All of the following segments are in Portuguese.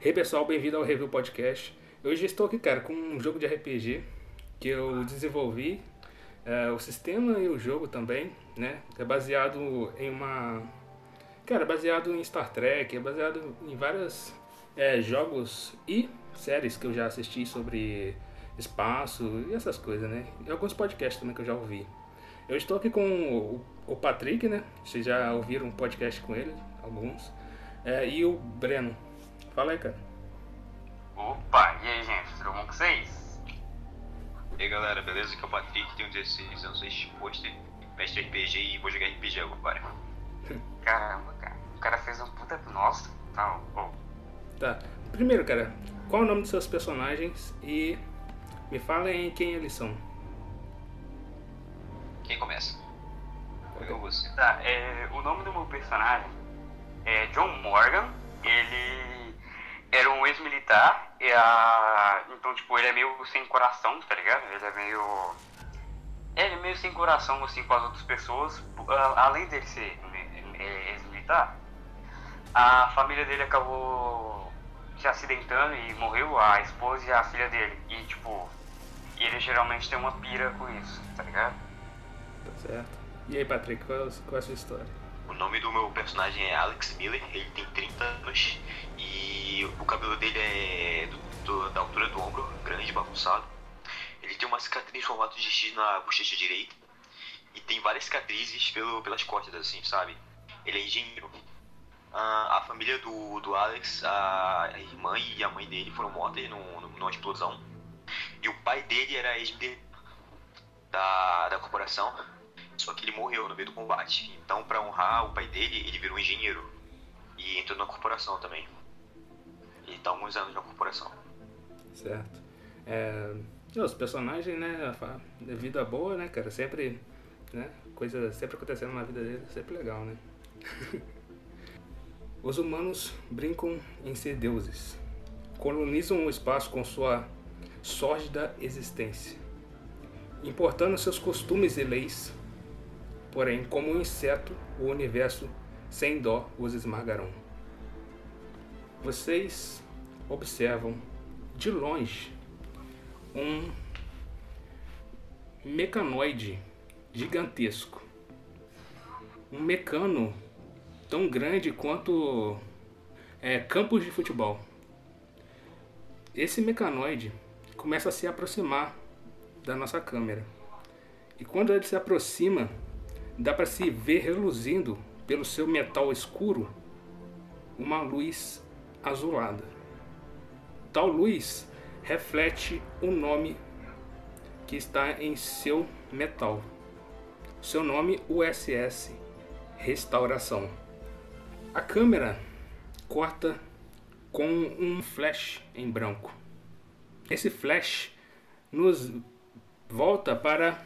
Hey pessoal, bem-vindo ao Review Podcast. Hoje estou aqui, cara, com um jogo de RPG que eu desenvolvi, é, o sistema e o jogo também, né? É baseado em uma. Cara, baseado em Star Trek, é baseado em vários é, jogos e séries que eu já assisti sobre espaço e essas coisas, né? E alguns podcasts também que eu já ouvi. Eu estou aqui com o, o Patrick, né? Vocês já ouviram um podcast com ele, alguns. É, e o Breno. Fala aí, cara. Opa, e aí, gente, tudo bom com vocês? E aí, galera, beleza? Aqui é o Patrick, tenho 16 anos, poster, mestre RPG e vou jogar RPG agora. Caramba, cara, o cara fez um puta. Nossa, tá. Oh. Tá. Primeiro, cara, qual é o nome dos seus personagens e me falem quem eles são. Quem começa? Eu ou você? Tá, é, o nome do meu personagem é John Morgan. Ele era um ex-militar. E a... Então, tipo, ele é meio sem coração, tá ligado? Ele é meio. Ele é meio sem coração, assim, com as outras pessoas. Além dele ser ex-militar, a família dele acabou se acidentando e morreu, a esposa e a filha dele. E, tipo, ele geralmente tem uma pira com isso, tá ligado? Tá certo. E aí, Patrick, qual, é qual é a sua história? O nome do meu personagem é Alex Miller, ele tem 30 anos e o cabelo dele é do, do, da altura do ombro, grande, bagunçado. Ele tem uma cicatriz em formato de X na bochecha direita e tem várias cicatrizes pelo, pelas costas, assim, sabe? Ele é engenheiro. a família do, do Alex, a irmã e a mãe dele foram mortas num, numa explosão. E o pai dele era ex da, da corporação só que ele morreu no meio do combate. Então, para honrar o pai dele, ele virou engenheiro. E entrou na corporação também. E tá alguns anos na corporação. Certo. É, os personagens, né? Vida boa, né, cara? Sempre, né? Coisa sempre acontecendo na vida dele, sempre legal, né? Os humanos brincam em ser deuses. Colonizam o espaço com sua sórdida existência. Importando seus costumes e leis, Porém, como um inseto, o universo sem dó os esmagarão. Vocês observam de longe um mecanoide gigantesco. Um mecano tão grande quanto é, campos de futebol. Esse mecanoide começa a se aproximar da nossa câmera. E quando ele se aproxima, dá para se ver reluzindo pelo seu metal escuro uma luz azulada. Tal luz reflete o nome que está em seu metal. Seu nome USS Restauração. A câmera corta com um flash em branco. Esse flash nos volta para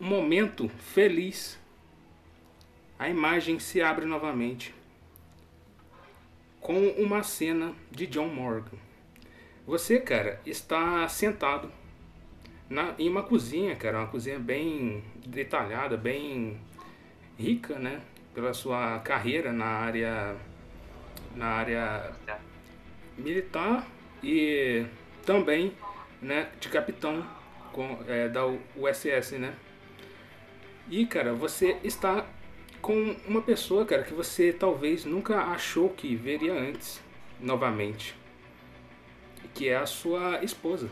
um momento feliz a imagem se abre novamente com uma cena de John Morgan. Você, cara, está sentado na, em uma cozinha, cara, uma cozinha bem detalhada, bem rica, né? Pela sua carreira na área na área militar e também, né, de capitão com, é, da USS, né? E, cara, você está com uma pessoa, cara, que você talvez nunca achou que veria antes, novamente. Que é a sua esposa.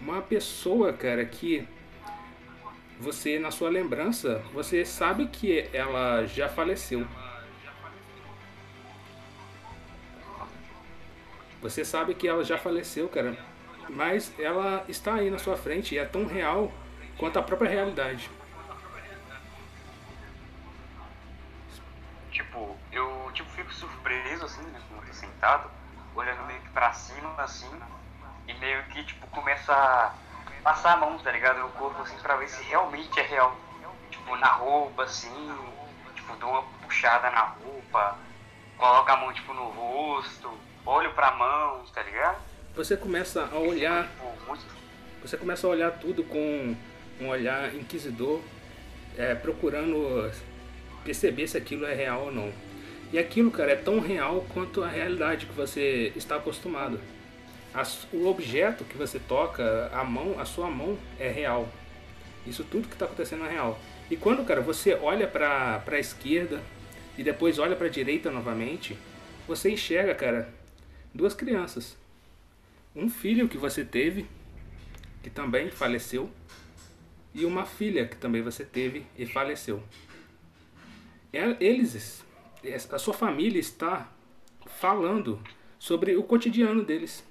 Uma pessoa, cara, que você, na sua lembrança, você sabe que ela já faleceu. Você sabe que ela já faleceu, cara. Mas ela está aí na sua frente e é tão real quanto a própria realidade. Tipo, eu tipo, fico surpreso, assim, né, como eu tô sentado, olhando meio que pra cima, assim, e meio que, tipo, começa a passar a mão, tá ligado, no corpo, assim, pra ver se realmente é real. Tipo, na roupa, assim, tipo, dou uma puxada na roupa, coloca a mão, tipo, no rosto, olho pra mão, tá ligado? Você começa a olhar... Tipo, você começa a olhar tudo com um olhar inquisidor, é, procurando perceber se aquilo é real ou não. E aquilo, cara, é tão real quanto a realidade que você está acostumado. As, o objeto que você toca, a mão, a sua mão é real. Isso tudo que está acontecendo é real. E quando, cara, você olha para a esquerda e depois olha para a direita novamente, você enxerga, cara, duas crianças. Um filho que você teve, que também faleceu, e uma filha que também você teve e faleceu. Eles, a sua família está falando sobre o cotidiano deles.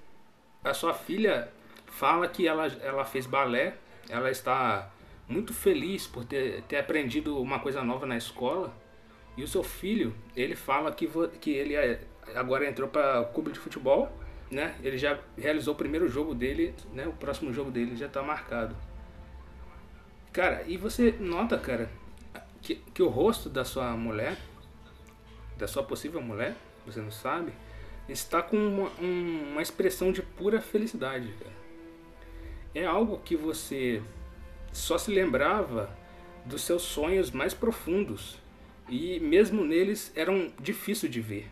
A sua filha fala que ela, ela fez balé, ela está muito feliz por ter, ter aprendido uma coisa nova na escola. E o seu filho, ele fala que, que ele é, agora entrou para o clube de futebol, né? Ele já realizou o primeiro jogo dele, né? O próximo jogo dele já está marcado. Cara, e você nota, cara, que, que o rosto da sua mulher, da sua possível mulher, você não sabe, está com uma, uma expressão de pura felicidade. É algo que você só se lembrava dos seus sonhos mais profundos e mesmo neles eram difíceis de ver.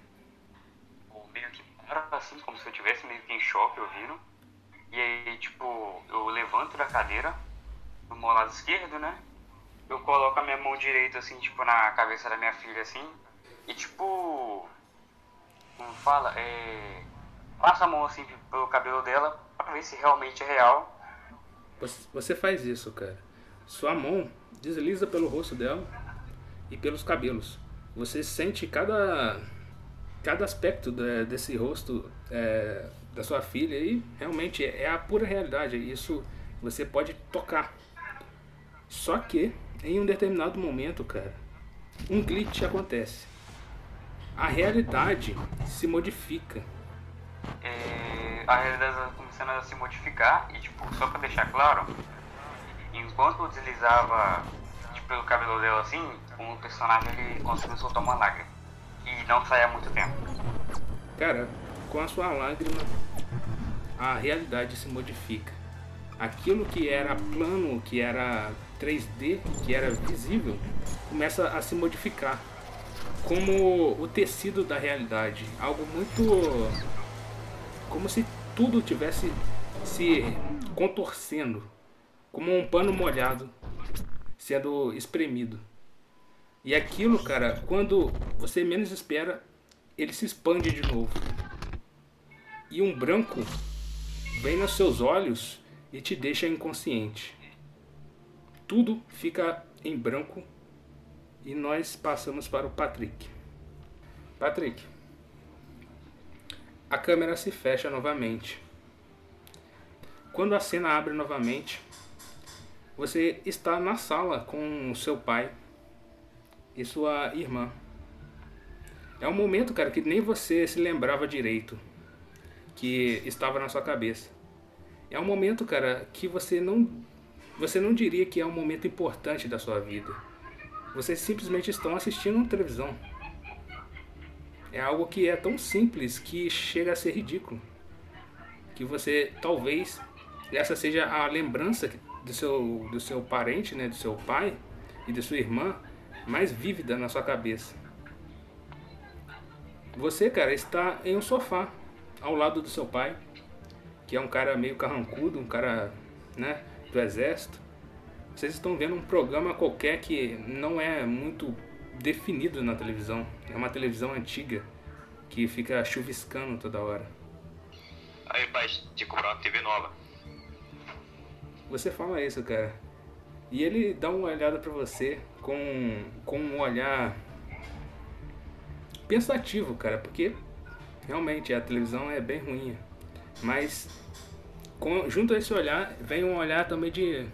Meio que era assim, como se eu tivesse meio que em choque ouvindo. E aí, tipo, eu levanto da cadeira, no meu lado esquerdo, né? Eu coloco a minha mão direita, assim, tipo, na cabeça da minha filha, assim. E, tipo, como fala, é... Passa a mão, assim, pelo cabelo dela, pra ver se realmente é real. Você faz isso, cara. Sua mão desliza pelo rosto dela e pelos cabelos. Você sente cada, cada aspecto de, desse rosto é, da sua filha e realmente é a pura realidade. Isso você pode tocar. Só que em um determinado momento, cara, um glitch acontece. A realidade se modifica. A realidade está começando a se modificar e tipo, só para deixar claro, enquanto eu deslizava tipo, pelo cabelo dela assim, o personagem ele conseguiu soltar uma lágrima. E não saía muito tempo. Cara, com a sua lágrima, a realidade se modifica. Aquilo que era plano, que era 3D, que era visível, começa a se modificar. Como o tecido da realidade. Algo muito. Como se tudo tivesse se contorcendo. Como um pano molhado sendo espremido. E aquilo, cara, quando você menos espera, ele se expande de novo. E um branco vem nos seus olhos e te deixa inconsciente. Tudo fica em branco e nós passamos para o Patrick. Patrick, a câmera se fecha novamente. Quando a cena abre novamente, você está na sala com seu pai e sua irmã. É um momento, cara, que nem você se lembrava direito que estava na sua cabeça. É um momento, cara, que você não você não diria que é um momento importante da sua vida. Vocês simplesmente estão assistindo televisão. É algo que é tão simples que chega a ser ridículo. Que você talvez essa seja a lembrança do seu, do seu parente, né, do seu pai e da sua irmã mais vívida na sua cabeça. Você, cara, está em um sofá ao lado do seu pai, que é um cara meio carrancudo, um cara, né, do exército. Vocês estão vendo um programa qualquer que não é muito definido na televisão. É uma televisão antiga que fica chuviscando toda hora. Aí, pai, de comprar uma TV nova. Você fala isso, cara. E ele dá uma olhada para você com, com um olhar pensativo, cara, porque realmente a televisão é bem ruim. Mas com, junto a esse olhar vem um olhar também de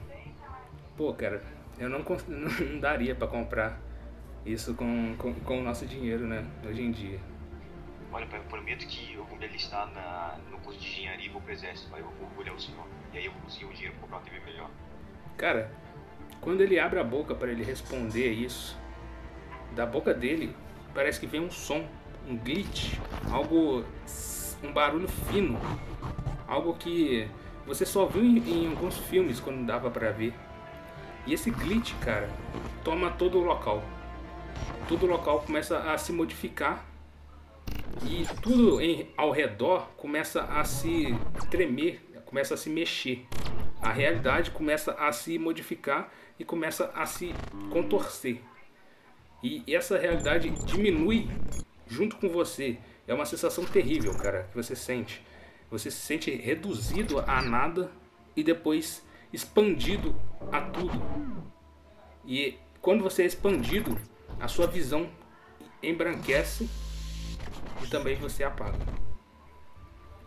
pô, cara, eu não, não daria para comprar isso com, com, com, o nosso dinheiro, né, hoje em dia. Olha, eu prometo que eu vou me alistar na, no curso de engenharia e vou pro exército, pai, eu vou orgulhar o senhor. E aí eu vou conseguir o dinheiro pra comprar uma TV melhor. Cara, quando ele abre a boca para ele responder isso, da boca dele parece que vem um som, um glitch, algo, um barulho fino, algo que você só viu em, em alguns filmes quando dava para ver. E esse glitch, cara, toma todo o local. todo o local começa a se modificar e tudo em, ao redor começa a se tremer, começa a se mexer. A realidade começa a se modificar e começa a se contorcer. E essa realidade diminui junto com você. É uma sensação terrível, cara, que você sente. Você se sente reduzido a nada e depois expandido a tudo. E quando você é expandido, a sua visão embranquece e também você apaga.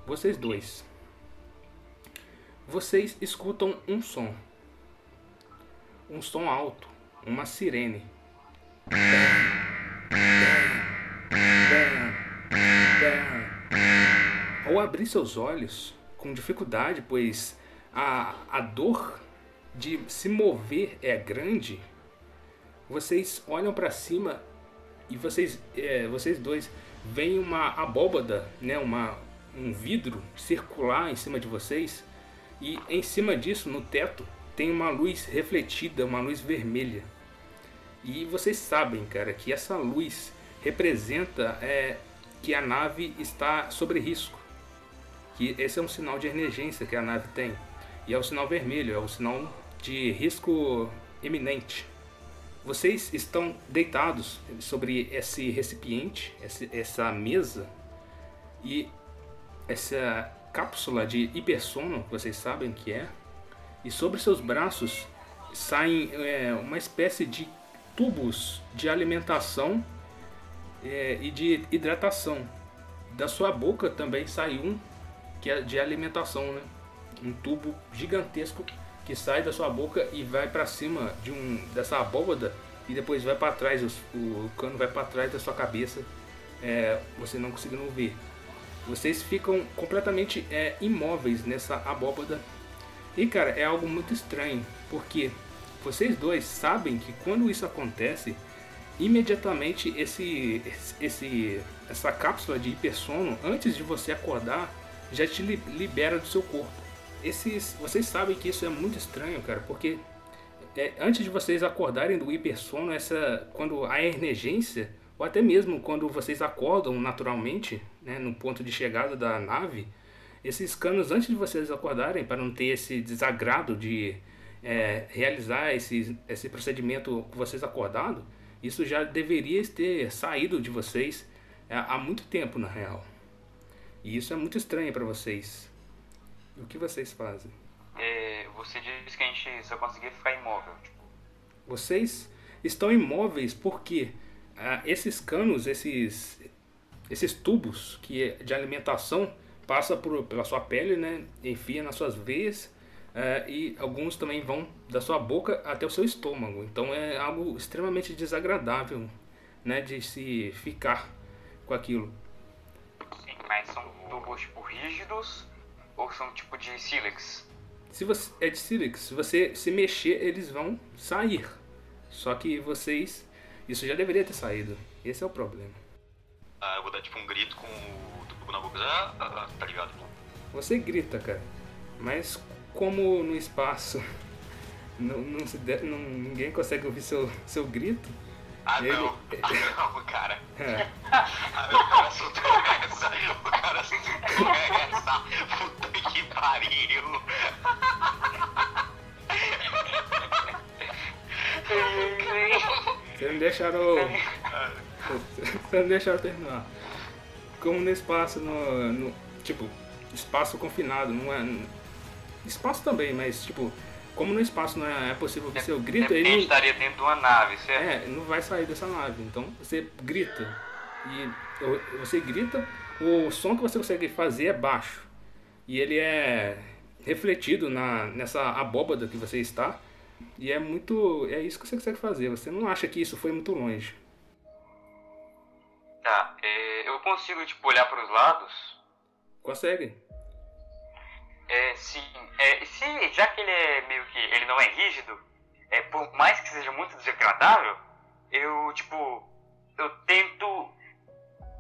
Vocês dois. Vocês escutam um som. Um som alto, uma sirene. Ao abrir seus olhos, com dificuldade, pois a, a dor de se mover é grande, vocês olham para cima e vocês, é, vocês dois veem uma abóbada, né, uma, um vidro circular em cima de vocês e em cima disso, no teto, tem uma luz refletida, uma luz vermelha. E vocês sabem, cara, que essa luz representa é, que a nave está sobre risco. Que esse é um sinal de emergência que a nave tem. E é o sinal vermelho, é o sinal de risco iminente. Vocês estão deitados sobre esse recipiente, essa mesa e essa cápsula de hipersono, vocês sabem que é, e sobre seus braços saem é, uma espécie de tubos de alimentação é, e de hidratação. Da sua boca também sai um que é de alimentação, né? um tubo gigantesco que sai da sua boca e vai para cima de um dessa abóbada e depois vai para trás, o, o, cano vai para trás da sua cabeça, é, você não conseguindo ver. Vocês ficam completamente é, imóveis nessa abóbada. E cara, é algo muito estranho, porque vocês dois sabem que quando isso acontece, imediatamente esse, esse essa cápsula de hipersono, antes de você acordar, já te libera do seu corpo. Esses, vocês sabem que isso é muito estranho, cara, porque é, antes de vocês acordarem do hipersono, essa, quando há emergência, ou até mesmo quando vocês acordam naturalmente, né, no ponto de chegada da nave, esses canos, antes de vocês acordarem, para não ter esse desagrado de é, realizar esse, esse procedimento com vocês acordados, isso já deveria ter saído de vocês é, há muito tempo, na real. E isso é muito estranho para vocês. O que vocês fazem? É, você disse que a gente só conseguia ficar imóvel. Tipo. Vocês estão imóveis porque ah, esses canos, esses, esses tubos que é de alimentação passa por, pela sua pele, né? Enfia nas suas veias ah, e alguns também vão da sua boca até o seu estômago. Então é algo extremamente desagradável, né? De se ficar com aquilo. Mas são tubos tipo rígidos ou são tipo de sílex? Se você é de sílex, se você se mexer, eles vão sair. Só que vocês, isso já deveria ter saído. Esse é o problema. Ah, eu vou dar tipo um grito com o tubo na boca. Ah, tá ligado? Você grita, cara. Mas como no espaço não, não se de, não, ninguém consegue ouvir seu, seu grito. Ah ele, não, ah não, cara. É. Ah, o cara soltou essa, o cara soltou essa, puta que pariu. Vocês não deixaram. Vocês não deixaram terminar. Como no espaço, no, no. Tipo, espaço confinado, não é. Espaço também, mas tipo, como no espaço não é, é possível que seu grito, ele. Estaria dentro de uma nave, certo? É, não vai sair dessa nave. Então você grita. E você grita, o som que você consegue fazer é baixo. E ele é refletido na, nessa abóbada que você está. E é muito. É isso que você consegue fazer. Você não acha que isso foi muito longe. Tá, é, eu consigo tipo, olhar para os lados? Consegue. É, sim. É, se, já que ele é meio que. ele não é rígido, é, por mais que seja muito desagradável, eu, tipo. Eu tento.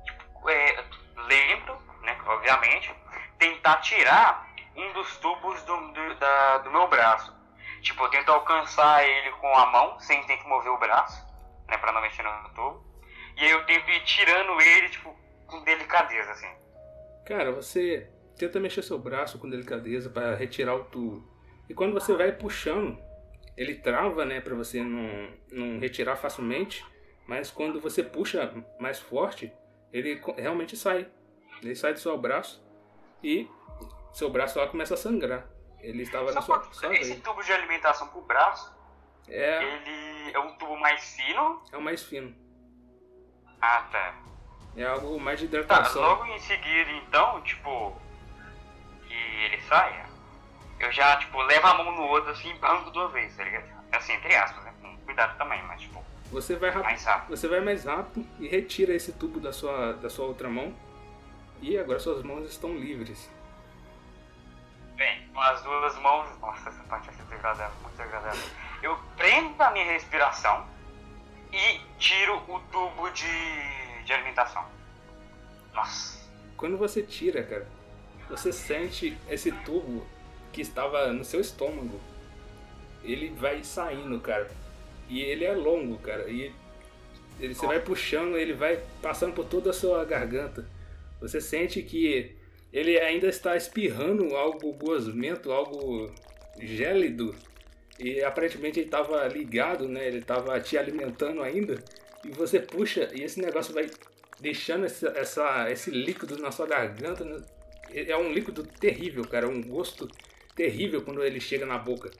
Tipo, é, lento, né? Obviamente, tentar tirar um dos tubos do, do, da, do meu braço. Tipo, eu tento alcançar ele com a mão, sem ter que mover o braço, né, pra não mexer no tubo. E aí eu tento ir tirando ele, tipo, com delicadeza, assim. Cara, você tenta mexer seu braço com delicadeza para retirar o tubo. E quando você vai puxando, ele trava, né, para você não, não retirar facilmente. Mas quando você puxa mais forte, ele realmente sai. Ele sai do seu braço e seu braço lá começa a sangrar. Ele estava na sua, sua esse veia. tubo de alimentação pro braço, É, ele é um tubo mais fino. é o mais fino. Ah, tá. É algo mais de Tá, hidratação. logo em seguida, então, tipo, que ele saia, eu já, tipo, levo a mão no outro, assim, e banco de uma vez, tá ligado? Assim, entre aspas, né? Com cuidado também, mas, tipo, Você vai rápido. mais rápido. Você vai mais rápido e retira esse tubo da sua, da sua outra mão. E agora suas mãos estão livres. Bem, com as duas mãos. Nossa, essa parte vai ser desagradável, muito desagradável. Eu prendo a minha respiração e tiro o tubo de, de alimentação. Nossa. Quando você tira, cara, você sente esse tubo que estava no seu estômago. Ele vai saindo, cara. E ele é longo, cara. E ele, você vai puxando, ele vai passando por toda a sua garganta. Você sente que ele ainda está espirrando algo gosmento, algo gélido. E aparentemente ele estava ligado, né? Ele estava te alimentando ainda. E você puxa e esse negócio vai deixando essa, essa- esse líquido na sua garganta. Né? É um líquido terrível, cara. Um gosto terrível quando ele chega na boca.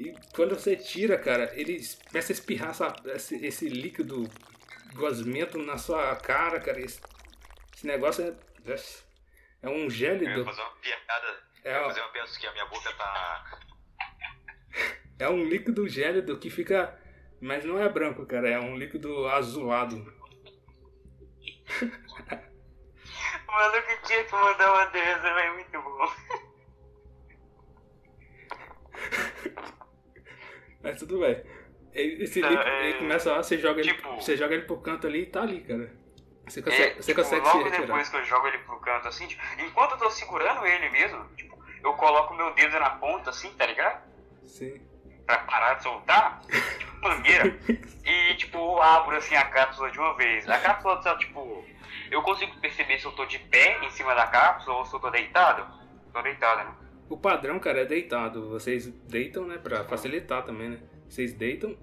E quando você tira, cara, ele começa a espirrar essa- esse, esse líquido gosmento na sua cara, cara. Esse, esse negócio é, é um Eu ia gélido. fazer uma piada. É, fazer uma piada que a minha boca tá. é um líquido gélido que fica. Mas não é branco, cara. É um líquido azulado. O maluco tinha que mandar uma dessa, é muito bom. Mas tudo bem. Esse Tá, líquido, é, ele começa lá, você joga, ele, tipo- você joga ele pro canto ali e tá ali, cara. Você É, consegue, você tipo, consegue se logo depois que eu jogo ele pro canto, assim, tipo, enquanto eu tô segurando ele mesmo, tipo, eu coloco meu dedo na ponta, assim, tá ligado? Sim. pra parar de soltar, tipo mangueira, e tipo, abro assim a cápsula de uma vez. A cápsula tá tipo. Eu consigo perceber se eu tô de pé em cima da cápsula ou se eu tô deitado. Tô deitado, né? O padrão, cara, é deitado. Vocês deitam, né? Pra facilitar também, né? Vocês deitam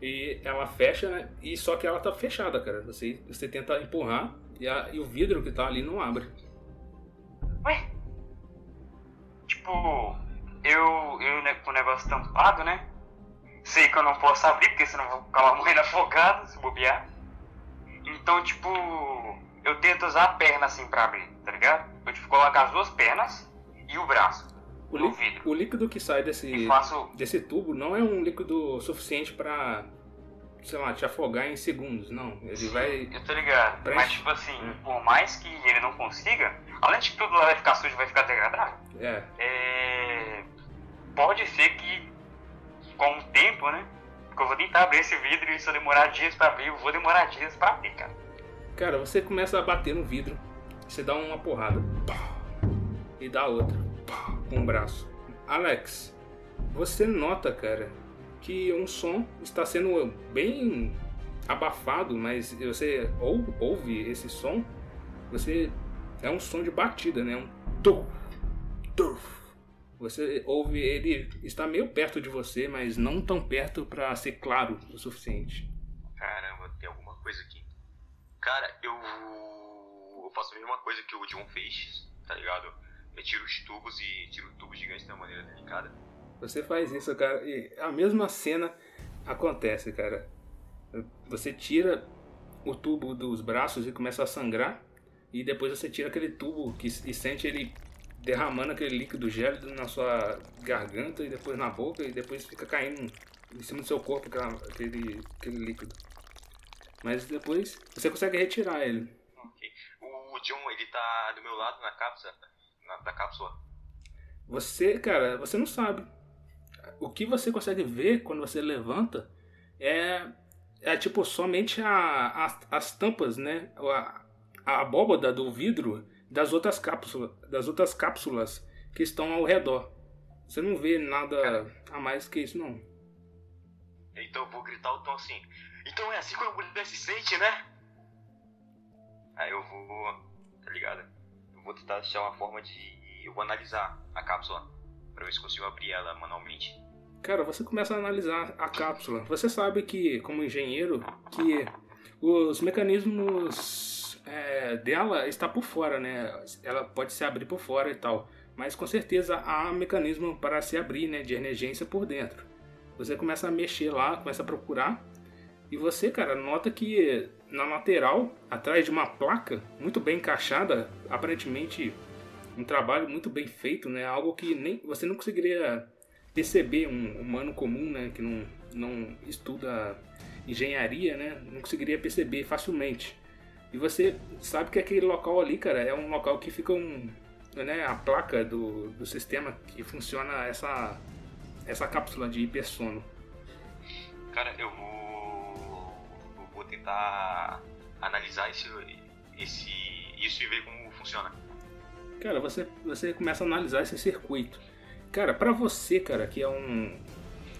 e ela fecha, né? E só que ela tá fechada, cara. Você, você tenta empurrar e, a- e o vidro que tá ali não abre. Ué? Tipo, eu, eu né, com o negócio tampado, né? Sei que eu não posso abrir, porque senão eu vou ficar morrendo afogado se bobear. Então, tipo, eu tento usar a perna assim pra abrir, tá ligado? Eu tipo, coloco as duas pernas e o braço O, no vidro. o líquido que sai desse, faço. desse tubo não é um líquido suficiente pra, sei lá, te afogar em segundos. Não, ele vai. Eu tô ligado. Mas, tipo assim, É. por mais que ele não consiga, além de que tudo lá vai ficar sujo vai ficar degradável, É, é... pode ser que com o tempo, né? Porque eu vou tentar abrir esse vidro e se eu demorar dias pra abrir, eu vou demorar dias pra abrir, cara. Cara, você começa a bater no vidro, você dá uma porrada, pá, e dá outra, pá, com o braço. Alex, você nota, cara, que um som está sendo bem abafado, mas você ou, ouve esse som, você é um som de batida, né? Um tuf, tuf. Você ouve ele está meio perto de você, mas não tão perto para ser claro o suficiente. Caramba, tem alguma coisa aqui. Cara, eu. Eu faço a mesma coisa que o John fez, tá ligado? Eu tiro os tubos e tiro o tubo gigante da maneira delicada. Você faz isso, cara, e a mesma cena acontece, cara. Você tira o tubo dos braços e começa a sangrar, e depois você tira aquele tubo que, e sente ele derramando aquele líquido gélido na sua garganta e depois na boca, e depois fica caindo em cima do seu corpo aquele, aquele líquido. Mas depois você consegue retirar ele. Ok. O John, ele tá do meu lado na cápsula. Na, da cápsula. Você, cara, você não sabe. O que você consegue ver quando você levanta é, é tipo somente a, as- as tampas, né? A, a abóbada do vidro das outras cápsulas, das outras cápsulas que estão ao redor. Você não vê nada a mais que isso, não. Então eu vou gritar o tom assim. Então é assim como a mulher se sente, né? Aí eu vou. Tá ligado? Eu vou tentar achar uma forma de. Eu vou analisar a cápsula. Pra ver se consigo abrir ela manualmente. Cara, você começa a analisar a cápsula. Você sabe que, como engenheiro, que os mecanismos é, dela está por fora, né? Ela pode se abrir por fora e tal. Mas com certeza há mecanismo para se abrir, né? De emergência por dentro. Você começa a mexer lá, começa a procurar. E você, cara, nota que na lateral, atrás de uma placa muito bem encaixada, aparentemente um trabalho muito bem feito, né? Algo que nem você não conseguiria perceber um humano comum, né, que não, não estuda engenharia, né, não conseguiria perceber facilmente. E você sabe que aquele local ali, cara, é um local que fica um, né, a placa do, do sistema que funciona essa essa cápsula de hipersono. Cara, eu vou tentar analisar esse, esse isso e ver como funciona. Cara, você você começa a analisar esse circuito. Cara, para você, cara, que é um,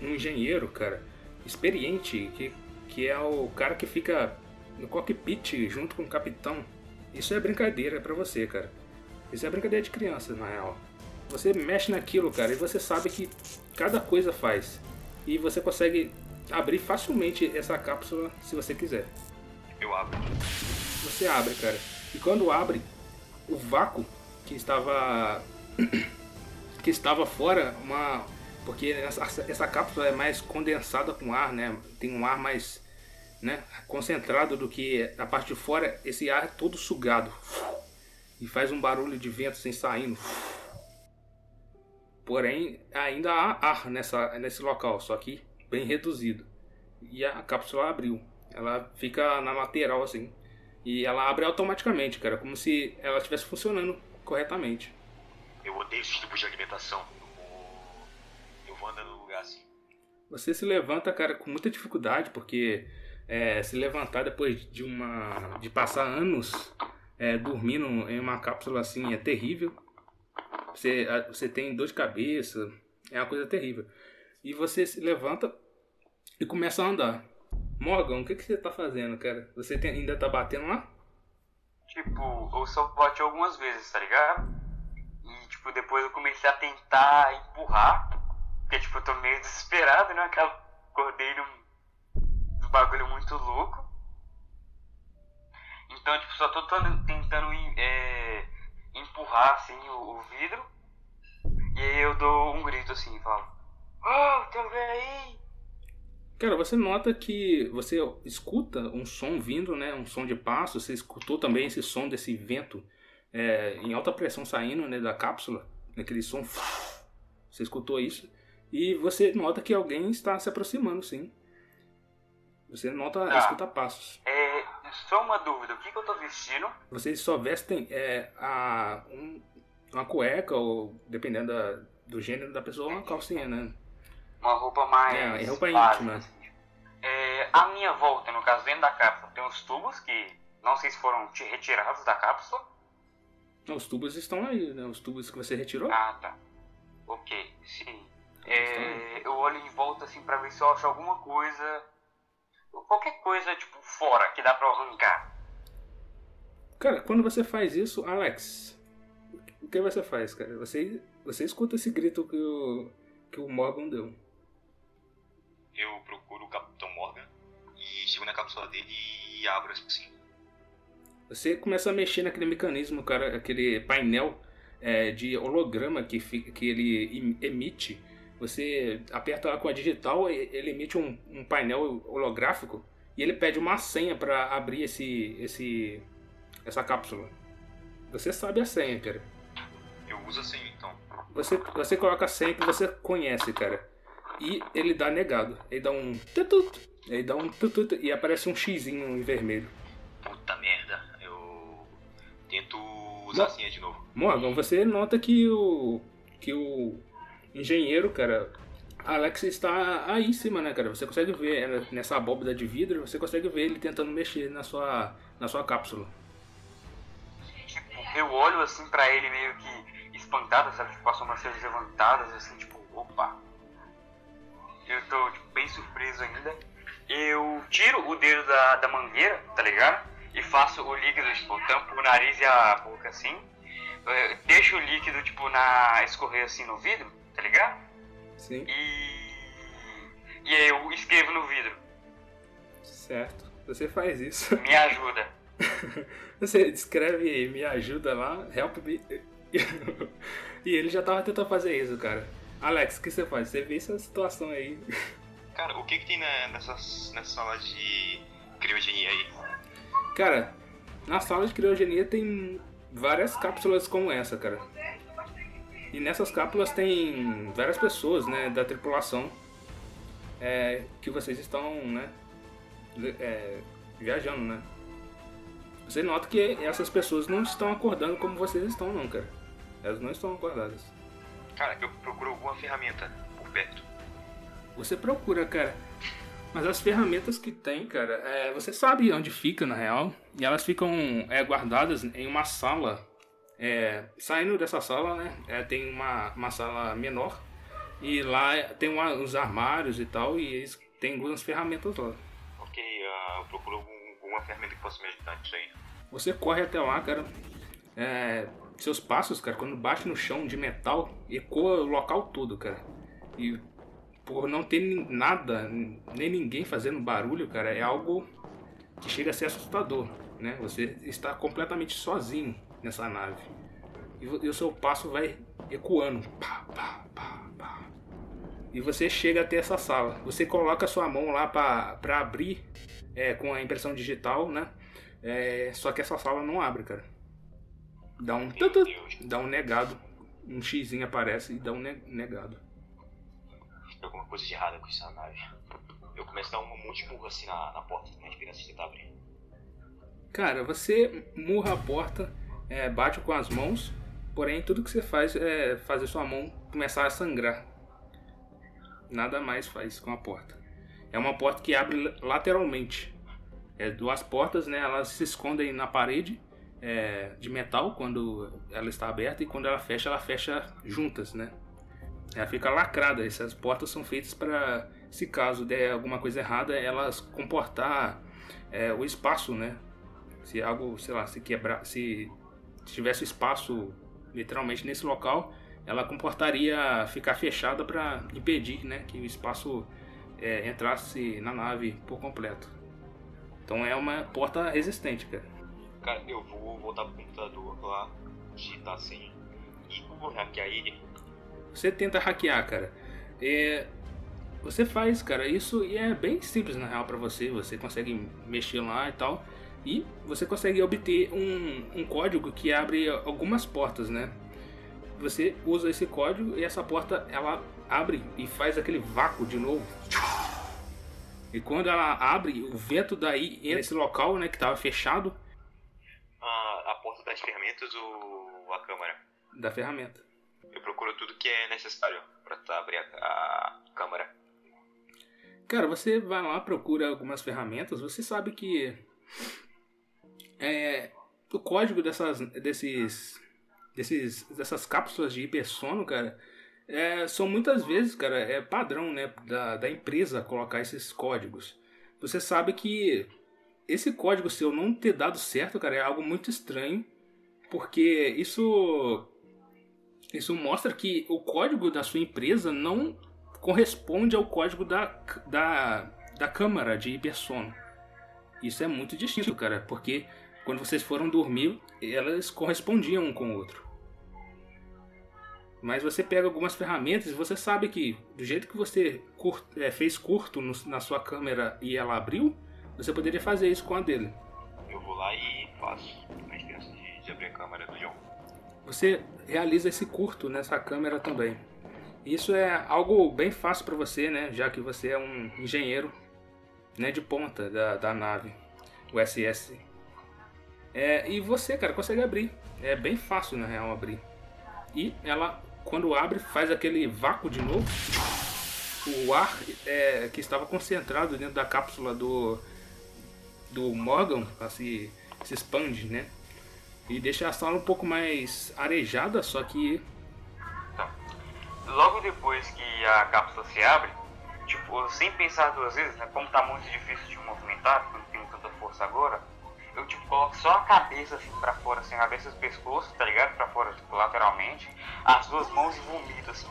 um engenheiro, cara, experiente, que, que é o cara que fica no cockpit junto com o capitão, isso é brincadeira para você, cara. Isso é brincadeira de criança, na real. Você mexe naquilo, cara, e você sabe que cada coisa faz. E você consegue abrir facilmente essa cápsula se você quiser. Eu abro. Você abre, cara. E quando abre, o vácuo que estava que estava fora, uma porque essa, essa cápsula é mais condensada com ar, né? Tem um ar mais né, concentrado do que a parte de fora. Esse ar é todo sugado e faz um barulho de vento sem saindo. Porém, ainda há ar nessa, nesse local, só que bem reduzido. E a cápsula abriu. Ela fica na lateral assim. E ela abre automaticamente, cara, como se ela estivesse funcionando corretamente. Eu odeio esse tipo de alimentação. Eu vou, andando no lugar assim. Você se levanta, cara, com muita dificuldade, porque é, se levantar depois de uma. de passar anos é, dormindo em uma cápsula assim é terrível. Você, você tem dor de cabeça, é uma coisa terrível. E você se levanta e começa a andar. Morgan, o que, que você tá fazendo, cara? Você tem, ainda tá batendo lá? Tipo, eu só bati algumas vezes, tá ligado? E, tipo, depois eu comecei a tentar empurrar. Porque, tipo, eu tô meio desesperado, né? Que eu acordei num, num bagulho muito louco. Então, tipo, só tô tentando é, empurrar, assim, o, o, vidro. E aí eu dou um grito, assim, e falo... Oh, aí? Cara, você nota que você escuta um som vindo, né? Um som de passo. Você escutou também esse som desse vento é, em alta pressão saindo né, da cápsula, naquele som. Você escutou isso e você nota que alguém está se aproximando, sim. Você nota, tá. escuta passos. É, só uma dúvida, o que, que eu estou vestindo? Vocês só vestem é, a, um, uma cueca ou, dependendo da, do gênero da pessoa, uma calcinha, né? Uma roupa mais. É, é roupa íntima. Assim. É, a minha volta, no caso, dentro da cápsula, tem uns tubos que não sei se foram retirados da cápsula. Não, os tubos estão aí, né? Os tubos que você retirou. Ah, tá. Ok, sim. É, eu olho em volta assim pra ver se eu acho alguma coisa. Qualquer coisa, tipo, fora que dá pra arrancar. Cara, quando você faz isso, Alex, o que você faz, cara? Você, você escuta esse grito que o, que o Morgan deu. Eu procuro o Capitão Morgan e chego na cápsula dele e abro assim. Você começa a mexer naquele mecanismo, cara, aquele painel é, de holograma que, que ele emite. Você aperta lá com a digital, ele emite um, um painel holográfico e ele pede uma senha para abrir esse, esse, essa cápsula. Você sabe a senha, cara. Eu uso a senha então. Você, você coloca a senha que você conhece, cara. E ele dá negado. Ele dá um tutut, ele dá um tutut e aparece um xizinho em vermelho. Puta merda tento usar a senha de novo. Morgan, você nota que o. que o engenheiro, cara. Alex está aí em cima, né, cara? Você consegue ver né, nessa abóbada de vidro, você consegue ver ele tentando mexer na sua, na sua cápsula. Tipo, eu olho assim pra ele meio que espantado, sabe? Tipo, com as sobrancelhas levantadas, assim, tipo, opa. Eu tô tipo, bem surpreso ainda. eu tiro o dedo da, da mangueira, tá ligado? E faço o líquido, tipo, tampo o nariz e a boca assim. Eu deixo o líquido, tipo, na escorrer assim no vidro, tá ligado? Sim. E. E aí eu escrevo no vidro. Certo. Você faz isso. Me ajuda. Você escreve me ajuda lá, help me. e ele já tava tentando fazer isso, cara. Alex, o que você faz? Você vê essa situação aí. Cara, o que que tem na, nessa, nessa sala de criogenia aí? Cara, na sala de criogenia tem várias cápsulas como essa, cara. E nessas cápsulas tem várias pessoas, né, da tripulação é, que vocês estão, né, é, viajando, né. Você nota que essas pessoas não estão acordando como vocês estão, não, cara. Elas não estão acordadas. Cara, eu procuro alguma ferramenta por perto. Você procura, cara. Mas as ferramentas que tem, cara, é, você sabe onde fica, na real. E elas ficam é, guardadas em uma sala. É, saindo dessa sala, né, é, tem uma, uma sala menor. E lá tem uma, uns armários e tal. E eles têm algumas ferramentas lá. Ok, uh, eu procuro algum, alguma ferramenta que possa me ajudar nisso aí. Você corre até lá, cara. É, seus passos, cara, quando bate no chão de metal, ecoa o local todo, cara. E por não ter nada, nem ninguém fazendo barulho, cara, é algo que chega a ser assustador, né? Você está completamente sozinho nessa nave. E, o seu passo vai ecoando. Pá, pá, pá, pá. E você chega até essa sala. Você coloca sua mão lá para abrir é, com a impressão digital, né? É, só que essa sala não abre, cara. Dá um, Deus. dá um negado. Um xizinho aparece e dá um ne- negado. Tem alguma coisa de errada com essa nave. Eu começo a dar um monte de murro assim na, na porta minha esperança de tentar abrir. Cara, você murra a porta, é, bate com as mãos, porém tudo que você faz é fazer sua mão começar a sangrar. Nada mais faz com a porta. É uma porta que abre lateralmente. É duas portas, né? Elas se escondem na parede é, de metal quando ela está aberta e quando ela fecha, ela fecha juntas, né? Ela fica lacrada. Essas portas são feitas para, se caso der alguma coisa errada, elas comportar é, o espaço, né? Se algo, sei lá, se quebrar, se tivesse espaço literalmente nesse local, ela comportaria ficar fechada para impedir, né, que o espaço é, entrasse na nave por completo. Então é uma porta resistente, cara. Cara, eu vou voltar pro computador lá, digitar assim, e vou hackear ele. Você tenta hackear, cara. É, você faz, cara, isso e é bem simples na real para você. Você consegue mexer lá e tal. E você consegue obter um, um código que abre algumas portas, né? Você usa esse código e essa porta ela abre e faz aquele vácuo de novo. E quando ela abre, o vento daí entra nesse local, né, que estava fechado das ferramentas ou a câmara? da ferramenta. Eu procuro tudo que é necessário pra tentar abrir a, a câmara. Cara, você vai lá, procura algumas ferramentas, você sabe que é, o código dessas, desses, desses, dessas cápsulas de hipersono, cara, é, são muitas vezes, cara, é padrão, né, da, da empresa colocar esses códigos. Você sabe que esse código seu não ter dado certo, cara, é algo muito estranho, porque isso isso mostra que o código da sua empresa não corresponde ao código da, da, da câmara de hipersono. Isso é muito distinto, cara, porque quando vocês foram dormir, elas correspondiam um com o outro. Mas você pega algumas ferramentas e você sabe que do jeito que você é, fez curto no- na sua câmera e ela abriu, você poderia fazer isso com a dele. Eu vou lá e faço câmera do John. Você realiza esse curto nessa câmera também. Isso é algo bem fácil para você, né? Já que você é um engenheiro né, de ponta da, da nave, o SS. É, e você, cara, consegue abrir. É bem fácil, na real, abrir. E ela, quando abre, faz aquele vácuo de novo. O ar é, que estava concentrado dentro da cápsula do, do Morgan se, se expande, né? E deixa a sala um pouco mais arejada, só que Logo depois que a cápsula se abre, tipo, sem pensar duas vezes, né? Como tá muito difícil de movimentar, porque não tenho tanta força agora, eu tipo coloco só a cabeça assim pra fora, assim, a cabeça do pescoço, tá ligado? Pra fora, tipo, lateralmente, as duas mãos e vomito assim.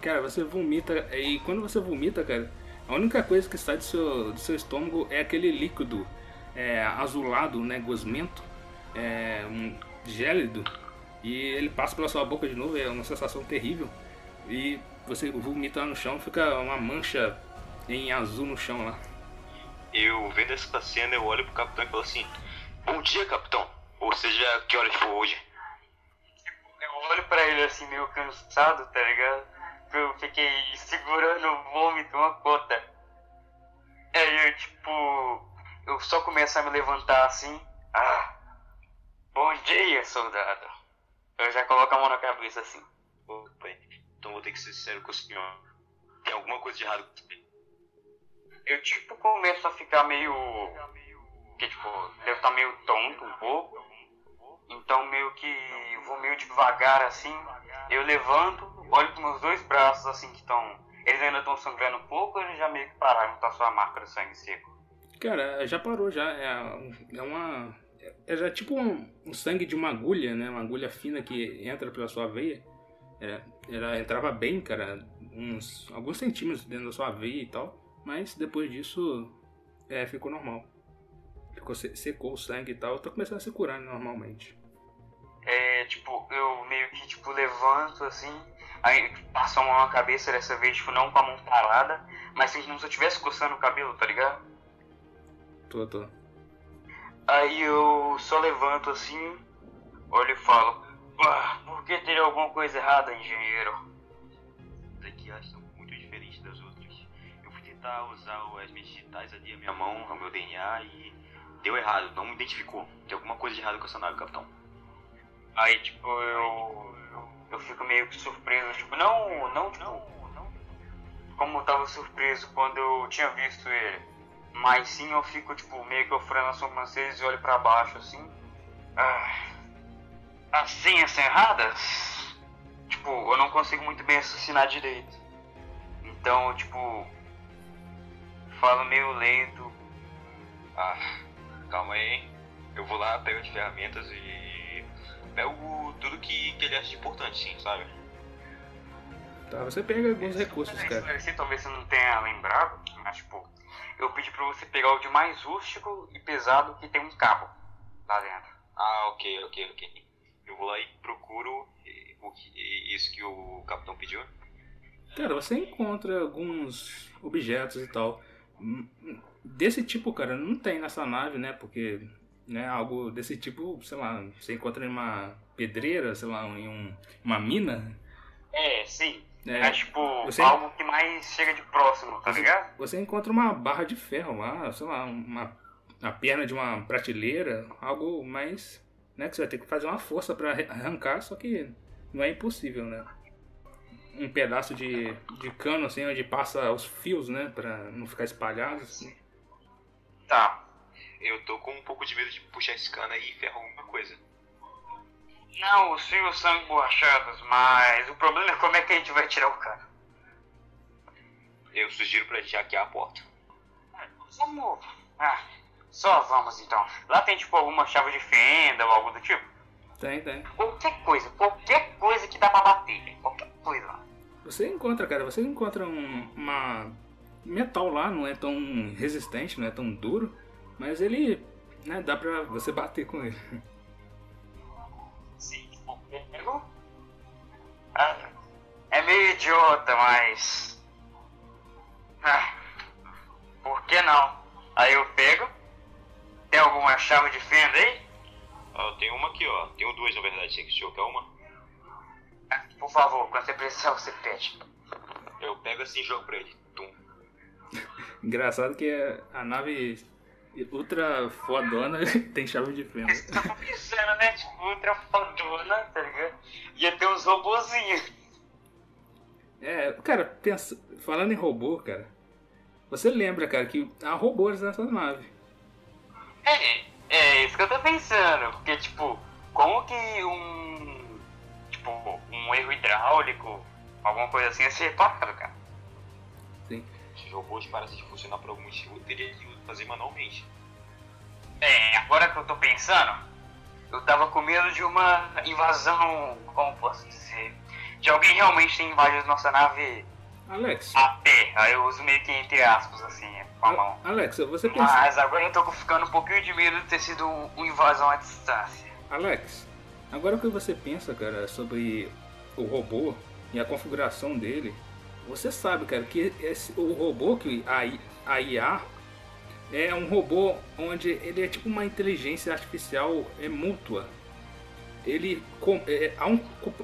Cara, você vomita, e quando você vomita, cara, a única coisa que sai do seu, do seu estômago é aquele líquido é, azulado, né, gosmento, é, um gélido, e ele passa pela sua boca de novo, é uma sensação terrível. E você vomita lá no chão, fica uma mancha em azul no chão lá. Eu vendo essa cena, eu olho pro capitão e falo assim: Bom dia, capitão. Ou seja, que horas for hoje? Eu olho pra ele assim, meio cansado, tá ligado? Eu fiquei segurando o vômito uma cota. Aí eu, tipo, eu só começo a me levantar assim. Ah, bom dia, soldado. Eu já coloco a mão na cabeça assim. Opa, então vou ter que ser sincero com o senhor. Tem alguma coisa de errado com você? Eu, tipo, começo a ficar meio. Que, tipo, devo estar meio tonto um pouco. Então, meio que vou meio devagar assim. Eu levanto, olho para meus dois braços assim que estão. Eles ainda estão sangrando um pouco ou eles já meio que pararam, tá só a marca do sangue seco? Cara, já parou já. É, é uma. É já tipo um, um sangue de uma agulha, né? Uma agulha fina que entra pela sua veia. É, ela entrava bem, cara, uns alguns centímetros dentro da sua veia e tal, mas depois disso é, ficou normal. Ficou, secou o sangue e tal, tá começando a se curar normalmente. É, tipo, eu meio que tipo levanto assim, aí passo a mão na cabeça dessa vez, tipo, não com a mão parada, mas assim como se eu estivesse coçando o cabelo, tá ligado? Tô, tô. Aí eu só levanto assim, olho e falo, ah, por que teria alguma coisa errada, engenheiro? Daqui elas são muito diferentes das outras. Eu fui tentar usar as minhas digitais ali, a minha mão, o meu DNA e deu errado, não me identificou. Tem alguma coisa de errado com essa nave, capitão. Aí, tipo, eu. Eu fico meio que surpreso, tipo, não, não, tipo. Como eu tava surpreso quando eu tinha visto ele. Mas sim, eu fico, tipo, meio que ofrendo as sobrancelhas e olho pra baixo assim. Ah, assim, assim, erradas? Tipo, eu não consigo muito bem raciocinar direito. Então, tipo. Falo meio lento. Ah, calma aí. Eu vou lá, pego as ferramentas e. pego tudo que, que ele acha de importante, sim, sabe? Tá, você pega alguns recursos, cara. Talvez você não tenha lembrado, mas, tipo, eu pedi pra você pegar o de mais rústico e pesado que tem um cabo lá dentro. Ah, ok, ok, ok. Eu vou lá e procuro o que, isso que o capitão pediu. Cara, você encontra alguns objetos e tal. Desse tipo, cara, não tem nessa nave, né? Porque né, algo desse tipo, sei lá, você encontra em uma pedreira, sei lá, em um, uma mina. É, sim. É, é tipo, você... algo que mais chega de próximo, tá você, ligado? Você encontra uma barra de ferro lá, sei lá, uma, a perna de uma prateleira, algo mais. Né, que você vai ter que fazer uma força para arrancar, só que não é impossível, né? Um pedaço de, de cano, assim, onde passa os fios, né? Pra não ficar espalhado. Assim. Tá. Eu tô com um pouco de medo de puxar esse cano aí e ferrar alguma coisa. Não, os fios são emborrachados, mas o problema é como é que a gente vai tirar o cano. Eu sugiro pra gente hackear a porta. Vamos. Ah, só vamos então. Lá tem tipo alguma chave de fenda ou algo do tipo? Tem, tem. Qualquer coisa, qualquer coisa que dá pra bater, qualquer coisa. Você encontra, cara, você encontra um, uma metal lá, não é tão resistente, não é tão duro, mas ele, né, dá pra você bater com ele. É meio idiota, mas. Ah, por que não? Aí eu pego. Tem alguma chave de fenda aí? Ah, tem uma aqui, ó. Tenho duas, na verdade. Você que quer uma? Ah, por favor, quando você precisar, você pede. Eu pego assim e jogo pra ele. Tum. Engraçado que a nave ultra fodona tem chave de fenda. Você tá pensando, né? Tipo, ultra fodona, tá ligado? Ia ter uns robozinhos. É, cara, pensa, falando em robô, cara, você lembra, cara, que há robôs nessa nave. É, é isso que eu tô pensando. Porque, tipo, como que um. Tipo, um erro hidráulico, alguma coisa assim, ia ser reparado, cara? Sim. Os robôs parecem funcionar por algum motivo, teria que fazer manualmente. É, agora que eu tô pensando, eu tava com medo de uma invasão, como posso dizer, de alguém realmente ter invadido nossa nave Alex, a pé. Aí eu uso meio que entre aspas, assim, com a mão. Alex, você pensa. Mas agora eu tô ficando um pouquinho de medo de ter sido um- uma invasão à distância. Alex, agora o que você pensa, cara, sobre o robô e a configuração dele, você sabe, cara, que esse, o robô que a, a IA é um robô onde ele é tipo uma inteligência artificial é mútua. Ele com- é, há, um,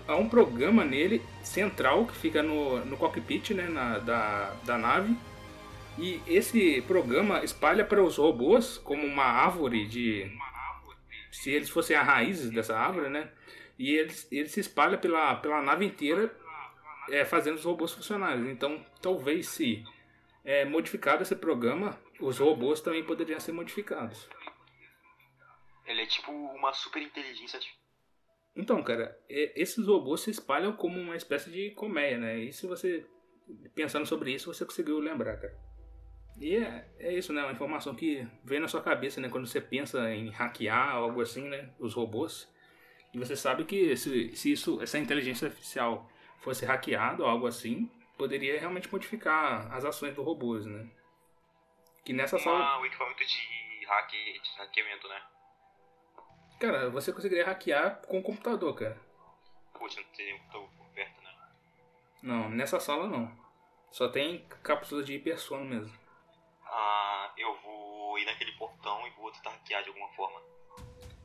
há um programa nele central que fica no, no cockpit né, na- da, da nave. E esse programa espalha para os robôs como uma árvore de, se eles fossem as raízes dessa árvore, né? E eles, ele se espalha pela, pela nave inteira, é, fazendo os robôs funcionarem. Então, talvez se é, modificado esse programa, os robôs também poderiam ser modificados. Ele é tipo uma super inteligência artificial. Então, cara, esses robôs se espalham como uma espécie de colmeia, né? E se você, pensando sobre isso, você conseguiu lembrar, cara. E é, é isso, né? Uma informação que vem na sua cabeça, né? Quando você pensa em hackear algo assim, né? Os robôs. E você sabe que se, se isso, essa inteligência artificial fosse hackeado ou algo assim, poderia realmente modificar as ações dos robôs, né? Que nessa sala. Um equipamento de, hack, de hackeamento, né? Cara, você conseguiria hackear com o computador, cara. Putz, não tem computador por perto, né? Não, nessa sala não. Só tem cápsulas de hipersono mesmo. Ah, eu vou ir naquele portão e vou tentar hackear de alguma forma.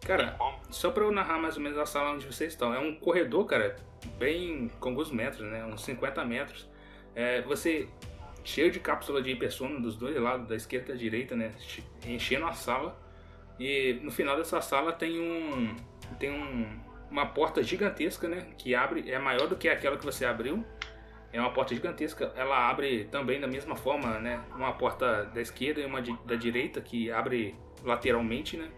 Cara, só pra eu narrar mais ou menos a sala onde vocês estão. É um corredor, cara, bem com alguns metros, né? Uns 50 metros. É, você cheio de cápsula de hipersono dos dois lados, da esquerda e da direita, né? che- Enchendo a sala. E no final dessa sala tem um. Tem um, uma porta gigantesca, né? Que abre. É maior do que aquela que você abriu. É uma porta gigantesca. Ela abre também da mesma forma, né? Uma porta da esquerda e uma di- da direita que abre lateralmente, né?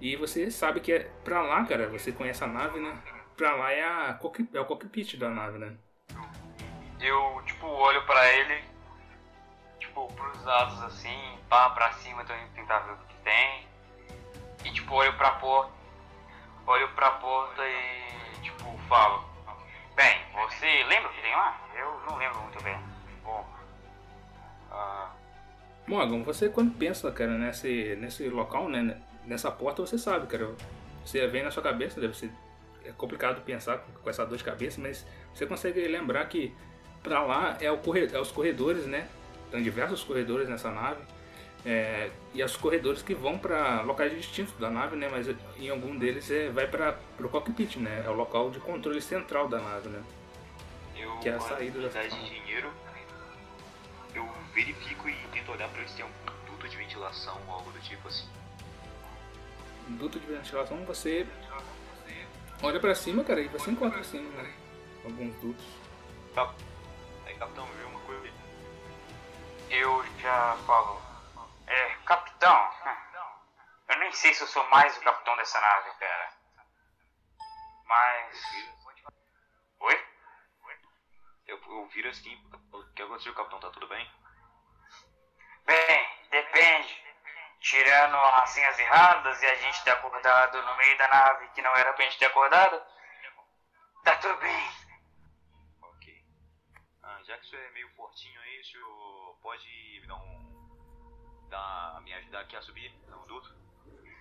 E você sabe que é pra lá, cara, você conhece a nave, né? Pra lá é, a é o cockpit da nave, né? Eu, tipo, olho pra ele, tipo, pros lados assim, pá, pra cima, também tentar ver o que tem. E, tipo, olho pra porta, olho pra porta e, tipo, falo. Bem, você lembra o que tem lá? Eu não lembro muito bem. Bom, ah, Morgan, você quando pensa, cara, nesse, nesse local, né? Nessa porta, você sabe, cara. Você vem na sua cabeça, deve ser é complicado pensar com, essa dor de cabeça, mas você consegue lembrar que pra lá é, o corre, é os corredores, né? Tem diversos corredores nessa nave. é, e os corredores que vão para locais distintos da nave, né? Mas em algum deles é, vai para o cockpit, né? É o local de controle central da nave, né? Eu, Que é a saída da sala. de engenheiro, eu verifico e tento olhar pra ver se tem um duto de ventilação ou algo do tipo assim. duto de ventilação, você olha pra cima, cara, e você encontra assim, né? Alguns dutos. Cap... Aí, capitão? Eu já falo. É, capitão. Eu nem sei se eu sou mais o capitão dessa nave, cara. Mas. Oi? Eu, eu viro assim, o que aconteceu, capitão? Tá tudo bem? Bem, depende. Tirando as senhas erradas e a gente ter acordado no meio da nave que não era pra gente ter acordado, tá tudo bem. Ok. Ah, já que o senhor é meio fortinho aí, o senhor pode me dar um. Dar, me ajudar aqui a subir no duto?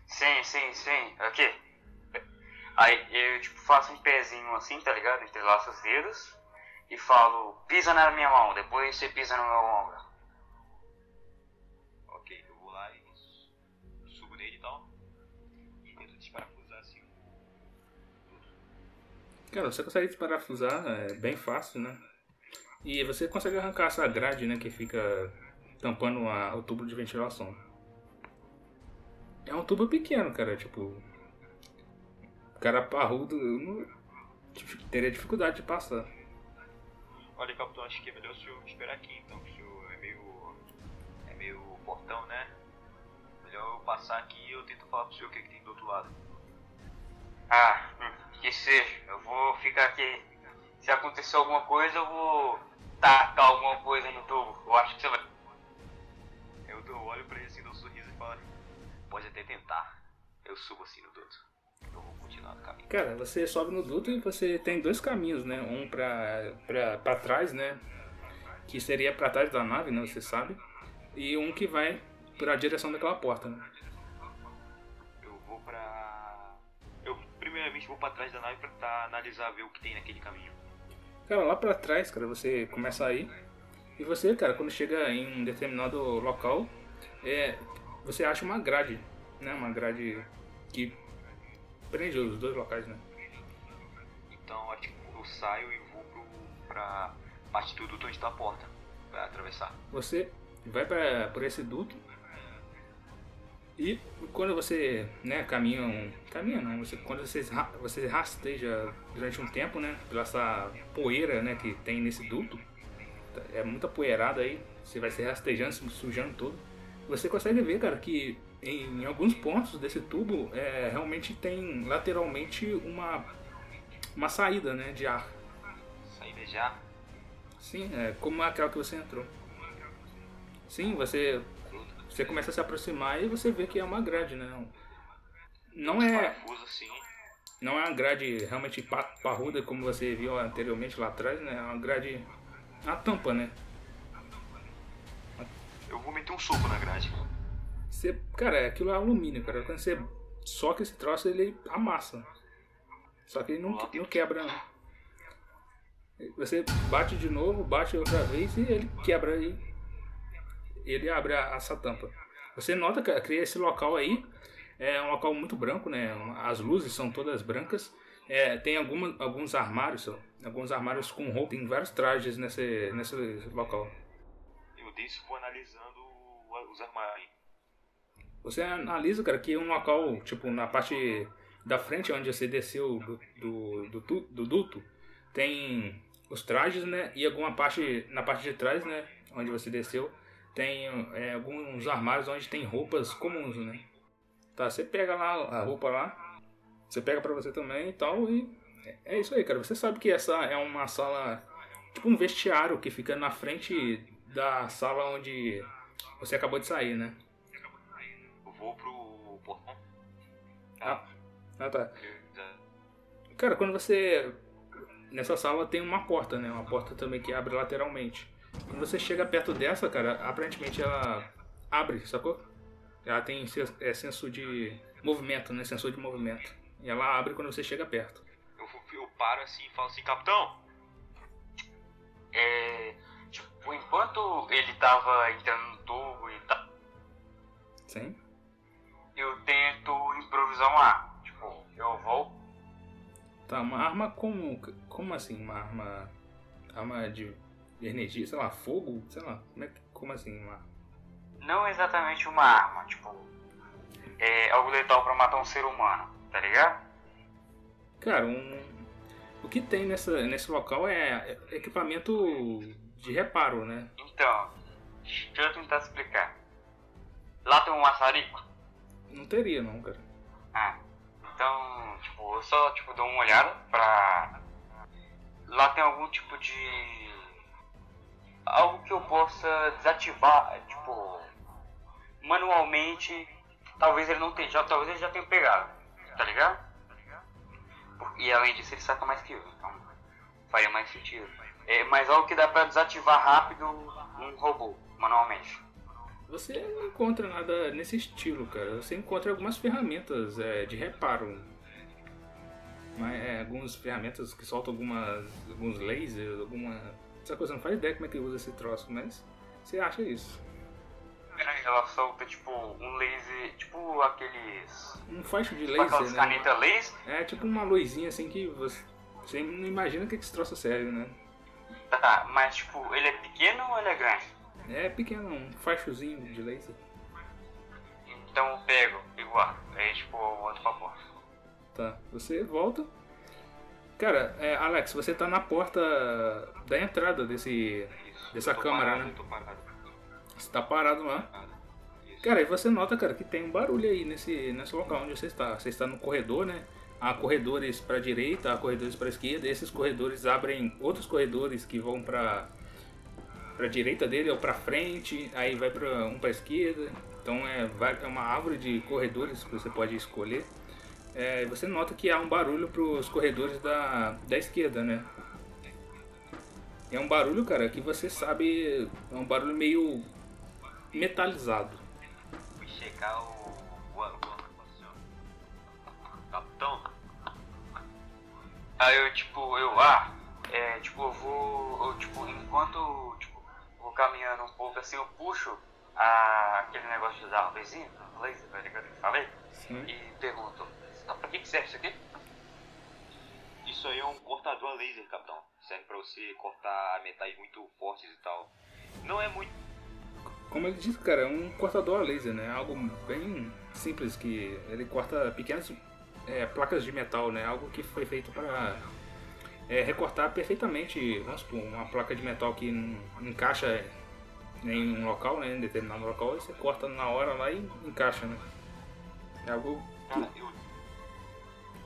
Sim, sim, sim. Ok. Aí eu tipo faço um pezinho assim, tá ligado? Entrelaço os dedos e falo, pisa na minha mão, depois você pisa no meu ombro. Ok, eu vou lá e subo nele e tal. E tento desparafusar assim o. Cara, você consegue desparafusar, é bem fácil, né? E você consegue arrancar essa grade, né, que fica tampando a- o tubo de ventilação. É um tubo pequeno, cara, tipo... Cara parrudo eu não, tipo, teria dificuldade de passar. Olha, capitão, acho que é melhor o senhor esperar aqui então, que o senhor é meio. é meio portão, né? Melhor eu passar aqui e eu tento falar pro senhor o que, que tem do outro lado. Ah, hum, que seja. Eu vou ficar aqui. Se acontecer alguma coisa, eu vou tacar alguma coisa no tubo. Ou acho que você vai. Eu dou, olho pra ele assim, dou um sorriso e falo: Pode até tentar. Eu subo assim no duto. Eu vou continuar no caminho. Cara, você sobe no duto e você tem dois caminhos, né? Um pra, pra, pra trás, né? Que seria pra trás da nave, né? Você sabe. E um que vai pra direção daquela porta, né? Eu vou pra. Eu primeiramente vou pra trás da nave pra tentar analisar, ver o que tem naquele caminho. Cara, lá pra trás, cara, você começa a ir. E você, cara, quando chega em um determinado local, é, você acha uma grade, né? Uma grade que prende os dois locais, né? Então tipo, eu saio e vou pro, pra parte do duto onde tá a porta. Pra atravessar. Você vai pra, por esse duto e quando você né, caminha, um, caminha não, você, quando você, você rasteja durante um tempo, né, pela essa poeira, né, que tem nesse duto, é muita poeirada aí, você vai se rastejando, se sujando todo, você consegue ver, cara, que em, em alguns pontos desse tubo é, realmente tem lateralmente uma, uma saída, né, de ar. Saída já. Sim, é como aquela que você entrou. Sim, você você começa a se aproximar e você vê que é uma grade, né? Não é, não é uma grade realmente pa- parruda como você viu anteriormente lá atrás, né? É uma grade. A tampa, né? Eu vou meter um soco na grade. Você, cara, aquilo é alumínio, cara. Quando você soca esse troço, ele amassa. Só que ele não, não quebra, não. Você bate de novo, bate outra vez e ele quebra aí. Ele abre a, essa tampa. Você nota que que esse local aí é um local muito branco, né? As luzes são todas brancas. É, tem alguma, alguns armários, alguns armários com roupa, tem vários trajes nesse, nesse local. Eu desço e vou analisando os armários. Você analisa, cara, que um local, tipo, na parte da frente, onde você desceu do, do, do, do duto, tem os trajes, né? E alguma parte, na parte de trás, né? Onde você desceu, tem é, alguns armários onde tem roupas comuns, né? Tá, você pega lá a roupa lá, você pega pra você também e tal, e é- é isso aí, cara. Você sabe que essa é uma sala, tipo um vestiário que fica na frente da sala onde você acabou de sair, né? Eu vou pro portão. Ah, ah tá. Eu já- Cara, quando você. Nessa sala tem uma porta, né? Uma porta também que abre lateralmente. Quando você chega perto dessa, cara, aparentemente ela abre, sacou? Ela tem é, senso de movimento, né? Sensor de movimento. E ela abre quando você chega perto. Eu, eu paro assim e falo assim, capitão, É, tipo, enquanto ele tava entrando no tubo e tal, Sim? eu tento improvisar uma arma. Tipo, eu vou. Tá, uma arma como. Como assim? Uma arma. Arma de energia, sei lá, fogo? Sei lá. Como, é, que- como assim? Uma. Não exatamente uma arma, tipo. É algo letal pra matar um ser humano, tá ligado? Cara, um. O que tem nessa, nesse local é equipamento de reparo, né? Então, deixa eu tentar explicar. Lá tem um maçarico. Não teria não, cara. Ah, então, tipo, eu só tipo, dou uma olhada pra. Lá tem algum tipo de. Algo que eu possa desativar, tipo. Manualmente. Talvez ele não tenha. Já, talvez ele já tenha pegado. Tá ligado? E além disso ele saca mais que eu, então faria mais sentido. É, mas algo que dá pra desativar rápido um robô, manualmente. Você não encontra nada nesse estilo, cara. Você encontra algumas ferramentas é, de reparo. Mas, é, algumas ferramentas que soltam algumas, alguns lasers, alguma. Essa coisa, não faz ideia como é que usa esse troço, mas você acha isso. Ela solta tipo um laser, tipo aqueles. Um faixa de Tipo aquelas laser, né? canetas laser. É tipo uma luzinha assim que você, você não imagina que esse troço serve, né? Tá, mas tipo, ele é pequeno ou ele é grande? É pequeno, um faixozinho de laser. Então eu pego e guardo. Aí tipo, eu volto pra porta. Tá, você volta. Cara, é, Alex, você tá na porta da entrada desse, dessa eu tô câmara, parado, né? eu tô parado. Você tá parado lá. Isso. Cara, e você nota, cara, que tem um barulho aí nesse, nesse local onde você está. Você está no corredor, né? Há corredores para direita, há corredores para esquerda. E esses corredores abrem outros corredores que vão para pra direita dele ou pra frente, aí vai pra um pra esquerda. Então é, vai- é uma árvore de corredores que você pode escolher. É, você nota que há um barulho pros corredores da, da esquerda, né? É um barulho, cara, que você sabe. É um barulho meio metalizado. Fui checar o. o, o Capitão, Aí eu, tipo, eu, ah, é, tipo, eu vou, eu, tipo, enquanto, tipo, vou caminhando um pouco assim, eu puxo a, aquele negócio de usar o laser, tá ligado, que falei, Sim. e pergunto, "Ah, pra que que serve isso aqui? isso aí é um cortador a laser, capitão. Serve pra você cortar metais muito fortes e tal. Não é muito. Como ele disse, cara, é um cortador a laser, né? Algo bem simples que ele corta pequenas é, placas de metal, né? Algo que foi feito para é, recortar perfeitamente, vamos supor, uma placa de metal que não encaixa em um local, né? Em determinado local, você corta na hora lá e encaixa, né? É algo Cara, eu,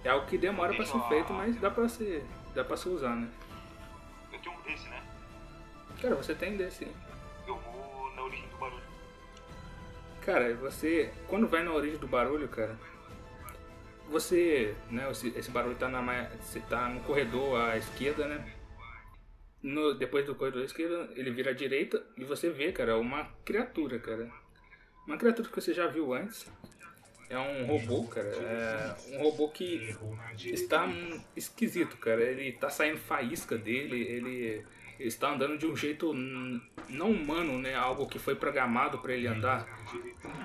É algo que demora pra ser feito, mas dá pra ser, dá pra ser usar, né? eu tenho um desse, né? Cara, você tem desse. Eu vou na origem do barulho. Cara, você quando vai na origem do barulho, cara, você, né, esse, esse barulho tá na você tá no corredor à esquerda, né? No, depois do corredor à esquerda, ele vira à direita e você vê, cara, uma criatura, cara. Uma criatura que você já viu antes. É um robô, cara. É um robô que está esquisito, cara. Ele tá saindo faísca dele, ele está andando de um jeito não humano, né? Algo que foi programado para ele andar.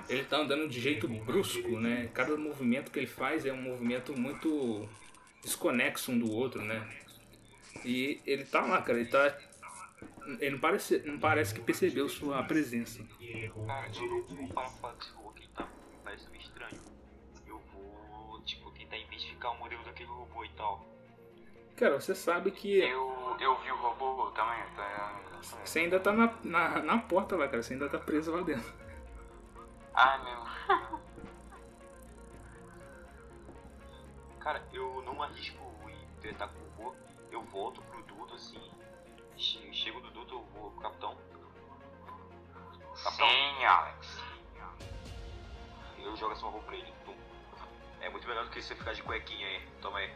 Ele tá andando de jeito brusco, né? Cada movimento que ele faz é um movimento muito desconexo um do outro, né? E ele tá lá, cara. Ele tá ele não parece, não parece que percebeu sua presença. Tentar identificar o modelo daquele robô e tal. Cara, você sabe que Eu, eu vi o robô também, tá? você ainda tá na, na, na porta lá, cara. Você ainda tá preso lá dentro. Ah, meu. Cara, eu não arrisco em tretar com o robô. Eu volto pro Dudo assim. che- Chego do Dudo, eu vou pro capitão. Capitão, Sim, Alex. eu jogo essa roupa pra ele. Tum. É muito melhor do que você ficar de cuequinha aí. Toma aí.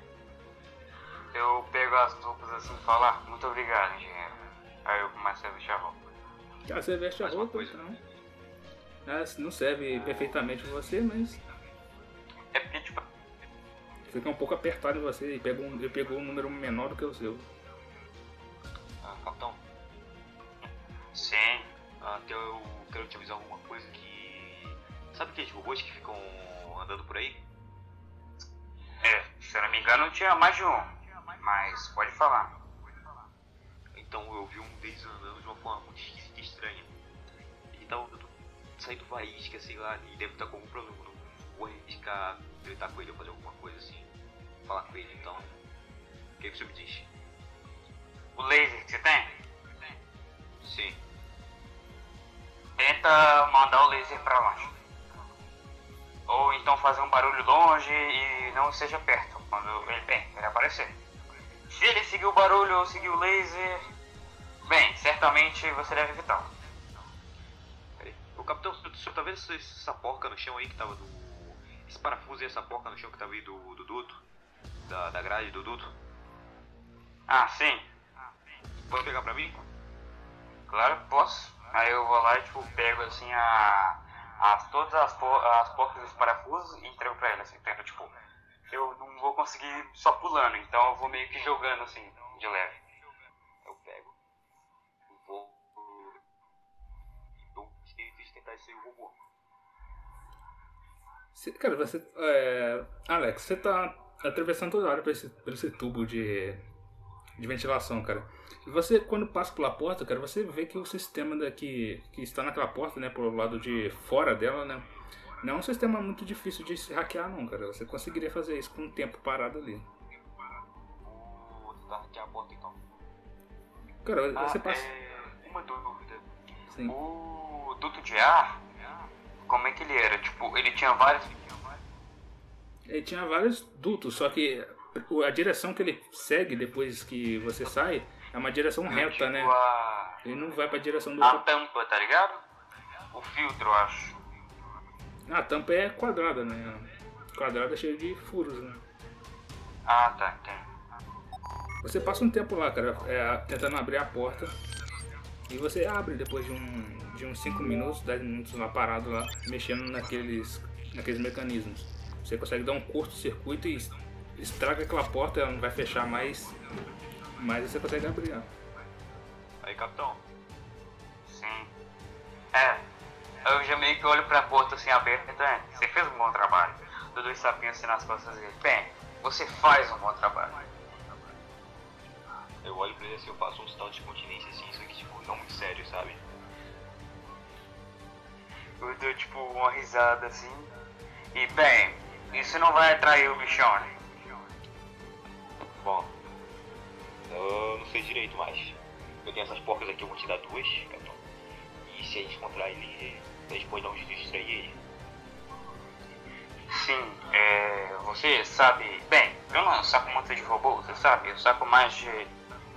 Eu pego as roupas assim e falo, ah, muito obrigado, engenheiro. Aí eu começo a vestir a roupa. Cara, você veste a Mais roupa, coisa. então. Ah, não serve perfeitamente pra você, mas É porque, tipo, fica um pouco apertado em você e pega um, ele pegou um número menor do que o seu. Ah, capitão, sim. até eu quero te avisar alguma coisa que. Sabe aqueles robôs que ficam andando por aí? É, se eu não me engano tinha mais de um. Mas pode falar. Então eu vi um deles andando de uma forma muito esquisita e estranha. Ele tava andando, saindo faísca, sei lá, e deve estar com algum problema. Não vou arriscar gritar com ele ou fazer alguma coisa assim. Falar com ele, então. O que, que você me diz? O laser que você tem? Sim. Tenta mandar o laser pra longe. Ou então fazer um barulho longe e não seja perto quando ele bem, ele aparecer. Se ele seguir o barulho ou seguir o laser, bem, certamente você deve evitá-lo. Ô capitão, o senhor tá vendo essa, porca no chão aí que tava do. Esse parafuso e essa porca no chão que tava aí do, do duto? Da, da grade do duto? Ah, sim, Pode pegar pra mim? claro que posso. Aí eu vou lá e tipo, pego assim a, as, todas as, as porcas dos parafusos e entrego pra ele, assim, entendeu? Tipo, eu não vou conseguir só pulando, então eu vou meio que jogando assim, de leve. Eu pego. Vou. Então, tento tentar ser o robô. Cara, você. É, Alex, você tá atravessando toda hora por esse, por esse tubo de, de ventilação, cara. E você, quando passa pela porta, cara, você vê que o sistema daqui que está naquela porta, né, pelo lado de fora dela, né, não é um sistema muito difícil de se hackear, não, cara. Você conseguiria fazer isso com um tempo parado ali. Vou tentar hackear a porta então. Cara, Ah, você passa. é, uma dúvida. Sim. O duto de ar, como é que ele era? Tipo, ele tinha vários. Ele tinha vários dutos, só que a direção que ele segue depois que você sai é uma direção reta, tipo, né? A... Ele não vai pra direção do. A tampa, tá ligado? O filtro, eu acho. Ah, a tampa é quadrada, né? Quadrada cheia de furos, né? Ah, tá, entendi. Você passa um tempo lá, cara, é, tentando abrir a porta. E você abre depois de, um, de uns 5 minutos, 10 minutos lá parado lá, mexendo naqueles, naqueles mecanismos. Você consegue dar um curto-circuito e estraga aquela porta, ela não vai fechar mais, mas você consegue abrir ela. Aí, capitão. Sim. É, eu já meio que olho pra porta assim aberta, é, você fez um bom trabalho. Dou dois sapinhos assim nas costas dele. Bem, você faz um bom trabalho. Eu olho pra ele assim, eu faço um sinal de continência assim, isso aqui, tipo, não muito sério, sabe? Eu dou tipo uma risada assim. E bem, isso não vai atrair o bichão, né? Bom, eu não sei direito mais. Eu tenho essas porcas aqui, eu vou te dar duas, capitão. E se a gente encontrar ele, jeito de distrair ele. Sim, é, você sabe. Bem, eu não saco muito de robô, você sabe? Eu saco mais de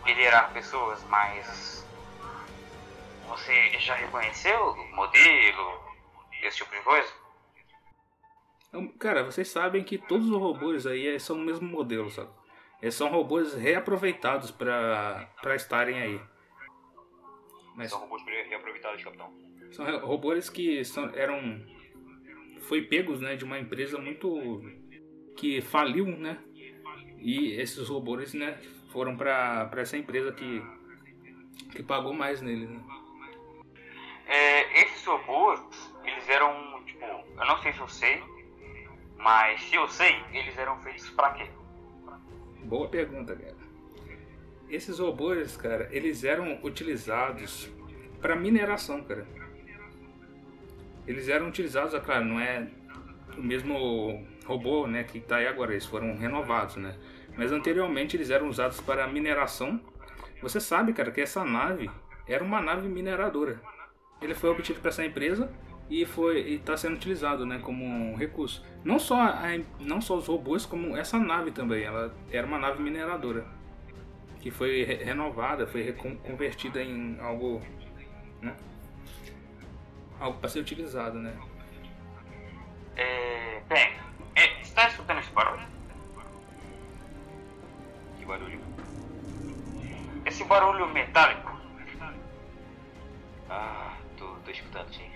liderar pessoas, mas. Você já reconheceu o modelo, esse tipo de coisa? Cara, vocês sabem que todos os robôs aí eh, são o mesmo modelo, sabe? Eles são robôs reaproveitados pra, pra estarem aí. Mas São robôs reaproveitados, capitão. São robôs que são, eram. Foi pegos, né, de uma empresa muito. que faliu, né? E esses robôs, né, foram pra, pra essa empresa que. que pagou mais neles, né? É, esses robôs, eles eram, tipo, eu não sei se eu sei, mas se eu sei, eles eram feitos pra quê? Boa pergunta, cara. Esses robôs, cara, eles eram utilizados para mineração, cara. Eles eram utilizados, é claro, não é o mesmo robô, né, que tá aí agora, eles foram renovados, né? Mas anteriormente eles eram usados para mineração. Você sabe, cara, que essa nave era uma nave mineradora. Ele foi obtido para essa empresa e foi está sendo utilizado, né, como um recurso. Não só a, não só os robôs, como essa nave também. Ela era uma nave mineradora que foi re- renovada, foi convertida em algo, né? Algo para ser utilizado, né? É, bem, é, você tá escutando esse barulho? Que barulho. Esse barulho metálico? Ah, tô, tô escutando sim.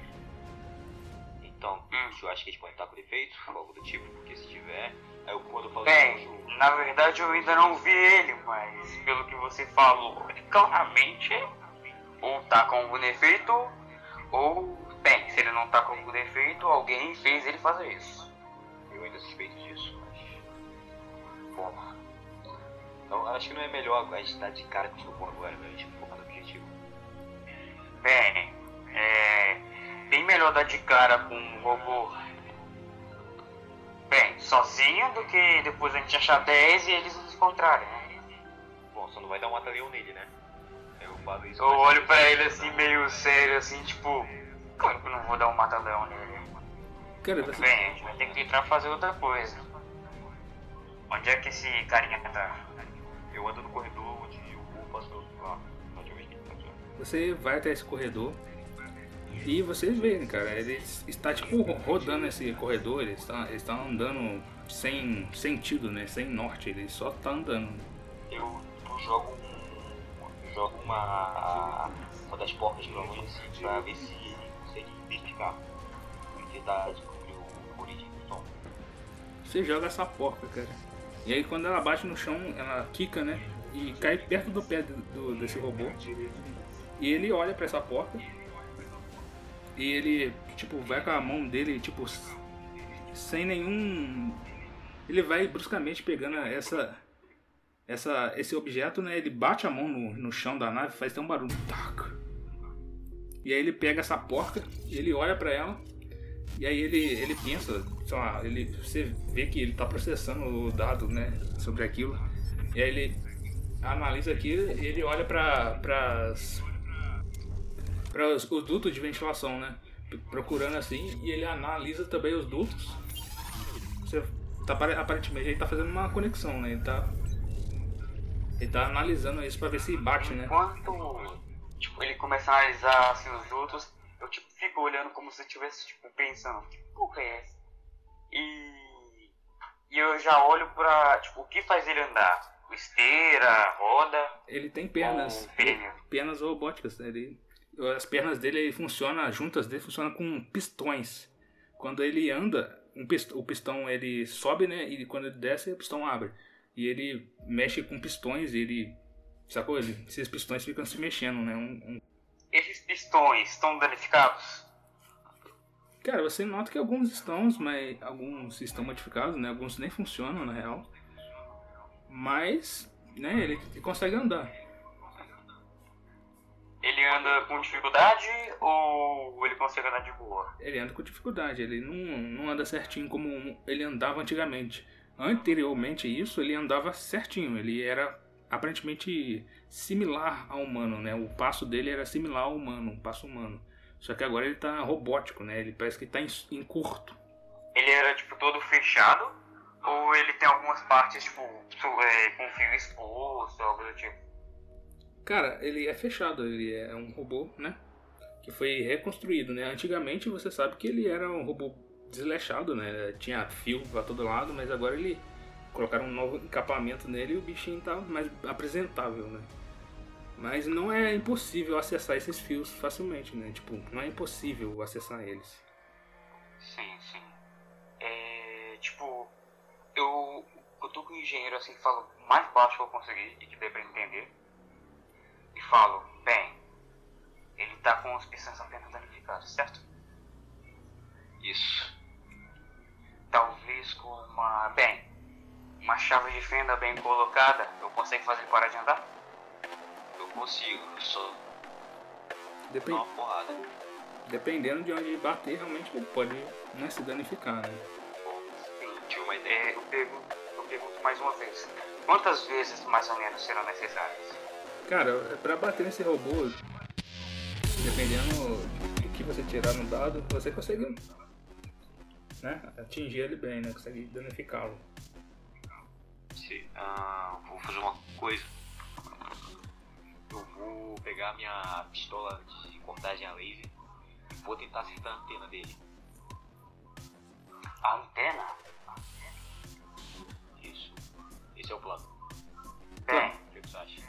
Então, Hum. o senhor acha que eles podem estar com defeito? Algo do tipo? Porque se tiver, aí eu quando falo Bem, eu- na verdade eu ainda não vi ele, mas pelo que você falou, ele claramente ou tá com algum defeito, ou, bem, se ele não tá com algum defeito, alguém fez ele fazer isso. eu ainda suspeito disso, mas. Bom. Então acho que não é melhor a gente dar de cara com o robô agora, né? A gente focar no objetivo. Bem, é bem melhor dar de cara com um robô, bem, sozinho, do que depois a gente achar 10 e eles nos encontrarem, né? Bom, só não vai dar um mata-leão nele, né? Eu falo isso. Eu olho pra ele assim, meio sério, assim, tipo, claro que eu não vou dar um mata-leão nele. Cara, você, Bem, a gente vai ter que tentar fazer outra coisa. Onde é que esse carinha tá? Eu ando no corredor onde o robô passou lá. Onde eu vi que ele passou. você vai até esse corredor e vocês veem, cara, ele está tipo rodando esse corredor, ele está, ele está andando sem sentido, né? Sem norte, ele só tá andando. Eu, eu jogo um. eu jogo uma. uma das portas pra longe pra ver se E descobrir o origem do. Você joga essa porca, cara. E aí quando ela bate no chão, ela quica, né? E cai perto do pé do, do- desse robô. E ele olha pra essa porta. E ele, tipo, vai com a mão dele, tipo, sem nenhum. Ele vai bruscamente pegando essa. Essa, esse objeto, né? Ele bate a mão no, no chão da nave, faz até um barulho. Tac. E aí ele pega essa porca, ele olha pra ela. E aí ele, ele pensa, sei lá, ele, você vê que ele tá processando o dado, né, sobre aquilo. E aí ele analisa aquilo e ele olha para para os, os dutos de ventilação, né? Procurando assim, e ele analisa também os dutos. Você tá, apare- aparentemente ele tá fazendo uma conexão, né? Ele tá ele tá analisando isso para ver se bate, né? Tipo, ele começa a analisar assim, os outros, eu tipo, fico olhando como se eu estivesse tipo, pensando, que porra é essa? E, e eu já olho pra, tipo, o que faz ele andar? Esteira, roda? Ele tem pernas. Pernas robóticas. né? Ele, as pernas dele ele funciona, juntas dele funcionam com pistões. Quando ele anda, um pist- o pistão ele sobe, né? E quando ele desce, o pistão abre. E ele mexe com pistões, e ele. Sacou? Ele, esses pistões ficam se mexendo, né? Um- um- Esses pistões estão danificados? Cara, você nota que alguns estão, mas alguns estão modificados, né? Alguns nem funcionam na real. Mas, né, ele, ele consegue andar. Ele anda com dificuldade ou ele consegue andar de boa? Ele anda com dificuldade, ele não, não anda certinho como ele andava antigamente. Anteriormente a isso, ele andava certinho, ele era aparentemente similar ao humano, né? O passo dele era similar ao humano, um passo humano. Só que agora ele tá robótico, né? Ele parece que tá em, em curto. Ele era tipo todo fechado? Ou ele tem algumas partes tipo é, com fio exposto, algo do tipo? Cara, ele é fechado, ele é um robô, né? Que foi reconstruído, né? Antigamente você sabe que ele era um robô desleixado, né? Tinha fio pra todo lado, mas agora ele colocaram um novo encapamento nele e o bichinho tá mais apresentável, né? Mas não é impossível acessar esses fios facilmente, né? Tipo, não é impossível acessar eles. Sim, sim. É. Tipo, eu. Eu tô com o engenheiro assim, falo o mais baixo que eu conseguir e que dê pra entender. E falo, bem, ele tá com os pistões apenas danificados, certo? Isso. Talvez com uma. Bem, uma chave de fenda bem colocada, eu consigo fazer ele parar de andar? Eu consigo, só dar Depen- uma porrada. Dependendo de onde bater, realmente ele pode né, se danificar, né? Tive uma ideia. É, eu, pergunto, eu pergunto mais uma vez: quantas vezes mais ou menos serão necessárias? Cara, pra bater nesse robô, dependendo do que você tirar no dado, você consegue né, atingir ele bem, né? Consegue danificá-lo. Se- ah, vou fazer uma coisa. Eu vou pegar minha pistola de cortagem a laser e vou tentar acertar a antena dele. A antena? Isso. Esse é o plano. Bem, O que você acha?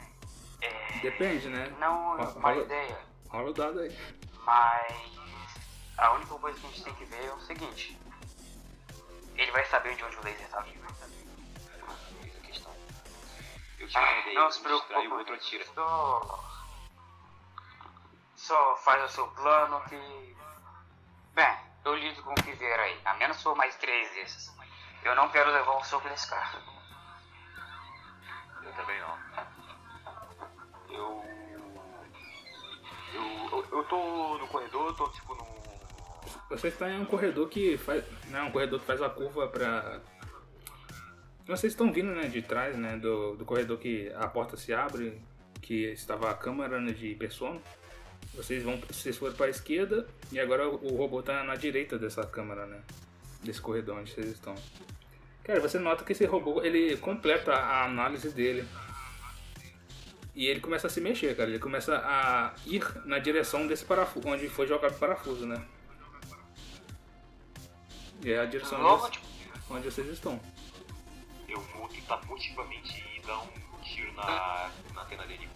é, Depende, né? não é Ro- uma ideia, Rola o dado aí. mas a única coisa que a gente tem que ver é o seguinte: ele vai saber de onde o laser tá vindo. Eu uma Ah, ideia. não se preocupe, o outro atira. Só, só faz o seu plano que. Bem, eu lido com o que vier aí. A menos for mais três vezes. Eu não quero levar um soco nesse cara. Eu também não. Eu. Eu, eu, eu tô no corredor, tô tipo no. Você está em um corredor que faz. Né, um corredor que faz a curva pra. Vocês estão vindo, né, de trás, né, do, do corredor que a porta se abre, que estava a câmara né, de persona. Vocês vão, vocês foram para a esquerda e agora o, robô tá na direita dessa câmara, né, desse corredor onde vocês estão. Cara, você nota que esse robô ele completa a análise dele. E ele começa a se mexer, cara. Ele começa a ir na direção desse parafuso, onde foi jogado o parafuso, né? E é a direção desse- tipo, onde vocês estão. Eu vou tentar furtivamente dar um tiro na, na antena dele.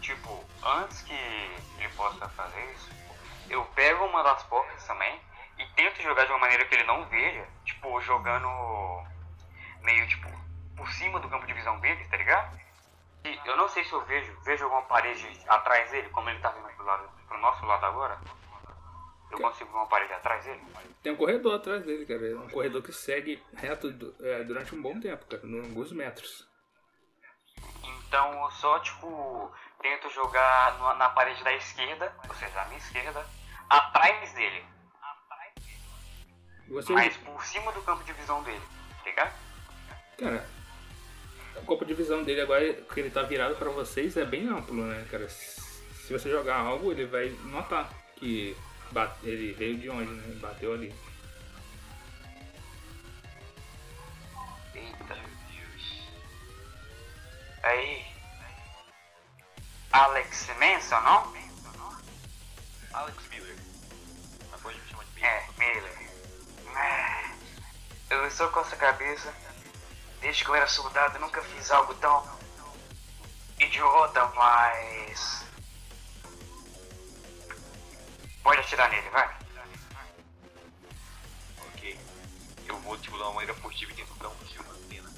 tipo, antes que ele possa fazer isso, eu pego uma das portas também e tento jogar de uma maneira que ele não veja. Tipo, jogando meio tipo por cima do campo de visão dele, tá ligado? E eu não sei se eu vejo, vejo alguma parede atrás dele, como ele tá vindo pro, lado, pro nosso lado agora. Eu consigo ver uma parede atrás dele? Tem um corredor atrás dele, cara. Um corredor que segue reto é, durante um bom tempo, cara. Alguns metros. Então eu só, tipo, tento jogar na parede da esquerda, ou seja, à minha esquerda, atrás dele. E Você, Mas por cima do campo de visão dele, tá ligado? cara, o corpo de visão dele agora, que ele tá virado pra vocês, é bem amplo, né, cara? Se você jogar algo, ele vai notar que bate- ele veio de onde, né? Bateu ali. Eita. Meu Deus. Aí. Alex Manson, não? Alex Miller. Mas pode me chamar de Miller. É, Miller. Eu sou coça cabeça. Desde que eu era soldado, eu nunca fiz algo tão idiota, mas. Pode atirar nele, vai. Ok. Eu vou, tipo, dar uma maneira furtiva e tentar dar um tiro na antena.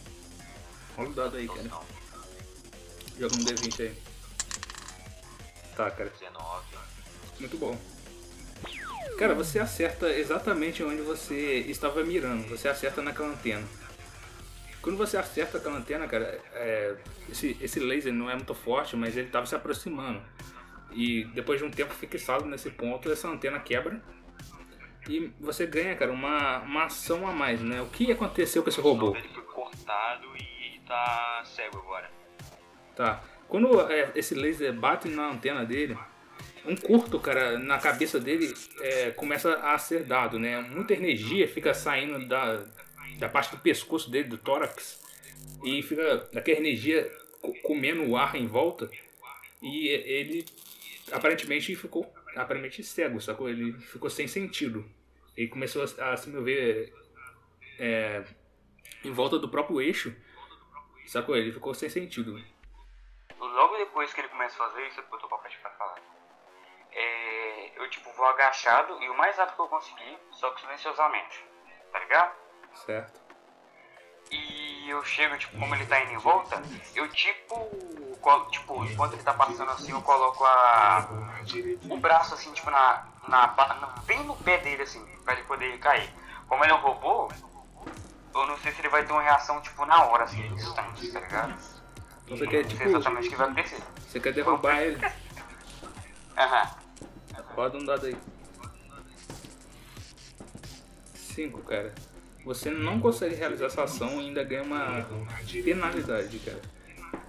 Rola o dado aí, cara. Não, Joga um D20 aí. Tá, cara. 19. Muito bom. Cara, você acerta exatamente onde você estava mirando. Você acerta naquela antena. Quando você acerta aquela antena, cara, é, esse, esse laser não é muito forte, mas ele estava se aproximando. E depois de um tempo fixado nesse ponto, essa antena quebra. E você ganha, cara, uma, uma ação a mais, né? O que aconteceu com esse robô? Ele foi cortado e tá cego agora. Tá. Quando é, esse laser bate na antena dele, um curto, cara, na cabeça dele é, começa a ser dado, né? Muita energia fica saindo da, da parte do pescoço dele, do tórax, e fica aquela energia co- comendo o ar em volta. E ele aparentemente ficou aparentemente cego, sacou? Ele ficou sem sentido. Ele começou a, a se mover é, em volta do próprio eixo, sacou? Ele ficou sem sentido. Logo depois que ele começa a fazer isso, eu tô pra pra falar. É, eu tipo vou agachado e o mais rápido que eu conseguir, só que silenciosamente. Tá ligado? Certo? E eu chego, tipo, como ele tá indo em volta, eu tipo. tipo, enquanto ele tá passando assim, eu coloco a. o braço assim, tipo, na. na, bem no pé dele assim, pra ele poder cair. Como ele é um robô, eu não sei se ele vai ter uma reação, tipo, na hora, assim, instante, tá ligado? Então você quer, Não tipo, sei exatamente o que vai acontecer. você quer derrubar ele. Aham. Roda um dado aí. 5, cara. Você não consegue realizar essa ação e ainda ganha uma penalidade, cara.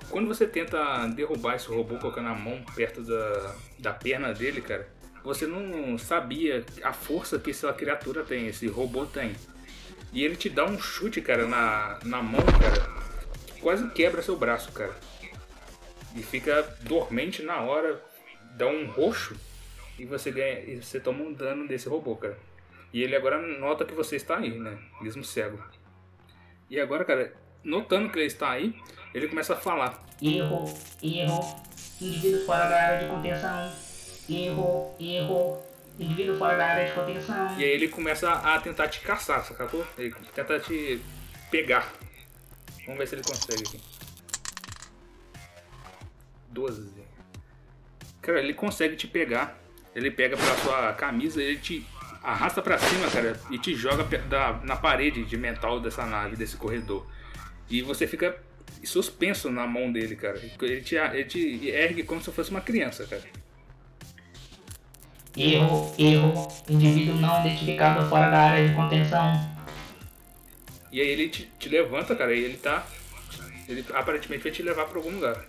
Quando você tenta derrubar esse robô colocando a mão perto da, da perna dele, cara, você não sabia a força que essa criatura tem, esse robô tem. E ele te dá um chute, cara, na, na mão, cara, que quase quebra seu braço, cara. E fica dormente na hora, dá um roxo e você ganha, e você toma um dano desse robô, cara. E ele agora nota que você está aí, né? Mesmo cego. E agora, cara, notando que ele está aí, ele começa a falar. Erro, erro. Indivíduo fora da área de contenção. Erro, erro. Indivíduo fora da área de contenção. E aí ele começa a tentar te caçar, sacou? Ele tenta te pegar. Vamos ver se ele consegue aqui. 12. Cara, ele consegue te pegar. Ele pega pela sua camisa, ele te arrasta pra cima, cara, e te joga da, na parede de metal dessa nave, desse corredor. E você fica suspenso na mão dele, cara. Ele te, ele te ergue como se fosse uma criança, cara. Erro, erro. Indivíduo não identificado fora da área de contenção. E aí ele te, te levanta, cara, e ele tá. Ele aparentemente vai te levar pra algum lugar.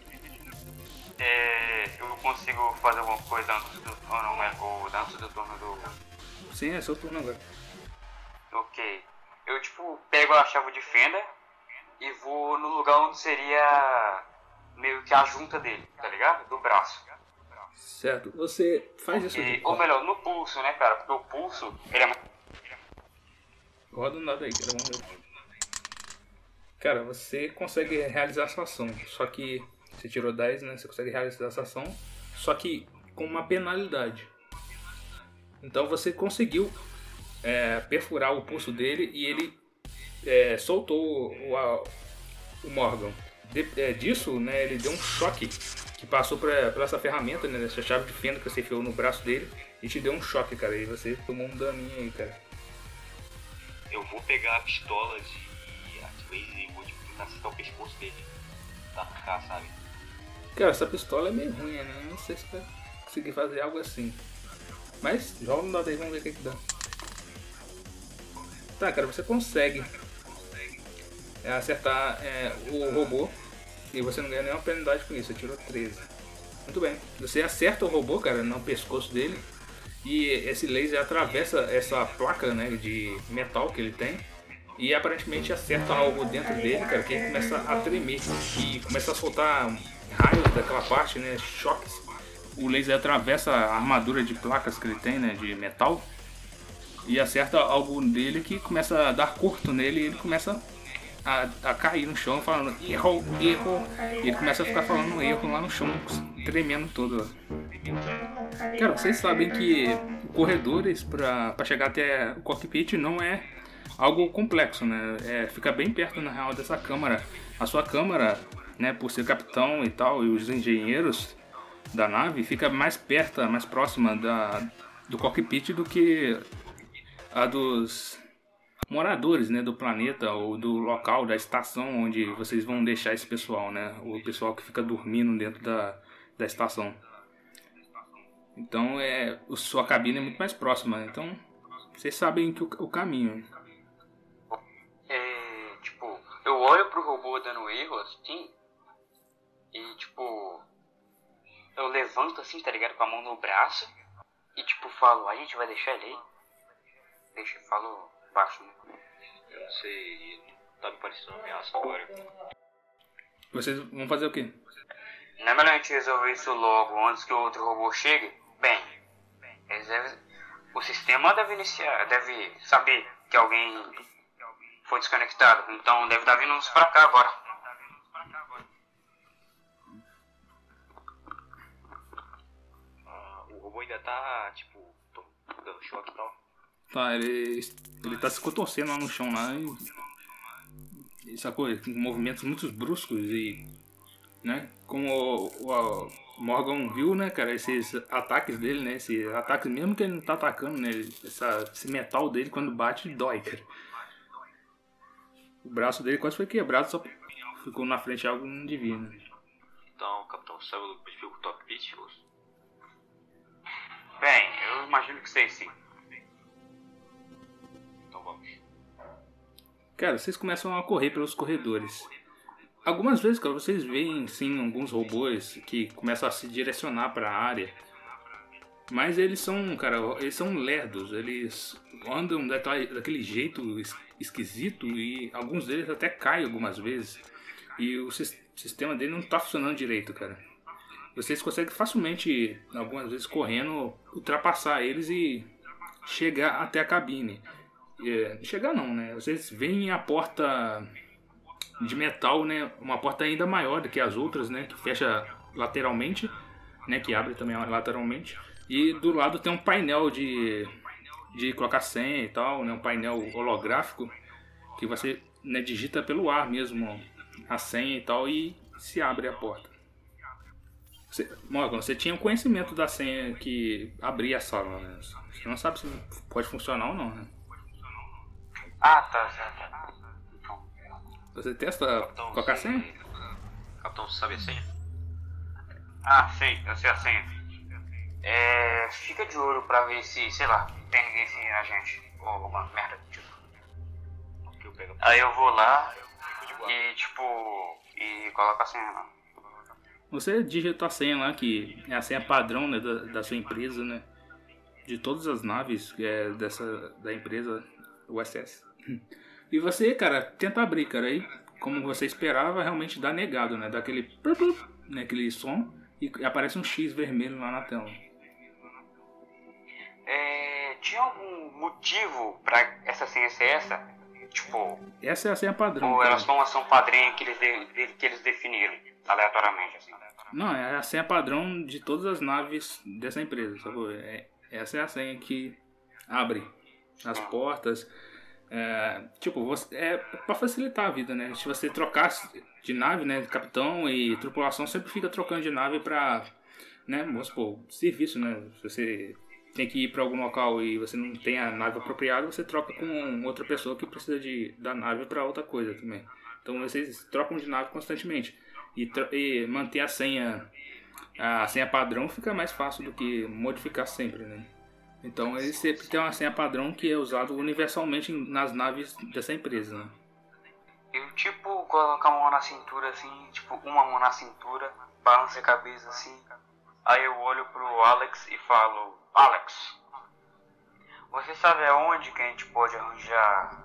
É, eu consigo fazer alguma coisa antes do, é, ou antes do turno do. Sim, é seu turno agora. Ok. Eu tipo pego a chave de fenda e vou no lugar onde seria meio que a junta dele, tá ligado? Do braço. Certo, você faz isso E, aqui. ou melhor, no pulso, né, cara? Porque o pulso, ele é Roda um dado aí, cara. Vamos ver. Cara, você consegue realizar essa ação. Só que você tirou 10, né? Você consegue realizar essa ação. Só que com uma penalidade. Então você conseguiu é, perfurar o pulso dele e ele é, soltou o, a- o Morgan. De- é, disso, né, ele deu um choque que passou pra, pra essa ferramenta, né, essa chave de fenda que você enfiou no braço dele e te deu um choque, cara. E você tomou um daninho aí, cara. Eu vou pegar a pistola de arco laser e vou tipo, tentar acertar o pescoço dele. Tacar, sabe? Cara, essa pistola é meio ruim, né? Eu Não sei se vai conseguir fazer algo assim. Mas joga um dado aí, vamos ver o que, que dá. Tá, cara, você consegue é, acertar é, o robô e você não ganha nenhuma penalidade com isso, você tirou 13. Muito bem. Você acerta o robô, cara, no pescoço dele e esse laser atravessa essa placa né, de metal que ele tem e aparentemente acerta algo dentro dele, cara, que ele começa a tremer e começa a soltar raios daquela parte, né, choques. O laser atravessa a armadura de placas que ele tem, né, de metal, e acerta algo dele que começa a dar curto nele e ele começa a, a cair no chão falando erro, erro. E ele começa a ficar falando erro lá no chão, tremendo todo. Cara, vocês sabem que corredores para chegar até o cockpit não é algo complexo, né? É, fica bem perto, na real, dessa câmara. A sua câmara, né, por ser capitão e tal, e os engenheiros da nave, fica mais perto, mais próxima da, do cockpit do que a dos moradores, né, do planeta ou do local, da estação onde vocês vão deixar esse pessoal, né? O pessoal que fica dormindo dentro da, da estação. Então, é, a sua cabine é muito mais próxima, então vocês sabem que o, o caminho. É, tipo, eu olho pro robô dando erro, assim, e, tipo, eu levanto, assim, tá ligado? Com a mão no braço, e, tipo, falo, a gente vai deixar ele aí? Deixa, falo baixo, né? Eu não sei, tá me parecendo uma ameaça agora. Vocês vão fazer o quê? Não é melhor a gente resolver isso logo, antes que o outro robô chegue? Bem, devem, o sistema deve iniciar, deve saber que alguém foi desconectado, então deve estar vindo uns pra cá agora. Tá, tipo, tô- dando choque e tal. Tá, ele, ele tá se contorcendo lá no chão lá e. e sacou? Com movimentos muito bruscos e. né? Como o, o- o Morgan viu, né, cara, esses ataques dele, né? Esse ataque, mesmo que ele não tá atacando, né? Essa, esse metal dele quando bate dói, cara. O braço dele quase foi quebrado, só ficou na frente algo não devia, né? Então, capitão, sabe onde fica o cockpit? Ou- Bem, eu imagino que sei sim. Então vamos. Cara, vocês começam a correr pelos corredores. Algumas vezes, cara, vocês veem sim alguns robôs que começam a se direcionar para a área. Mas eles são, cara, eles são lerdos, eles andam daquele jeito es- esquisito e alguns deles até caem algumas vezes. E o sis- sistema dele não tá funcionando direito, cara. Vocês conseguem facilmente, algumas vezes correndo, ultrapassar eles e chegar até a cabine. É, chegar não, né? Vocês veem a porta de metal, né? Uma porta ainda maior do que as outras, né? Que fecha lateralmente, né? Que abre também lateralmente. E do lado tem um painel de, de colocar senha e tal, né? Um painel holográfico que você né, digita pelo ar mesmo a senha e tal e se abre a porta. Você, Morgan, você tinha o conhecimento da senha que abria a sala, né? Você não sabe se pode funcionar ou não, né? Ah, tá, tá, tá. Então, Você testa colocar a senha? Capitão, você sabe a senha? Ah, sei, eu sei a senha. É, fica de olho pra ver se, sei lá, tem ninguém sem a gente. Ou alguma merda do tipo. Aí eu vou lá e, tipo, e coloco a senha lá. Você digita a senha lá, que é a senha padrão né, da, da sua empresa, né? De todas as naves é dessa, da empresa USS. E você, cara, tenta abrir, cara. Aí, como você esperava, realmente dá negado, né? Dá aquele, plup, plup, né, aquele som e aparece um X vermelho lá na tela. É, tinha algum motivo pra essa senha ser essa? Tipo, Essa é a senha padrão. ou cara. era só uma ação padrinha que eles, de- de- que eles definiram aleatoriamente, assim? Não, é a senha padrão de todas as naves dessa empresa, sacou? É, essa é a senha que abre as portas. É, tipo, você, é pra facilitar a vida, né? Se você trocar de nave, né? Capitão e tripulação sempre fica trocando de nave pra, né? Vamos supor, serviço, né? Se você tem que ir pra algum local e você não tem a nave apropriada, você troca com outra pessoa que precisa de, da nave pra outra coisa também. Então vocês trocam de nave constantemente. E, e manter a senha a senha padrão fica mais fácil do que modificar sempre, né? Então ele sempre tem uma senha padrão que é usado universalmente nas naves dessa empresa, né? Eu, tipo, colocar a mão na cintura, assim, tipo, uma mão na cintura, balança a cabeça, assim. Aí eu olho pro Alex e falo, Alex, você sabe aonde que a gente pode arranjar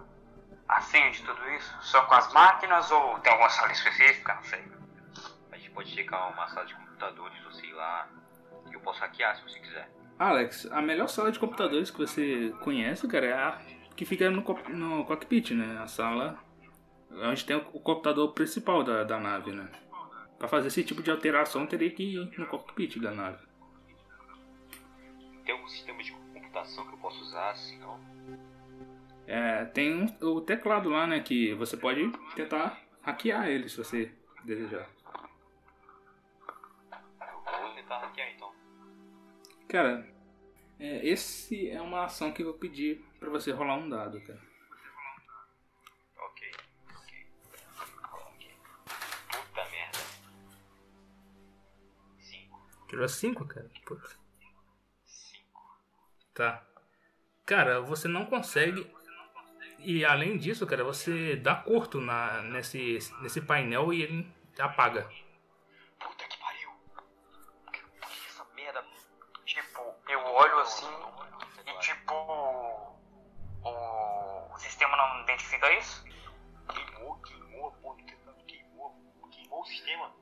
a senha de tudo isso? Só com as máquinas ou tem alguma sala específica? Não sei. Pode checar uma sala de computadores, ou sei lá. Eu eu posso hackear se você quiser. Alex, a melhor sala de computadores que você conhece, cara, é a que fica no, no cockpit, né? A sala onde tem o o computador principal da, da nave, né? Pra fazer esse tipo de alteração, teria que ir no cockpit da nave. Tem algum sistema de computação que eu posso usar, assim, não? É, tem um- o teclado lá, né? Que você pode tentar hackear ele se você desejar. Vou tentar hackear então. Cara, é, esse é uma ação que eu pedi pra você rolar um dado, cara. Ok. Ok. Ok. Puta merda. Cinco. Tirou 5, cara? Cinco. Tá. Cara, você não consegue. E além disso, cara, você dá curto na, nesse, nesse painel e ele apaga. Puta que pariu. Que, que essa merda. Tipo, eu olho assim e tipo. O, o sistema não identifica isso? Queimou, queimou a porra do. Queimou. Queimou o sistema.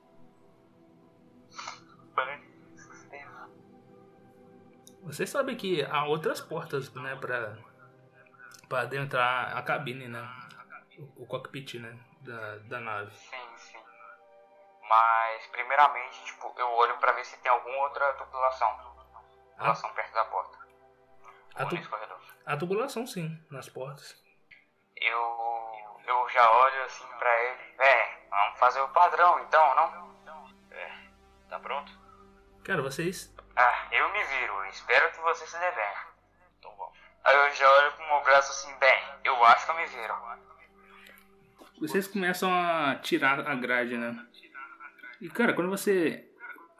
Sistema. Você sabe que há outras portas, né, pra, pra adentrar a cabine, né? O, o cockpit, né? Da, da nave. Sim, sim. Mas, primeiramente, tipo, eu olho pra ver se tem alguma outra tubulação. Tubulação perto da porta. A, tu, a tubulação, sim, nas portas. Eu, eu já olho assim pra ele. É, vamos fazer o padrão então, não? Tá pronto? Cara, vocês. Ah, eu me viro. Espero que você se dê bem. Então vamos. Aí eu já olho com o meu braço assim, bem, eu acho que eu me viro. Vocês começam a tirar a grade, né? E cara, quando você.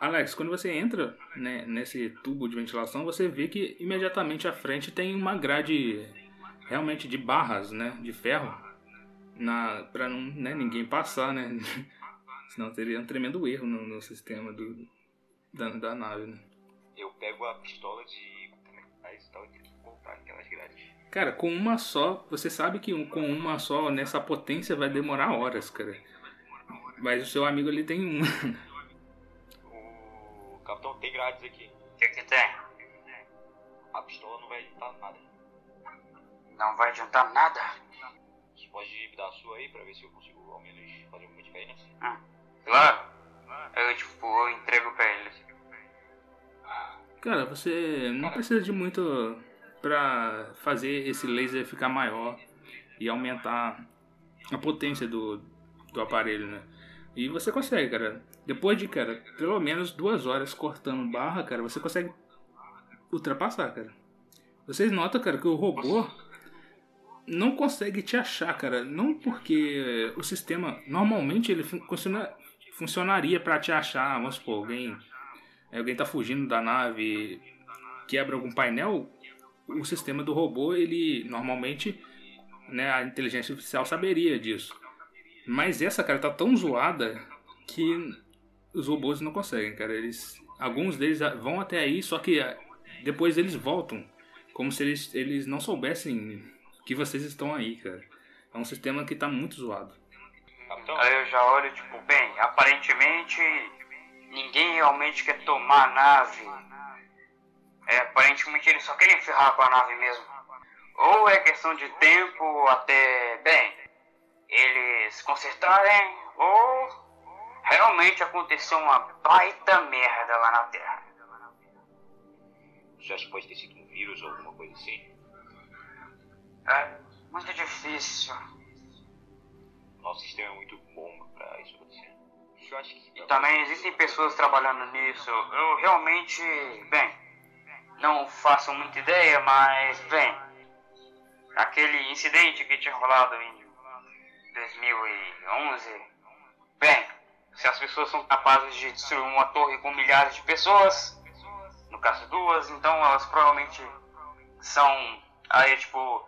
Alex, quando você entra né, nesse tubo de ventilação, você vê que imediatamente à frente tem uma grade realmente de barras, né? De ferro. Na, pra não né, ninguém passar, né? Senão teria um tremendo erro no, no sistema do, da, da nave, né? Eu pego a pistola de metais e tal e tento comprar aquelas grades. Cara, com uma só, você sabe que um- com uma só nessa potência vai demorar horas, cara. Mas o seu amigo ali tem uma. O capitão tem grades aqui. O que que tem? A pistola não vai adiantar nada. Não vai adiantar nada. Você pode me dar a sua aí pra ver se eu consigo ao menos fazer alguma diferença? Claro. Eu, tipo, eu entrego pra ele. Cara, você não precisa de muito pra fazer esse laser ficar maior e aumentar a potência do, do aparelho, né? E você consegue, cara. Depois de, cara, pelo menos duas horas cortando barra, cara, você consegue ultrapassar, cara. Vocês notam, cara, que o robô não consegue te achar, cara. Não porque o sistema normalmente ele fun- funciona, funcionaria pra te achar, vamos supor, alguém alguém tá fugindo da nave, quebra algum painel, o sistema do robô, ele normalmente, né, a inteligência artificial saberia disso. Mas essa, cara, tá tão zoada que os robôs não conseguem, cara. Eles, alguns deles vão até aí, só que ah, depois eles voltam, como se eles, eles não soubessem que vocês estão aí, cara. É um sistema que tá muito zoado. Aí eu já olho, tipo, bem, aparentemente ninguém realmente quer tomar a nave. É, aparentemente eles só querem ferrar com a nave mesmo. Ou é questão de tempo até, bem, eles consertarem, ou realmente aconteceu uma baita merda lá na Terra. você acha que pode ter sido um vírus ou alguma coisa assim? É muito difícil. Nosso sistema é muito bom pra isso acontecer. Eu acho que. E também existem pessoas trabalhando nisso. Eu realmente, bem, não faço muita ideia, mas, bem, aquele incidente que tinha rolado em 2011, bem, se as pessoas são capazes de destruir uma torre com milhares de pessoas, no caso duas, então elas provavelmente são, aí tipo,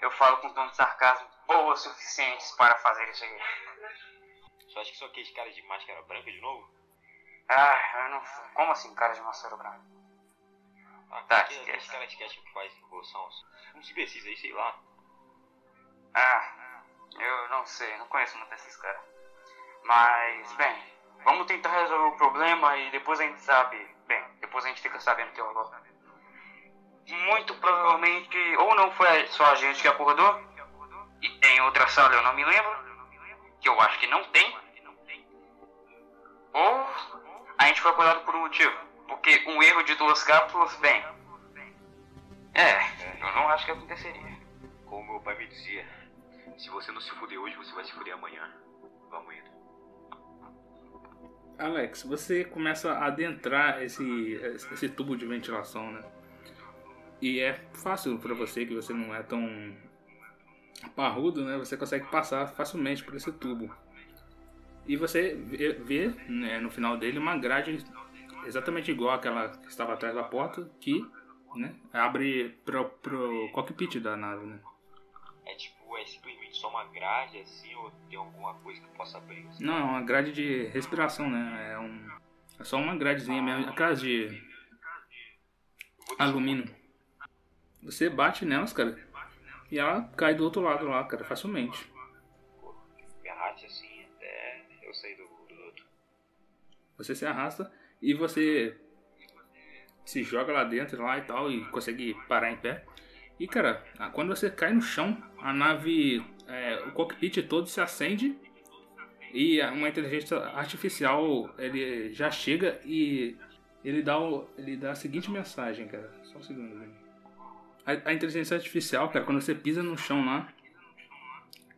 eu falo com tom de sarcasmo, boas suficientes para fazer isso aqui. Você acha que são aqueles caras de máscara branca de novo? Ah, eu não. Como assim, cara de maçaro branco? Ah, Tá, aqueles, aqueles caras que acham que faz revolução. Uns imbecis aí, sei lá. Ah, eu não sei, não conheço muito esses caras. Mas, bem, vamos tentar resolver o problema e depois a gente sabe Bem, depois a gente fica sabendo que é o. Muito provavelmente, ou não foi só a gente que acordou, e tem outra sala, eu não me lembro, que eu acho que não tem, ou a gente foi acordado por um motivo, porque um erro de duas cápsulas, bem, é, eu não acho que aconteceria. Como meu pai me dizia, se você não se fuder hoje, você vai se fuder amanhã. Vamos indo. Alex, você começa a adentrar esse, esse tubo de ventilação, né? E é fácil para você que você não é tão parrudo, né? Você consegue passar facilmente por esse tubo. E você vê, né, no final dele uma grade exatamente igual àquela que estava atrás da porta, que né, abre pro, pro cockpit da nave, né? É tipo, simplesmente só uma grade assim, ou tem alguma coisa que possa abrir? Assim? Não, é uma grade de respiração, né? É, um, é só uma gradezinha mesmo, aquelas de alumínio. Você bate nelas, cara, e ela cai do outro lado lá, cara, facilmente. Pô, me arraste assim até eu sair do, do outro. Você se arrasta e você se joga lá dentro lá e tal e consegue parar em pé. E cara, quando você cai no chão, a nave, é, o cockpit todo se acende e uma inteligência artificial ele já chega e ele dá, o, ele dá a seguinte mensagem, cara. Só um segundo. A, a inteligência artificial, cara, quando você pisa no chão lá,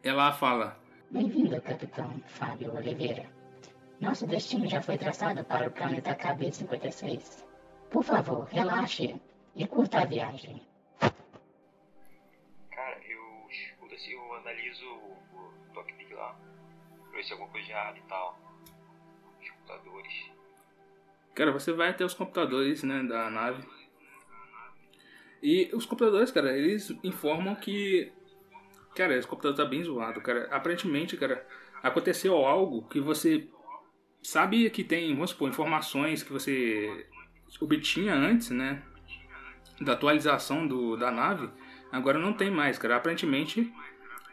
ela fala: Bem-vindo, capitão Fábio Oliveira. Nosso destino já foi traçado para o planeta KB-56. Por favor, relaxe e curta a viagem. Eu analiso o, o cockpit lá, pra ver se alguma coisa de errado e tal. Os computadores. Cara, você vai até os computadores, né, da nave. E os computadores, cara, eles informam que. Cara, esse computador tá bem zoado, cara. Aparentemente, cara, aconteceu algo que você sabe que tem, vamos supor, informações que você obtinha antes, né? Da atualização do, da nave, agora não tem mais, cara. Aparentemente,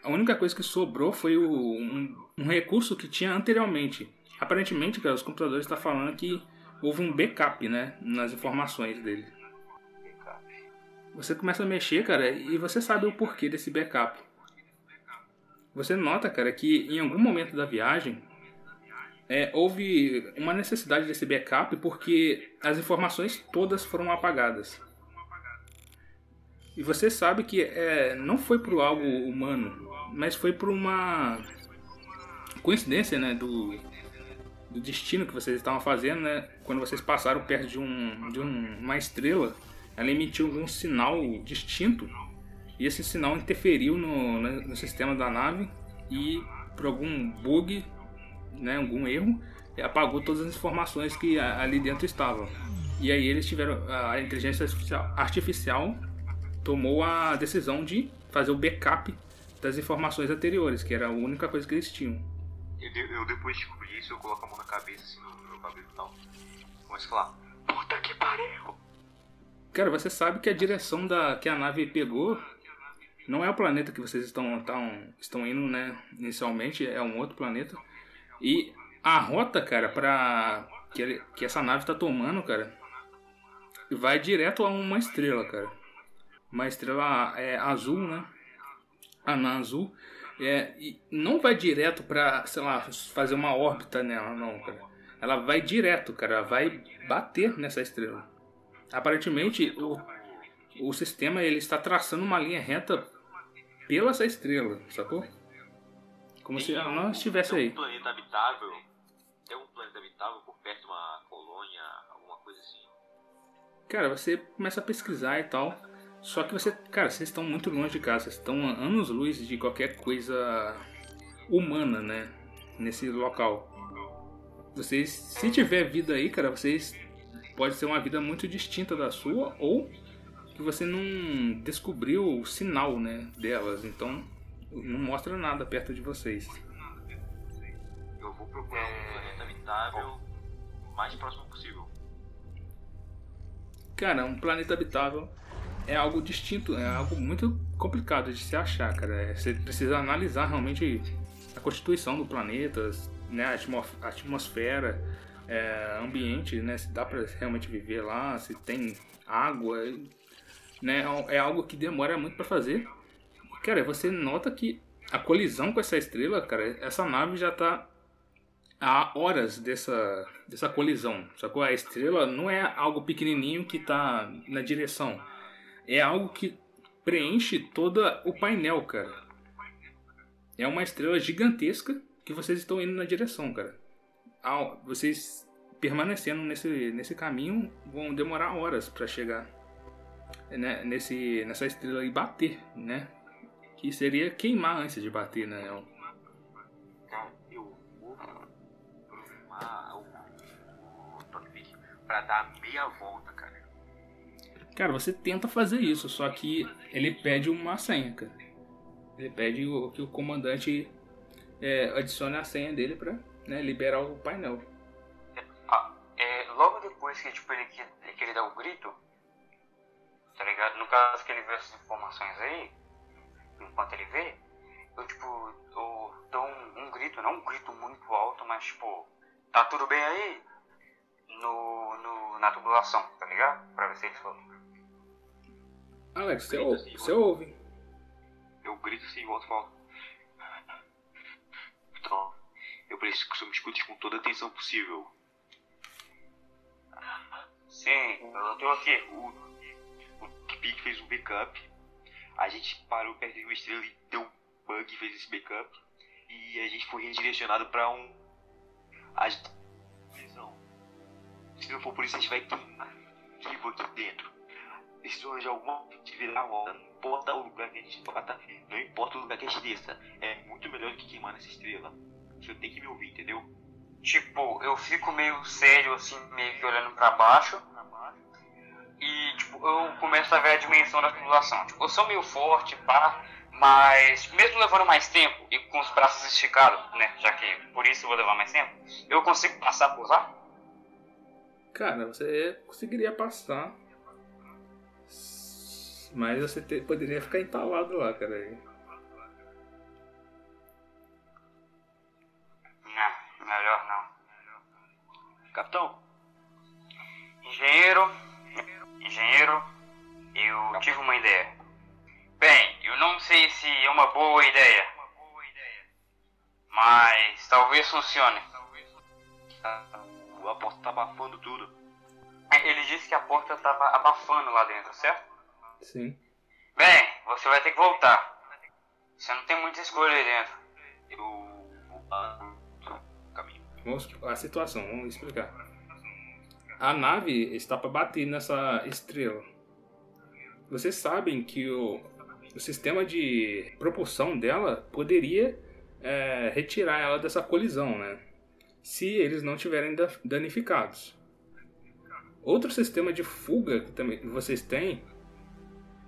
a única coisa que sobrou foi o, um, um recurso que tinha anteriormente. Aparentemente, cara, os computadores estão falando que houve um backup, né? Nas informações dele. Você começa a mexer, cara, e você sabe o porquê desse backup. Você nota, cara, que em algum momento da viagem é, houve uma necessidade desse backup porque as informações todas foram apagadas. E você sabe que é, não foi por algo humano, mas foi por uma coincidência né, do, do destino que vocês estavam fazendo. Né, quando vocês passaram perto de, um, de um, uma estrela, ela emitiu um sinal distinto. E esse sinal interferiu no, no sistema da nave e por algum bug né, algum erro, apagou todas as informações que ali dentro estavam. E aí eles tiveram a inteligência artificial tomou a decisão de fazer o backup das informações anteriores, que era a única coisa que eles tinham. Eu, eu depois descobri isso, eu coloco a mão na cabeça assim no meu cabelo e tal. Começo a falar, puta que pariu! Cara, você sabe que a direção da que a nave pegou não é o planeta que vocês estão, estão, estão indo, né? Inicialmente é um outro planeta. E a rota, cara, pra. Que, que essa nave tá tomando, cara, vai direto a uma estrela, cara. Uma estrela é, azul, né? Anã azul. É, e não vai direto pra, sei lá, fazer uma órbita nela, não, cara. Ela vai direto, cara. Vai bater nessa estrela. Aparentemente, o, o sistema ele está traçando uma linha reta pela essa estrela, sacou? Como tem se ela não estivesse aí. Tem um planeta habitável? Tem um planeta habitável por perto de uma colônia, alguma coisa assim? Cara, você começa a pesquisar e tal. Só que você, cara, vocês estão muito longe de casa, vocês estão anos luz de qualquer coisa humana, né? Nesse local. Vocês, se tiver vida aí, cara, vocês pode ser uma vida muito distinta da sua ou que você não descobriu o sinal, né, delas. Então, não mostra nada perto de vocês. Eu vou procurar um planeta habitável mais próximo possível. Cara, um planeta habitável é algo distinto, é algo muito complicado de se achar, cara. É, você precisa analisar realmente a constituição do planeta, né, a atmosfera, é, ambiente, né? Se dá pra realmente viver lá, se tem água, né? É algo que demora muito para fazer. Cara, você nota que a colisão com essa estrela, cara, essa nave já tá há horas dessa, dessa colisão. Sacou? A estrela não é algo pequenininho que tá na direção. É algo que preenche todo o painel, cara. É uma estrela gigantesca que vocês estão indo na direção, cara. Vocês permanecendo nesse, nesse caminho vão demorar horas para chegar né, nesse, nessa estrela e bater, né? Que seria queimar antes de bater, né? Cara, eu vou programar o, pra dar meia volta, cara. Você tenta fazer isso, só que ele pede uma senha, cara. Ele pede que o comandante é, adicione a senha dele pra né, liberar o painel. Ah, é, logo depois que tipo, ele, que ele dá o grito, tá ligado? No caso que ele vê essas informações aí, enquanto ele vê, eu tipo, eu dou um, um grito, não um grito muito alto, mas tipo, tá tudo bem aí? No, no, na tubulação, tá ligado? Pra ver se eles falam. Alex, você, ouve, assim, você ouve? Eu grito assim, volto e falo. Então, eu preciso que você me escute com toda a atenção possível. Sim, eu tô aqui. O, Pig fez um backup. A gente parou perto de uma estrela e deu bug e fez esse backup. E a gente foi redirecionado para um. A visão. Se não for por isso, a gente vai queimar vivo aqui dentro. Se arranjar alguma de virar roda, não importa o lugar que a gente bata, não importa o lugar que a gente desça. É muito melhor do que queimar nessa estrela. Você tem que me ouvir, entendeu? Tipo, eu fico meio sério, assim, meio que olhando para baixo e tipo, eu começo a ver a dimensão da população. Tipo, eu sou meio forte, pá, mas mesmo levando mais tempo e com os braços esticados, né, já que por isso eu vou levar mais tempo, eu consigo passar por lá? Cara, você conseguiria passar, mas você poderia ficar entalado lá, cara. Não, melhor não. Capitão. Engenheiro, engenheiro, eu tive uma ideia. Bem, eu não sei se é uma boa ideia, mas talvez funcione. A porta tá abafando tudo. Ele disse que a porta tava abafando lá dentro, certo? Sim. Bem, você vai ter que voltar. Você não tem muita escolha aí dentro. Eu vou caminho. Vamos a situação, vamos explicar a nave está para bater nessa estrela. Vocês sabem que o, o sistema de propulsão dela poderia é, retirar ela dessa colisão, né? Se eles não tiverem danificados. Outro sistema de fuga que também vocês têm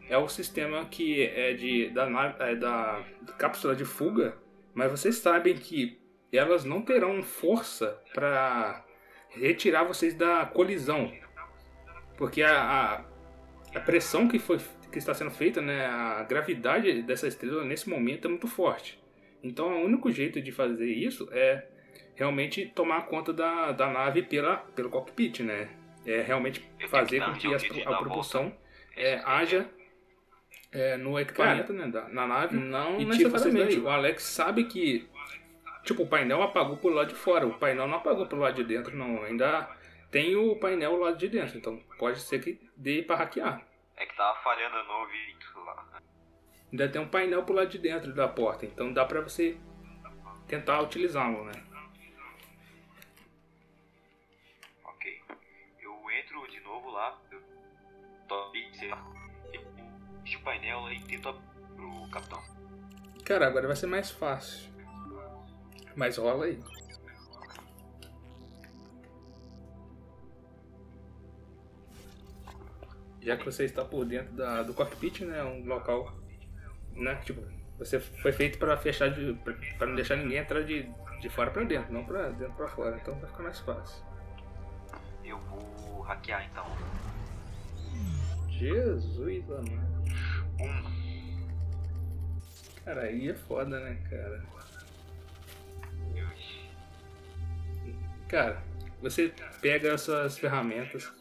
é o sistema que é de da, é da cápsula de fuga, mas vocês sabem que elas não terão força para retirar vocês da colisão. Porque a, a, a, pressão que, foi, que está sendo feita, né, a gravidade dessa estrela nesse momento é muito forte. Então o único jeito de fazer isso é realmente tomar conta da, da nave pela, pelo cockpit, né? É realmente fazer com que a, a propulsão é, haja é, no equipamento, Cara, né, da, na nave. Não e, tipo, necessariamente. o Alex sabe que Tipo, o painel apagou pro lado de fora, o painel não apagou pro lado de dentro, não. Ainda tem o painel lado de dentro, então pode ser que dê pra hackear. É que tava falhando no ouvido lá. Ainda tem um painel pro lado de dentro da porta, então dá pra você tentar utilizá-lo, né? Top, sei lá, o painel e tento abrir pro capitão. Cara, agora vai ser mais fácil. Mas rola aí. Já que você está por dentro da, do cockpit, né? Um local, né? Tipo, você foi feito para fechar de, para não deixar ninguém entrar de, de fora para dentro, não para dentro para fora. Então vai ficar mais fácil. Eu vou hackear então. Jesus, mano. Cara, aí é foda, né, cara? Cara, você pega essas ferramentas,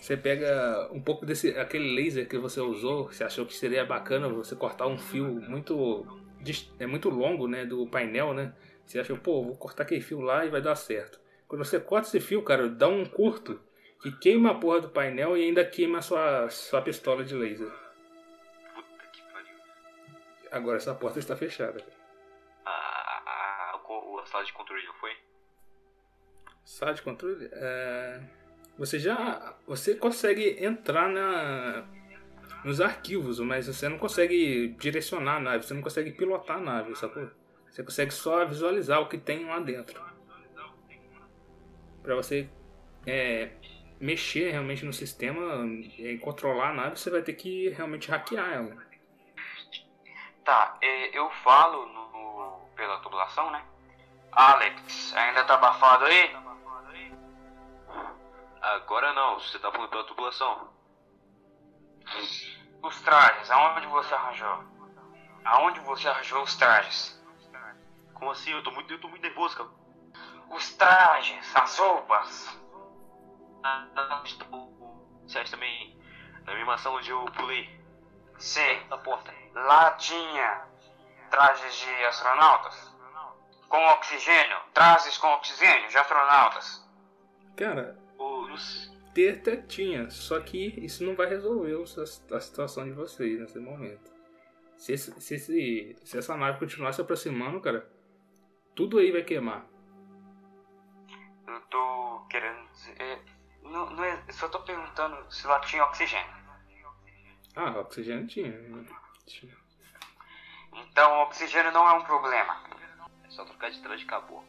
você pega um pouco desse aquele laser que você usou, você achou que seria bacana você cortar um fio muito é muito longo, né, do painel, né? Você achou, pô, vou cortar aquele fio lá e vai dar certo. Quando você corta esse fio, cara, dá um curto que queima a porra do painel e ainda queima a sua, sua pistola de laser. Puta que pariu. Agora essa porta está fechada. A, a, a, a sala de controle não foi? Sala de controle? É... Você já. Você consegue entrar na, nos arquivos, mas você não consegue direcionar a nave, você não consegue pilotar a nave, sacou? Você consegue só visualizar o que tem lá dentro. Para você é, mexer realmente no sistema e controlar a nave, você vai ter que realmente hackear ela. Tá, é, eu falo no, pela tubulação, né? Alex, ainda tá abafado aí? Agora não, você tá falando pela tubulação. Os trajes, aonde você arranjou? Aonde você arranjou os trajes? Como assim? Eu tô muito, eu tô muito nervoso, cara. Os trajes, as roupas. Você acha também na sala onde eu pulei? Sim. Na porta. Lá tinha trajes de astronautas. Com oxigênio. Trajes com oxigênio de astronautas. Cara, sei. ter até tinha, só que isso não vai resolver a situação de vocês nesse momento. Se, esse- se, esse- se essa nave continuar se aproximando, cara, tudo aí vai queimar. Eu tô querendo dizer. Não, não é, eu só tô perguntando se lá tinha oxigênio. Ah, oxigênio tinha. né? Tinha. Então oxigênio não é um problema. É só trocar de traje e acabou.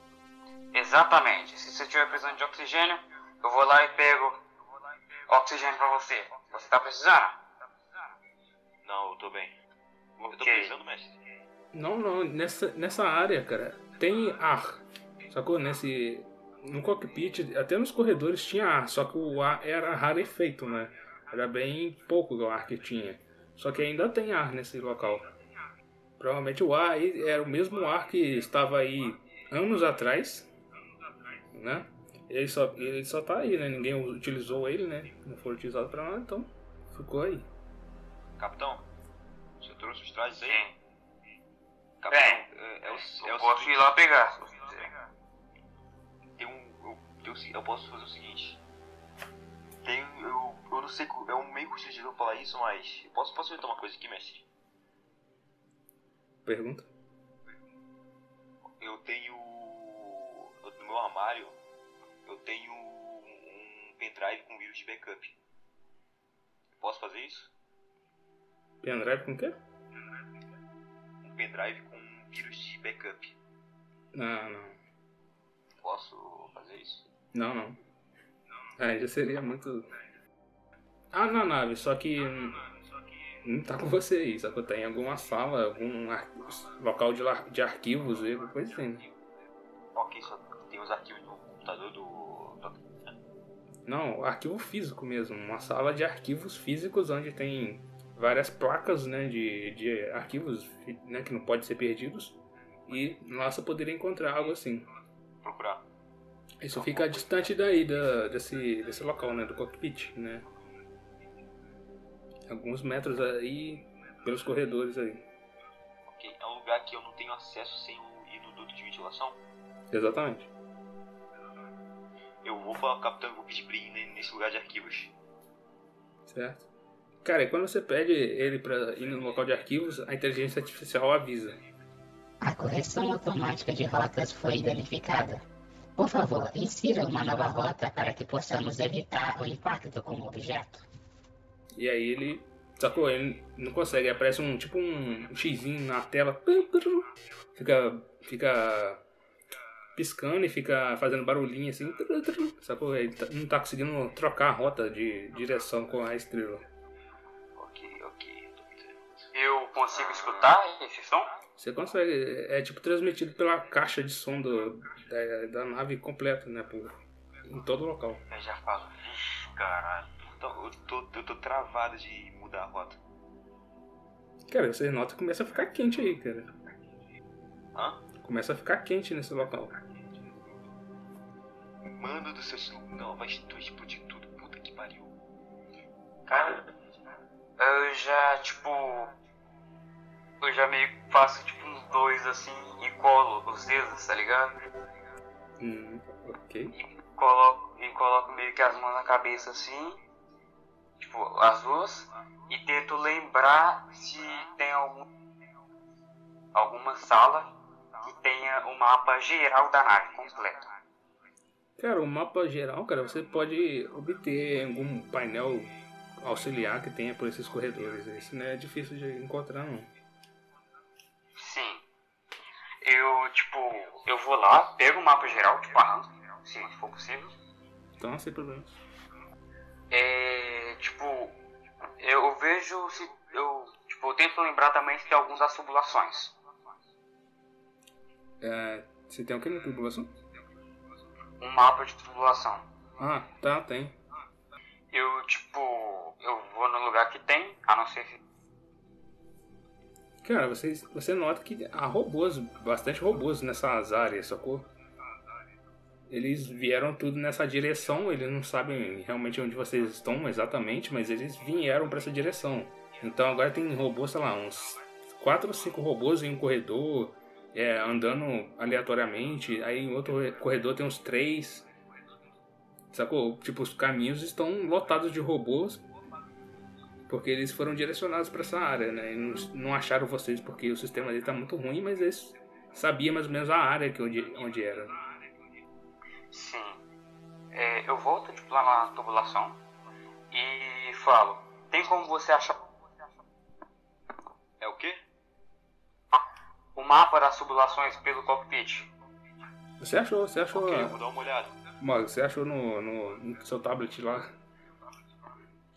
Exatamente. Se você estiver precisando de oxigênio, eu vou lá e pego oxigênio pra você. Você tá precisando? Não, eu tô bem. Eu tô Ok. pensando, mestre. Não, não, nessa, nessa área, cara, tem ar. Sacou? Nesse. No cockpit, até nos corredores tinha ar, só que o ar era rarefeito, né? Era bem pouco o ar que tinha. Só que ainda tem ar nesse local. Provavelmente o ar aí era o mesmo ar que estava aí anos atrás, né? Ele só, ele só tá aí, né? Ninguém utilizou ele, né? Não foi utilizado pra nada, então ficou aí. Capitão, você trouxe os trajes aí? Sim. Capitão, Bem, é, é o, é Eu o posso ir seguinte, lá pegar. Eu, eu posso fazer o seguinte. Tem, eu, eu não sei, é um meio constrangedor falar isso, mas eu posso, posso perguntar uma coisa aqui, mestre? Pergunta? Eu tenho, eu- no meu armário, eu tenho um pendrive com vírus de backup. Posso fazer isso? Pendrive com o quê? Um pendrive com vírus de backup. Não, não. Posso fazer isso? Não, não. Aí já seria muito. Ah, na nave, só que. Não tá com você aí, só que tá em alguma sala, algum ar- local de, lar- de arquivos, e alguma coisa assim. né? Ok, só tem os arquivos no computador do. do Não, arquivo físico mesmo. Uma sala de arquivos físicos onde tem várias placas né, de, de arquivos né, que não podem ser perdidos. E lá você poderia encontrar algo assim. procurar. Isso fica distante daí, da, desse, desse local, né? Do cockpit, né? Alguns metros aí, pelos corredores aí. Ok, é um lugar que eu não tenho acesso sem o, ir no duto de ventilação. Exatamente. Eu vou falar com o capitão e vou pedir pra ir ne- nesse lugar de arquivos. Certo? Cara, e quando você pede ele pra ir no local de arquivos, a inteligência artificial avisa. A correção automática de rotas foi danificada. Por favor, insira uma nova rota para que possamos evitar o impacto com o objeto. E aí ele. Sacou? Ele não consegue. Aparece um tipo um xizinho na tela. Fica. Fica. Piscando e fica fazendo barulhinho assim. Sacou? Ele tá- não tá conseguindo trocar a rota de direção com a estrela. Ok, ok, eu consigo escutar esse som? Você consegue. É tipo transmitido pela caixa de som do, da, da nave completa, né? Por, em todo o local. Eu já falo, vixe, caralho. Eu tô, eu tô travado de mudar a rota. Cara, você nota que começa a ficar quente aí, cara. Hã? Começa a ficar quente nesse local. Mano do céu, não, vai explodir tudo, puta que pariu. Cara, eu já, tipo. Eu já meio que faço, tipo, uns dois assim e colo os dedos, tá ligado? Hum, ok. E coloco, e coloco meio que as mãos na cabeça assim, tipo, as duas, e tento lembrar se tem algum, alguma sala que tenha o mapa geral da nave completo. Cara, o mapa geral, cara, você pode obter algum painel auxiliar que tenha por esses corredores. Isso não é difícil de encontrar, não. Eu, tipo, eu vou lá, pego o mapa geral, tipo, arranco, se for possível. Então, sem problemas. É, tipo, eu vejo se eu, tipo, eu tento lembrar também se tem algumas assubulações. É, você tem o que na tribulação? Um mapa de tribulação. Ah, tá, tem. Eu, tipo, eu vou no lugar que tem, a não ser que Cara, você, você nota que há robôs, bastante robôs nessas áreas, sacou? Eles vieram tudo nessa direção, eles não sabem realmente onde vocês estão exatamente, mas eles vieram para essa direção. Então agora tem robôs, sei lá, uns 4 ou 5 robôs em um corredor, é, andando aleatoriamente, aí em outro corredor tem uns 3. Sacou? Tipo, os caminhos estão lotados de robôs porque eles foram direcionados para essa área, né? E não, não, acharam vocês porque o sistema dele tá muito ruim, mas eles sabiam mais ou menos a área que onde, onde era. Sim. É, eu volto tipo, lá na tubulação e falo: tem como você achar. É o quê? O mapa das tubulações pelo cockpit. Você achou, você achou. Ok, vou dar uma olhada. Mano, você achou no, no, no seu tablet lá?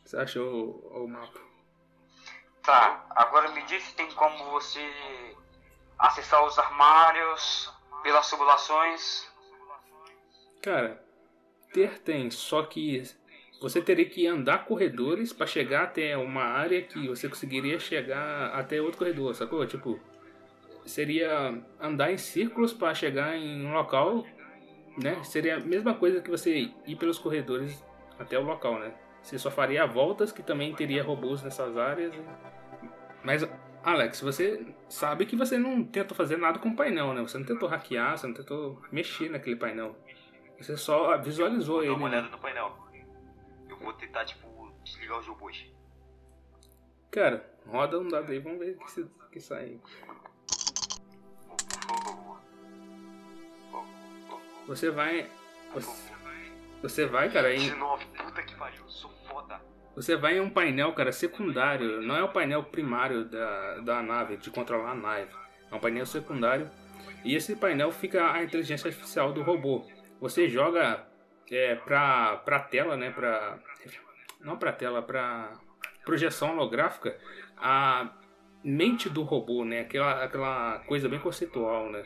Você achou o, o mapa? Tá, agora me diz se tem como você acessar os armários pelas tubulações. Cara, ter tem, só que você teria que andar corredores para chegar até uma área que você conseguiria chegar até outro corredor, sacou? Tipo, seria andar em círculos para chegar em um local, né? Seria a mesma coisa que você ir pelos corredores até o local, né? Você só faria voltas que também teria robôs nessas áreas. Mas, Alex, você sabe que você não tentou fazer nada com o painel, né? Você não tentou hackear, você não tentou mexer naquele painel. Você só visualizou ele. dar uma né? olhada no painel. Eu vou tentar, tipo, desligar os robôs. Cara, roda um dado aí, vamos ver o que, que sai. Você vai. Você, você vai, cara, em, 19, puta que pariu, sou foda. Você vai em um painel, cara, secundário. Não é o painel primário da, da nave, de controlar a nave. É um painel secundário. E esse painel fica a inteligência artificial do robô. Você joga é, pra, pra tela, né? Pra, não pra tela, pra projeção holográfica, a mente do robô, né? Aquela, aquela coisa bem conceitual, né?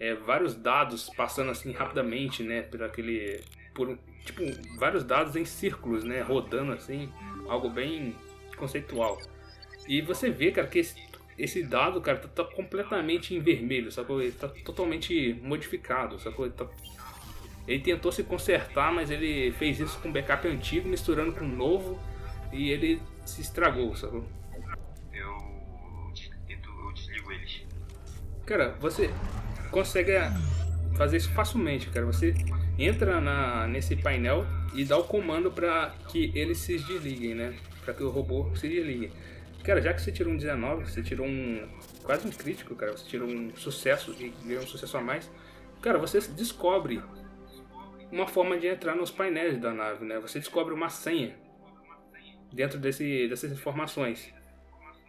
É, vários dados passando assim rapidamente, né? Por aquele. Por, tipo, vários dados em círculos, né? Rodando assim. Algo bem conceitual. E você vê, cara, que esse, esse dado, cara, tá, tá completamente em vermelho, sacou? Ele tá totalmente modificado, sacou? Ele, tá- ele tentou se consertar, mas ele fez isso com backup antigo, misturando com novo, e ele se estragou, sacou? Eu, eu desligo eles. Cara, você consegue fazer isso facilmente, cara. Você entra na, nesse painel e dá o comando para que eles se desliguem, né? Para que o robô se desligue. Cara, já que você tirou um 19, você tirou um quase um crítico, cara. Você tirou um sucesso e ganhou um sucesso a mais. Cara, você descobre uma forma de entrar nos painéis da nave, né? Você descobre uma senha dentro desse, dessas informações,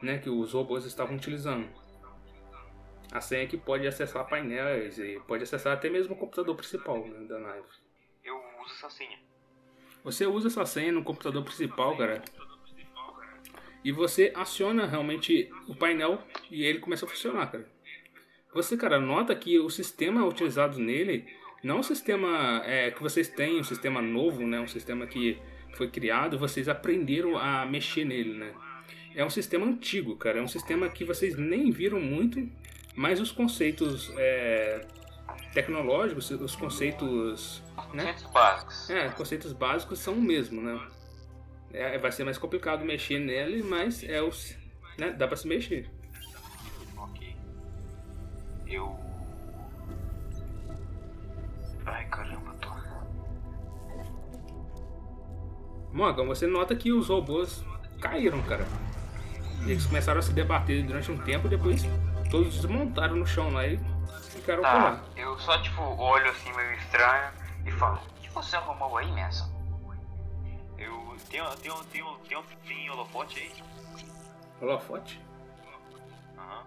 né? Que os robôs estavam utilizando. A senha que pode acessar painéis e pode acessar até mesmo o computador principal né, da nave. Eu uso essa senha. Você usa essa senha no computador principal, cara. E você aciona realmente o painel e ele começa a funcionar, cara. Você, cara, nota que o sistema utilizado nele não é um sistema é, que vocês têm, um sistema novo, né? Um sistema que foi criado, vocês aprenderam a mexer nele, né? É um sistema antigo, cara. É um sistema que vocês nem viram muito, mas os conceitos é, tecnológicos, os conceitos né? Conceitos básicos. É, conceitos básicos são o mesmo, né? É, vai ser mais complicado mexer nele, mas é os. Né? Dá pra se mexer. Ok. Eu. Ai caramba, tô. Morgan, você nota que os robôs caíram, cara. Eles começaram a se debater durante um tempo, depois todos desmontaram no chão lá e ficaram por Tá, lá. eu só tipo olho assim meio estranho e falo, o que você arrumou aí, Manson? Eu. Tem, um- tem, um- tem, um- tem um tem holofote aí? Holofote? Aham.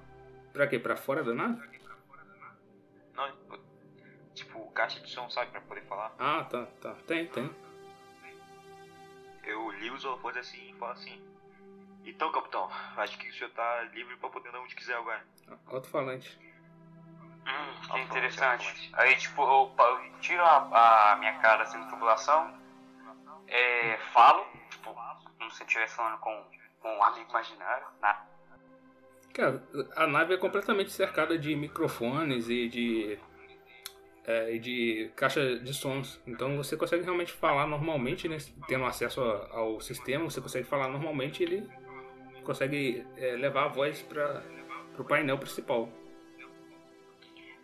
Pra quê? Pra fora da nave? Não, tipo, caixa de som, sabe, pra poder falar. Ah, tá, tá. Tem, tem. Eu li os holofotes assim e falo assim. Então, capitão, acho que o senhor tá livre pra poder andar onde quiser agora. Alto-falante. Hum, que interessante. Aí tipo, eu, eu tiro a, a minha cara sem tribulação, é, falo, tipo, como se eu estivesse falando com, com um amigo imaginário, né? Cara, a nave é completamente cercada de microfones e de. é, e de caixa de sons. Então você consegue realmente falar normalmente, né? Tendo acesso ao sistema, você consegue falar normalmente e ele consegue é, levar a voz para o painel principal.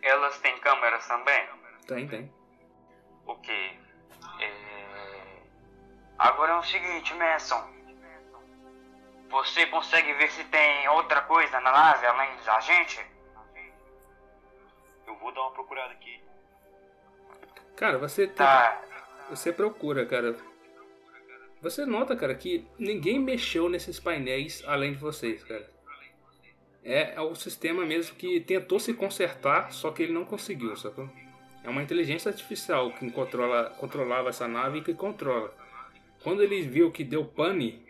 Elas têm câmeras também? Tem, tem. Ok. É... Agora é o seguinte, Manson. Você consegue ver se tem outra coisa na nave além da gente? Eu vou dar uma procurada aqui. Cara, você tem, Tá. você procura, cara. Você nota, cara, que ninguém mexeu nesses painéis além de vocês, cara. É, é o sistema mesmo que tentou se consertar, só que ele não conseguiu, sacou? É uma inteligência artificial que controla, controlava essa nave e que controla. Quando ele viu que deu pane,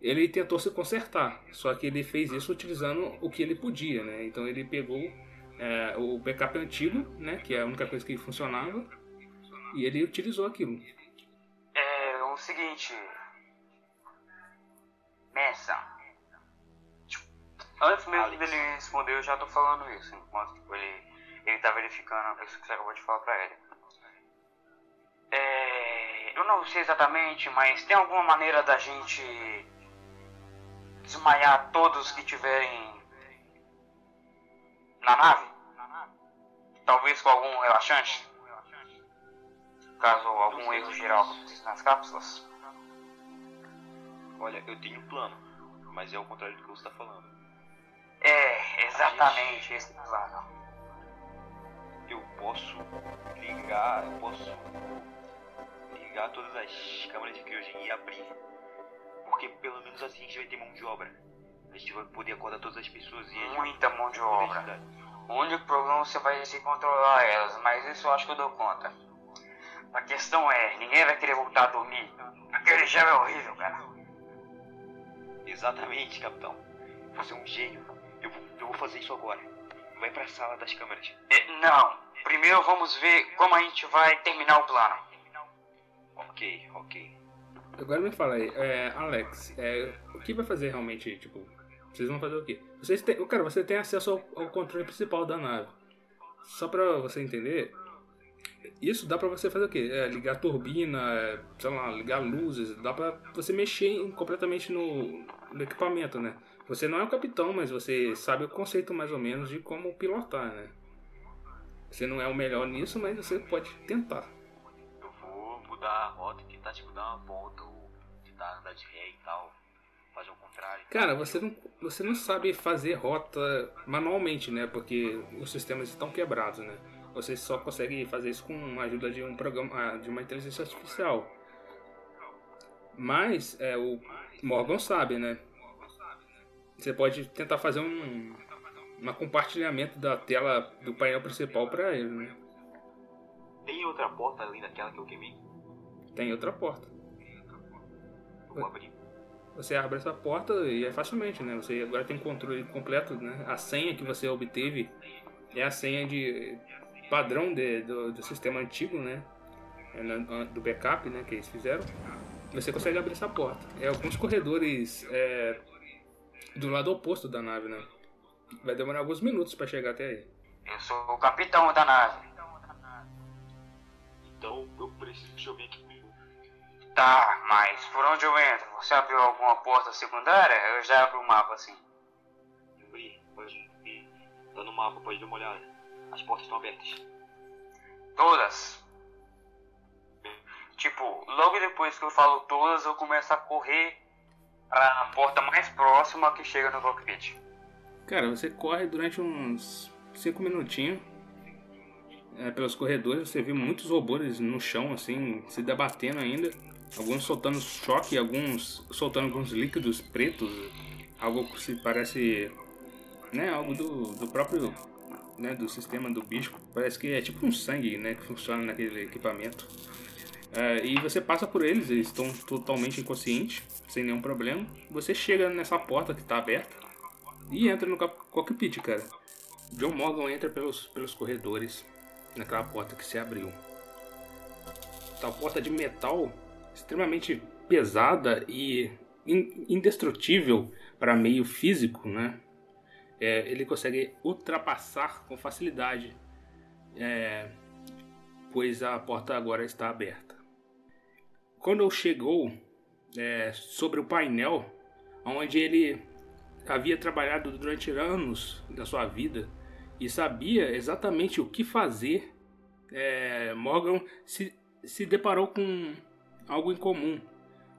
ele tentou se consertar, só que ele fez isso utilizando o que ele podia, né? Então ele pegou é, o backup antigo, né? Que é a única coisa que funcionava, e ele utilizou aquilo. Seguinte. Manson. Tipo, Antes mesmo Alex. dele responder, eu já tô falando isso. Enquanto tipo, ele, ele tá verificando isso que você acabou de falar pra ele. É, eu não sei exatamente, mas tem alguma maneira da gente desmaiar todos que tiverem na nave? Talvez com algum relaxante? Caso algum erro geral aconteça nas cápsulas? Olha, eu tenho um plano, mas é o contrário do que você tá falando. É, exatamente esse plano. Eu posso ligar, eu posso ligar todas as câmeras de criogenia e abrir. Porque pelo menos assim a gente vai ter mão de obra. A gente vai poder acordar todas as pessoas e a gente Muita mão de obra. ajudar. O único problema é você vai se controlar elas, mas isso eu acho que eu dou conta. A questão é, ninguém vai querer voltar a dormir. Aquele gel é horrível, cara. Exatamente, capitão. Você é um gênio. Eu vou, eu vou fazer isso agora. Vai pra sala das câmeras. É, não, primeiro vamos ver como a gente vai terminar o plano. Ok, ok. Agora me fala aí, é, Alex, é, o que vai fazer realmente, tipo, vocês vão fazer o quê? Vocês têm, cara, você tem acesso ao, ao controle principal da nave. Só pra você entender, isso dá pra você fazer o quê? É, ligar a turbina, é, sei lá, ligar luzes, dá pra você mexer em- completamente no, no equipamento, né? Você não é o capitão, mas você sabe o conceito mais ou menos de como pilotar, né? Você não é o melhor nisso, mas você pode tentar. Eu vou mudar a rota e tentar tipo dar uma volta ou tentar andar de ré e tal. Fazer o contrário. Cara, você não, você não sabe fazer rota manualmente, né? Porque os sistemas estão quebrados, né? Você só consegue fazer isso com a ajuda de um programa, ah, de uma inteligência artificial. Mas é, o Morgan sabe, né? Você pode tentar fazer um, um compartilhamento da tela do painel principal para ele, né? Tem outra porta além daquela que eu queimei? Tem outra porta. Eu vou abrir. Você abre essa porta e é facilmente, né? Você agora tem controle completo, né? A senha que você obteve é a senha de padrão de- do, do sistema antigo, né? É na- Do backup, né? Que eles fizeram. Você consegue abrir essa porta. É alguns corredores é, do lado oposto da nave, né? Vai demorar alguns minutos para chegar até aí. Eu sou o capitão da nave. Então eu preciso que alguém aqui comigo. Tá, mas por onde eu entro? Você abriu alguma porta secundária? Eu já abro o mapa assim. Abri, pode ir. Tá no mapa, pode dar uma olhada. As portas estão abertas. Todas. Tipo, logo depois que eu falo todas, eu começo a correr pra porta mais próxima que chega no cockpit. Cara, você corre durante uns 5 minutinhos é, pelos corredores, você vê muitos robôs no chão, assim, se debatendo ainda. Alguns soltando choque, alguns soltando alguns líquidos pretos, algo que se parece, né, algo do, do próprio, né, do sistema do bicho. Parece que é tipo um sangue, né, que funciona naquele equipamento. É, e você passa por eles, eles estão totalmente inconscientes, sem nenhum problema. Você chega nessa porta que está aberta e entra no cockpit, cara. John Morgan entra pelos, pelos corredores naquela porta que se abriu. Tal porta de metal extremamente pesada e indestrutível para meio físico, né? É, ele consegue ultrapassar com facilidade, é, pois a porta agora está aberta. Quando chegou é, sobre o painel, onde ele havia trabalhado durante anos da sua vida e sabia exatamente o que fazer, é, Morgan se, se deparou com algo em comum.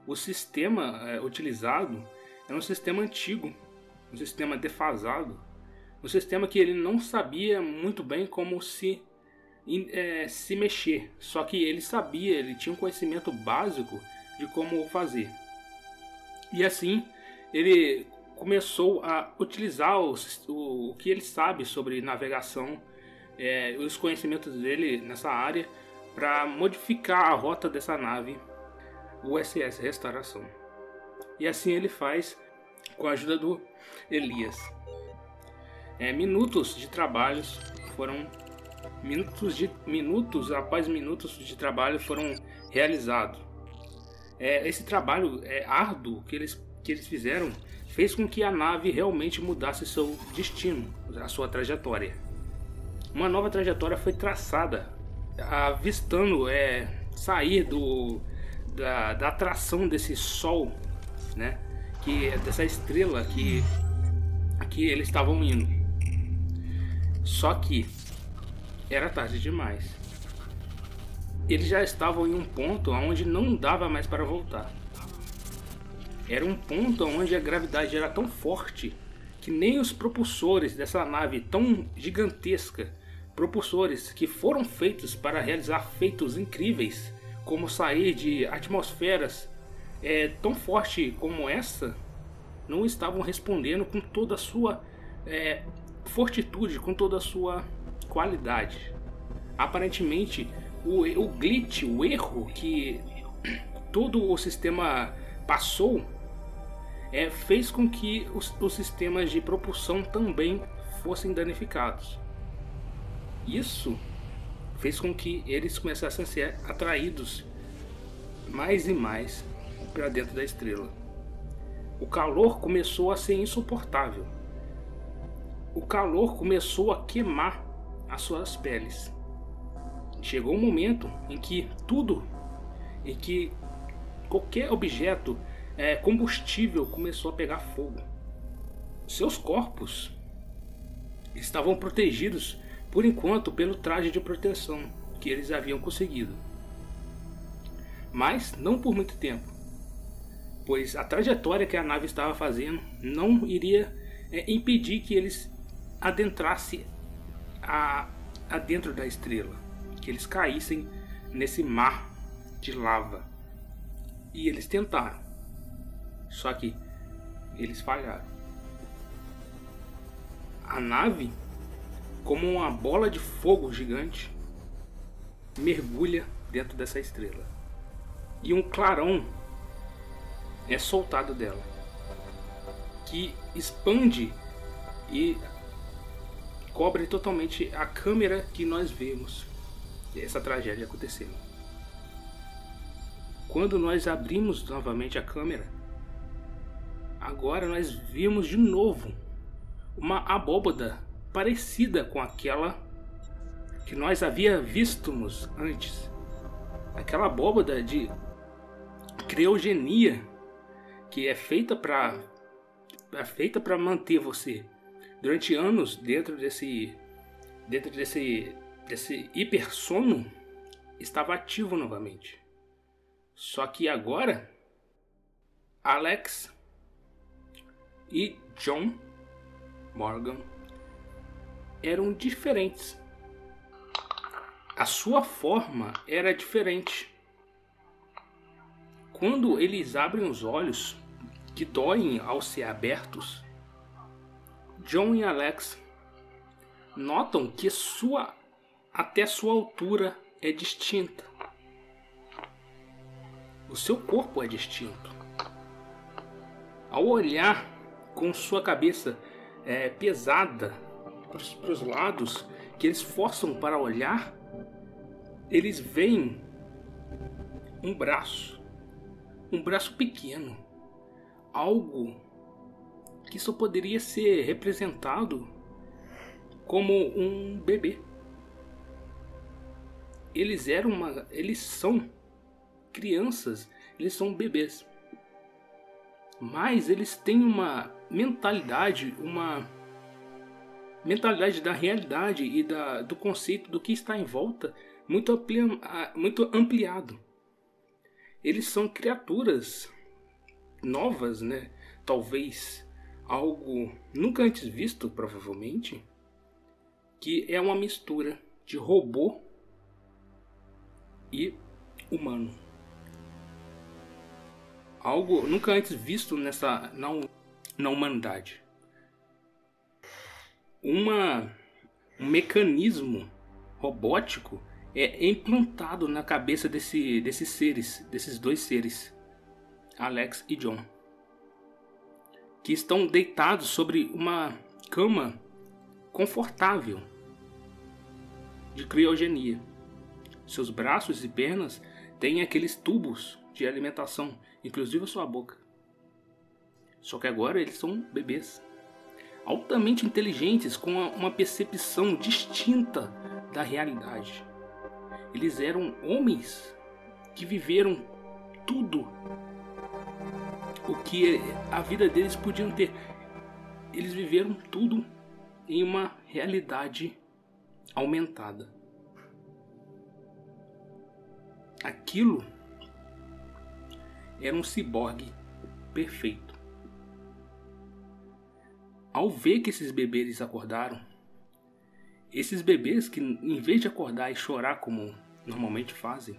O sistema é, utilizado era um sistema antigo, um sistema defasado, um sistema que ele não sabia muito bem como se é, se mexer. Só que ele sabia, ele tinha um conhecimento básico de como fazer. E assim ele começou a utilizar os, o, o, que ele sabe sobre navegação, é, os conhecimentos dele nessa área, para modificar a rota dessa nave USS Restauração. E assim ele faz com a ajuda do Elias. É, minutos de trabalhos foram minutos de minutos após minutos de trabalho foram realizados. É, esse trabalho é árduo que eles que eles fizeram fez com que a nave realmente mudasse seu destino, a sua trajetória. Uma nova trajetória foi traçada, avistando é, sair do, da, da atração desse sol, né? Que dessa estrela que que eles estavam indo. Só que era tarde demais. Eles já estavam em um ponto onde não dava mais para voltar. Era um ponto onde a gravidade era tão forte que nem os propulsores dessa nave tão gigantesca, propulsores que foram feitos para realizar feitos incríveis, como sair de atmosferas é, tão forte como essa, não estavam respondendo com toda a sua é, fortitude, com toda a sua qualidade. Aparentemente, o, o glitch, o erro que todo o sistema passou, é, fez com que os, os sistemas de propulsão também fossem danificados. Isso fez com que eles começassem a ser atraídos mais e mais para dentro da estrela. O calor começou a ser insuportável. O calor começou a queimar as suas peles. Chegou um momento em que tudo, em que qualquer objeto é, combustível começou a pegar fogo. Seus corpos estavam protegidos por enquanto pelo traje de proteção que eles haviam conseguido. Mas não por muito tempo, pois a trajetória que a nave estava fazendo não iria é, impedir que eles adentrassem a, a dentro da estrela, que eles caíssem nesse mar de lava. E eles tentaram, só que eles falharam. A nave como uma bola de fogo gigante, mergulha dentro dessa estrela. E um clarão é soltado dela, que expande e cobre totalmente a câmera que nós vemos essa tragédia acontecendo. Quando nós abrimos novamente a câmera, agora nós vimos de novo uma abóbada parecida com aquela que nós havia vistos antes. aquela abóbada de criogenia que é feita para é feita para manter você durante anos dentro desse dentro desse desse hipersono estava ativo novamente. Só que agora Alex e John Morgan eram diferentes. A sua forma era diferente. Quando eles abrem os olhos, que doem ao ser abertos, John e Alex notam que sua até sua altura é distinta. O seu corpo é distinto. Ao olhar com sua cabeça é, pesada para os lados, que eles forçam para olhar, eles veem um braço, um braço pequeno, algo que só poderia ser representado como um bebê. Eles eram uma, eles são crianças, eles são bebês. Mas eles têm uma mentalidade, uma mentalidade da realidade e da, do conceito do que está em volta muito, amplia, muito ampliado. Eles são criaturas novas, né? Talvez algo nunca antes visto, provavelmente, que é uma mistura de robô e humano. Algo nunca antes visto nessa na, na humanidade uma, um mecanismo robótico é implantado na cabeça desse, desses seres, desses dois seres, Alex e John, que estão deitados sobre uma cama confortável de criogenia. Seus braços e pernas têm aqueles tubos de alimentação, inclusive a sua boca. Só que agora eles são bebês altamente inteligentes com uma percepção distinta da realidade. Eles eram homens que viveram tudo o que a vida deles podiam ter. Eles viveram tudo em uma realidade aumentada. Aquilo era um ciborgue perfeito ao ver que esses bebês acordaram, esses bebês que em vez de acordar e chorar como normalmente fazem,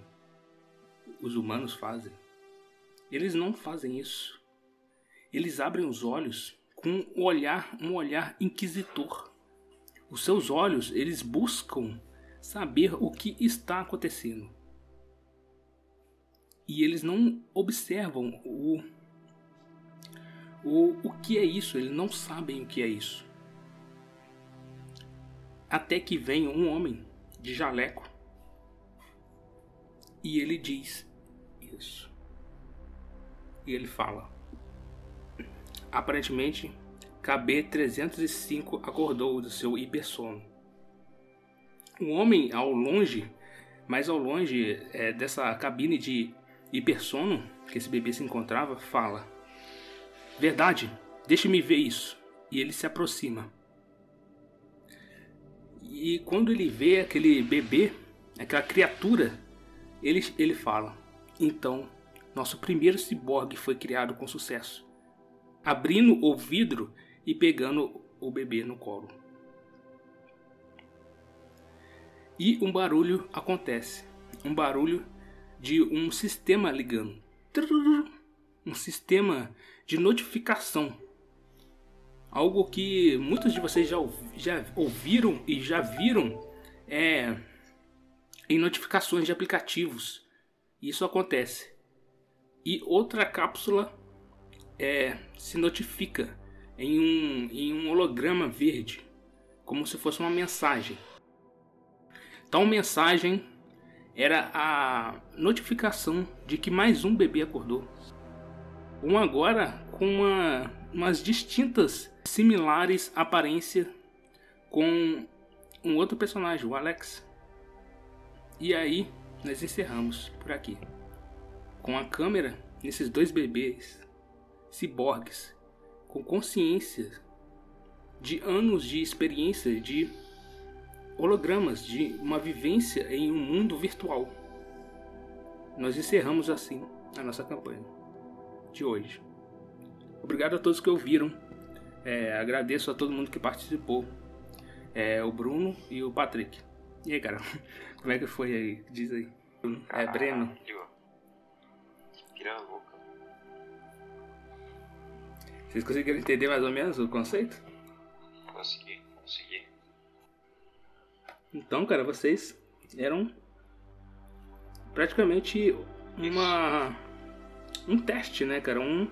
os humanos fazem, eles não fazem isso. Eles abrem os olhos com um olhar, um olhar inquisitor. Os seus olhos, eles buscam saber o que está acontecendo. E eles não observam o o, o que é isso, eles não sabem o que é isso. Até que vem um homem de jaleco e ele diz isso. E ele fala: Aparentemente, KB305 acordou do seu hipersono. Um homem ao longe, mais ao longe é, dessa cabine de hipersono que esse bebê se encontrava, fala: Verdade, deixe-me ver isso. E ele se aproxima. E quando ele vê aquele bebê, aquela criatura, ele, ele fala: Então, nosso primeiro ciborgue foi criado com sucesso, abrindo o vidro e pegando o bebê no colo. E um barulho acontece um barulho de um sistema ligando um sistema de notificação. Algo que muitos de vocês já, já ouviram e já viram é, em notificações de aplicativos. Isso acontece. E outra cápsula é, se notifica em um, em um holograma verde, como se fosse uma mensagem. Tal mensagem era a notificação de que mais um bebê acordou. Um agora com uma, umas distintas, similares aparência com um outro personagem, o Alex. E aí nós encerramos por aqui. Com a câmera nesses dois bebês, ciborgues, com consciência de anos de experiência, de hologramas, de uma vivência em um mundo virtual. Nós encerramos assim a nossa campanha de hoje. Obrigado a todos que ouviram. É, agradeço a todo mundo que participou. É, o Bruno e o Patrick. E aí, cara? Como é que foi aí? Diz aí. É Breno. Vira louca. Vocês conseguiram entender mais ou menos o conceito? Consegui, consegui. Então, cara, vocês eram praticamente uma um teste, né, cara? Um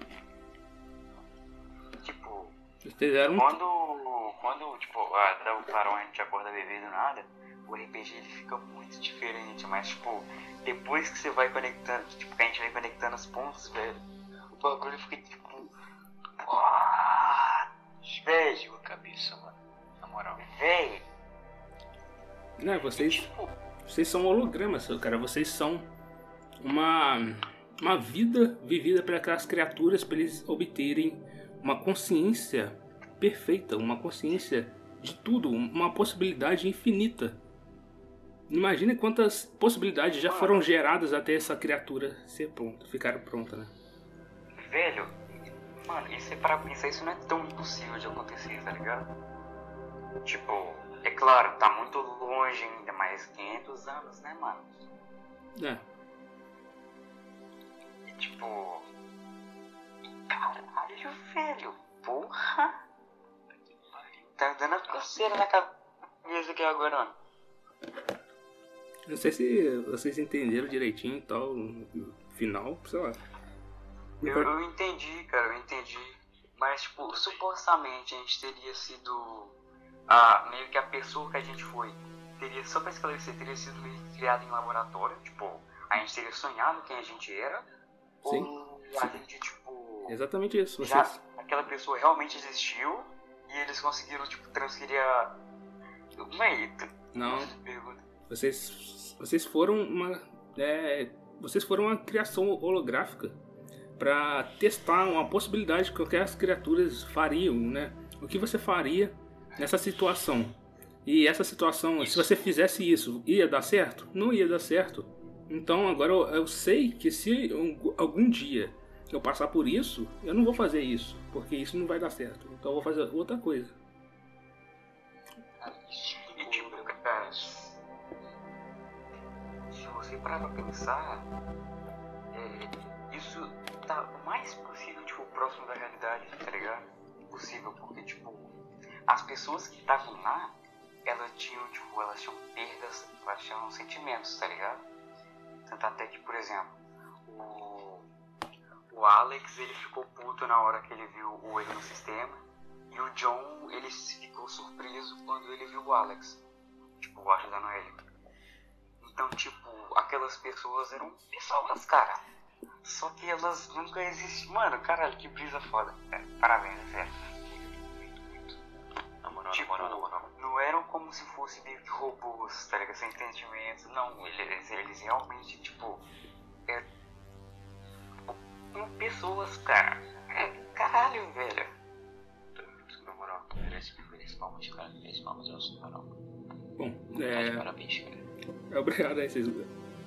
Tipo, vocês eram quando, quando tipo, ah, o clarão a gente acorda bebê do nada, o RPG ele fica muito diferente, mas tipo, depois que você vai conectando, tipo, que a gente vai conectando os pontos, velho, o bagulho fica tipo. Velho, a cabeça, mano. Na moral. velho. né, vocês Tipo, vocês são hologramas, cara. Vocês são uma uma vida vivida por aquelas criaturas para eles obterem uma consciência perfeita, uma consciência de tudo, uma possibilidade infinita. Imagine quantas possibilidades já foram geradas até essa criatura ser pronta, ficar pronta, né? velho, mano, isso é para pensar, isso não é tão impossível de acontecer, tá ligado? Tipo, é claro, tá muito longe ainda, mais 500 anos, né, mano? É. E tipo. Caralho, velho. Porra. Tá dando a coceira na cabeça aqui agora, mano. Não sei se vocês entenderam direitinho e tal, no final, sei lá. Eu, eu entendi, cara, eu entendi. Mas, tipo, supostamente a gente teria sido. A, meio que a pessoa que a gente foi. Teria, só pra esclarecer, teria sido criado em laboratório. Tipo, a gente teria sonhado quem a gente era. Sim, Ou a gente, tipo. Exatamente isso. já Vocês, aquela pessoa realmente existiu e eles conseguiram tipo transferir a Véi, tu- não, pergunta. Vocês, vocês foram uma, é, vocês foram uma criação holográfica para testar uma possibilidade que aquelas criaturas fariam, né? O que você faria nessa situação? E essa situação, se você fizesse isso, ia dar certo? Não ia dar certo. Então agora eu, eu sei que se eu- algum dia eu passar por isso, eu não vou fazer isso, porque isso não vai dar certo. Então eu vou fazer outra coisa. Parar pra pensar, é, isso tá o mais possível, tipo, próximo da realidade, tá ligado? Possível, porque, tipo, as pessoas que estavam lá, elas tinham, tipo, elas tinham perdas, elas tinham sentimentos, tá ligado? Tanto até que, por exemplo, o, o Alex, ele ficou puto na hora que ele viu o erro no sistema, e o John, ele ficou surpreso quando ele viu o Alex, tipo, ajudando ele. Então, tipo, aquelas pessoas eram pessoas, cara. Só que elas nunca existiram. Mano, caralho, que brisa foda. É, parabéns, é sério. Na moral, Tipo, na moral, na moral. não eram como se fossem meio que robôs, tá ligado? Sem sentimentos. Não, eles, eles realmente, tipo. É, pessoas, cara. É, caralho, velho. Na moral, merece, merece palmas, cara. Merece palmas, Elson, na moral. Bom, é, parabéns, cara. É, Obrigado aí, vocês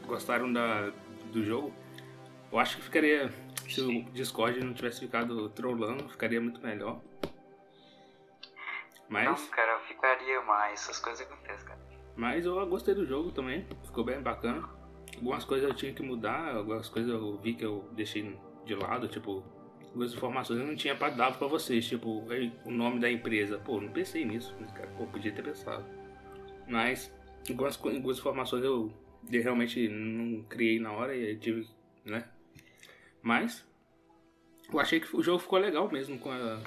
gostaram da, do jogo. Eu acho que ficaria. Se o Discord não tivesse ficado trollando, ficaria muito melhor. Mas, Não, cara, eu ficaria mais. Essas coisas acontecem, cara. mas eu gostei do jogo também. Ficou bem bacana. Algumas coisas eu tinha que mudar, algumas coisas eu vi que eu deixei de lado, tipo, algumas informações eu não tinha pra dar pra vocês, tipo, o nome da empresa. Pô, não pensei nisso, mas, cara, pô, podia ter pensado. Mas algumas, algumas informações eu, eu realmente não criei na hora e tive, né? Mas eu achei que o jogo ficou legal mesmo com, a,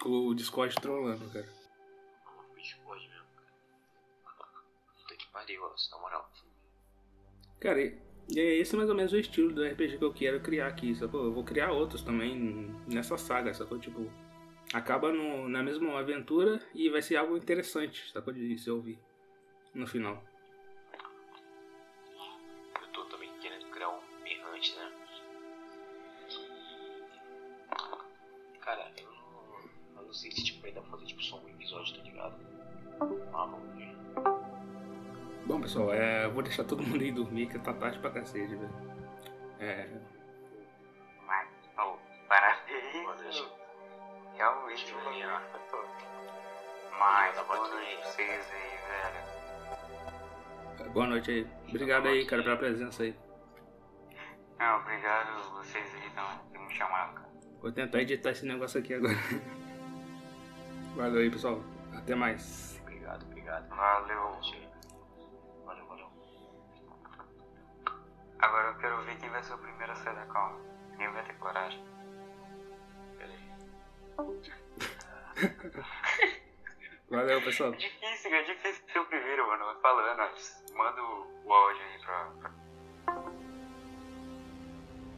com o Discord trollando, cara. Pode mesmo, cara. Puta que pariu, Elson, na moral. Cara, e, e é esse mais ou menos o estilo do RPG que eu quero criar aqui, sacou? Eu vou criar outros também nessa saga, sacou? Tipo, acaba no, na mesma aventura e vai ser algo interessante, sacou? De se ouvir no final. Eu tô também querendo criar um mirante né? Cara, eu não, eu não sei se tipo, ainda vou fazer tipo, só um episódio, tá ligado? Ah. Bom, pessoal, é, vou deixar todo mundo aí dormir, que tá tarde pra cacete, velho. É. Mas, oh, parabéns! Realmente, Juliano. Mas, boa noite pra vocês aí, velho boa noite aí. Obrigado aí, cara, pela presença aí. Não, obrigado vocês aí por me chamar, cara. Vou tentar editar esse negócio aqui agora. Valeu aí, pessoal. Até mais. Obrigado, obrigado. Valeu. Valeu, valeu. Agora eu quero ver quem vai ser o primeiro a sair da calma. Quem vai ter coragem. Pera aí. Valeu, pessoal. É difícil, é difícil ser o primeiro, mano. Vai falando, ó. manda o áudio aí pra, pra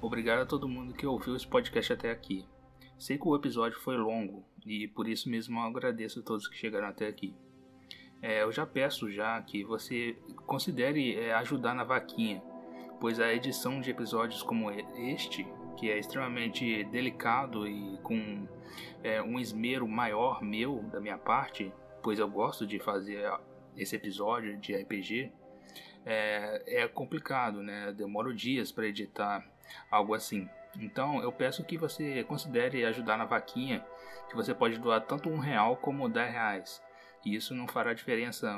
Obrigado a todo mundo que ouviu esse podcast até aqui. Sei que o episódio foi longo e por isso mesmo eu agradeço a todos que chegaram até aqui. É, eu já peço já que você considere é, ajudar na vaquinha, pois a edição de episódios como este, que é extremamente delicado e com é, um esmero maior meu da minha parte, pois eu gosto de fazer esse episódio de RPG, é, é complicado, né? Demoro dias para editar algo assim. Então eu peço que você considere ajudar na vaquinha, que você pode doar tanto um real como dez reais. E isso não fará diferença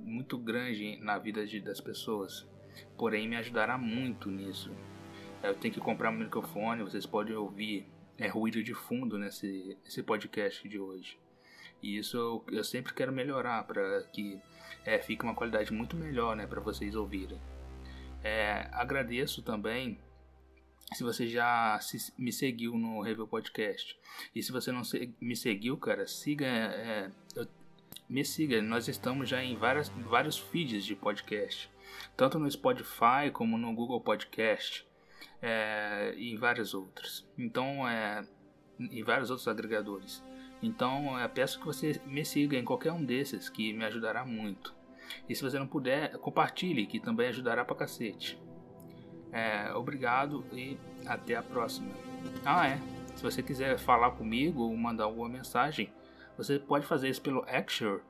muito grande na vida de, das pessoas. Porém, me ajudará muito nisso. Eu tenho que comprar um microfone, vocês podem ouvir é, ruído de fundo nesse, nesse podcast de hoje. E isso eu, eu sempre quero melhorar para que é, fique uma qualidade muito melhor né, para vocês ouvirem. É, agradeço também se você já se- me seguiu no Review Podcast. E se você não se- me seguiu, cara, siga. é, eu- me siga. Nós estamos já em várias, vários feeds de podcast. Tanto no Spotify como no Google Podcast. é, e em vários outros. Então, é, e vários outros agregadores. Então, é, peço que você me siga em qualquer um desses, que me ajudará muito. E se você não puder, compartilhe, que também ajudará pra cacete. É, obrigado e até a próxima. Ah, é. Se você quiser falar comigo ou mandar alguma mensagem, você pode fazer isso pelo Axure,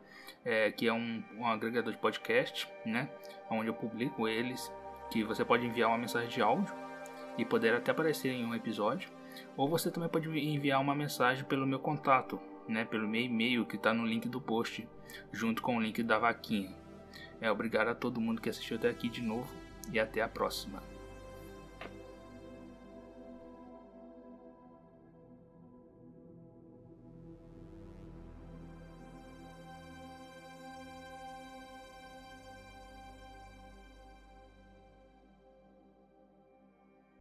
é, que é um, um agregador de podcast, né? Onde eu publico eles, que você pode enviar uma mensagem de áudio e poder até aparecer em um episódio. Ou você também pode enviar uma mensagem pelo meu contato, né? Pelo meu e-mail que está no link do post, junto com o link da vaquinha. É, obrigado a todo mundo que assistiu até aqui de novo e até a próxima.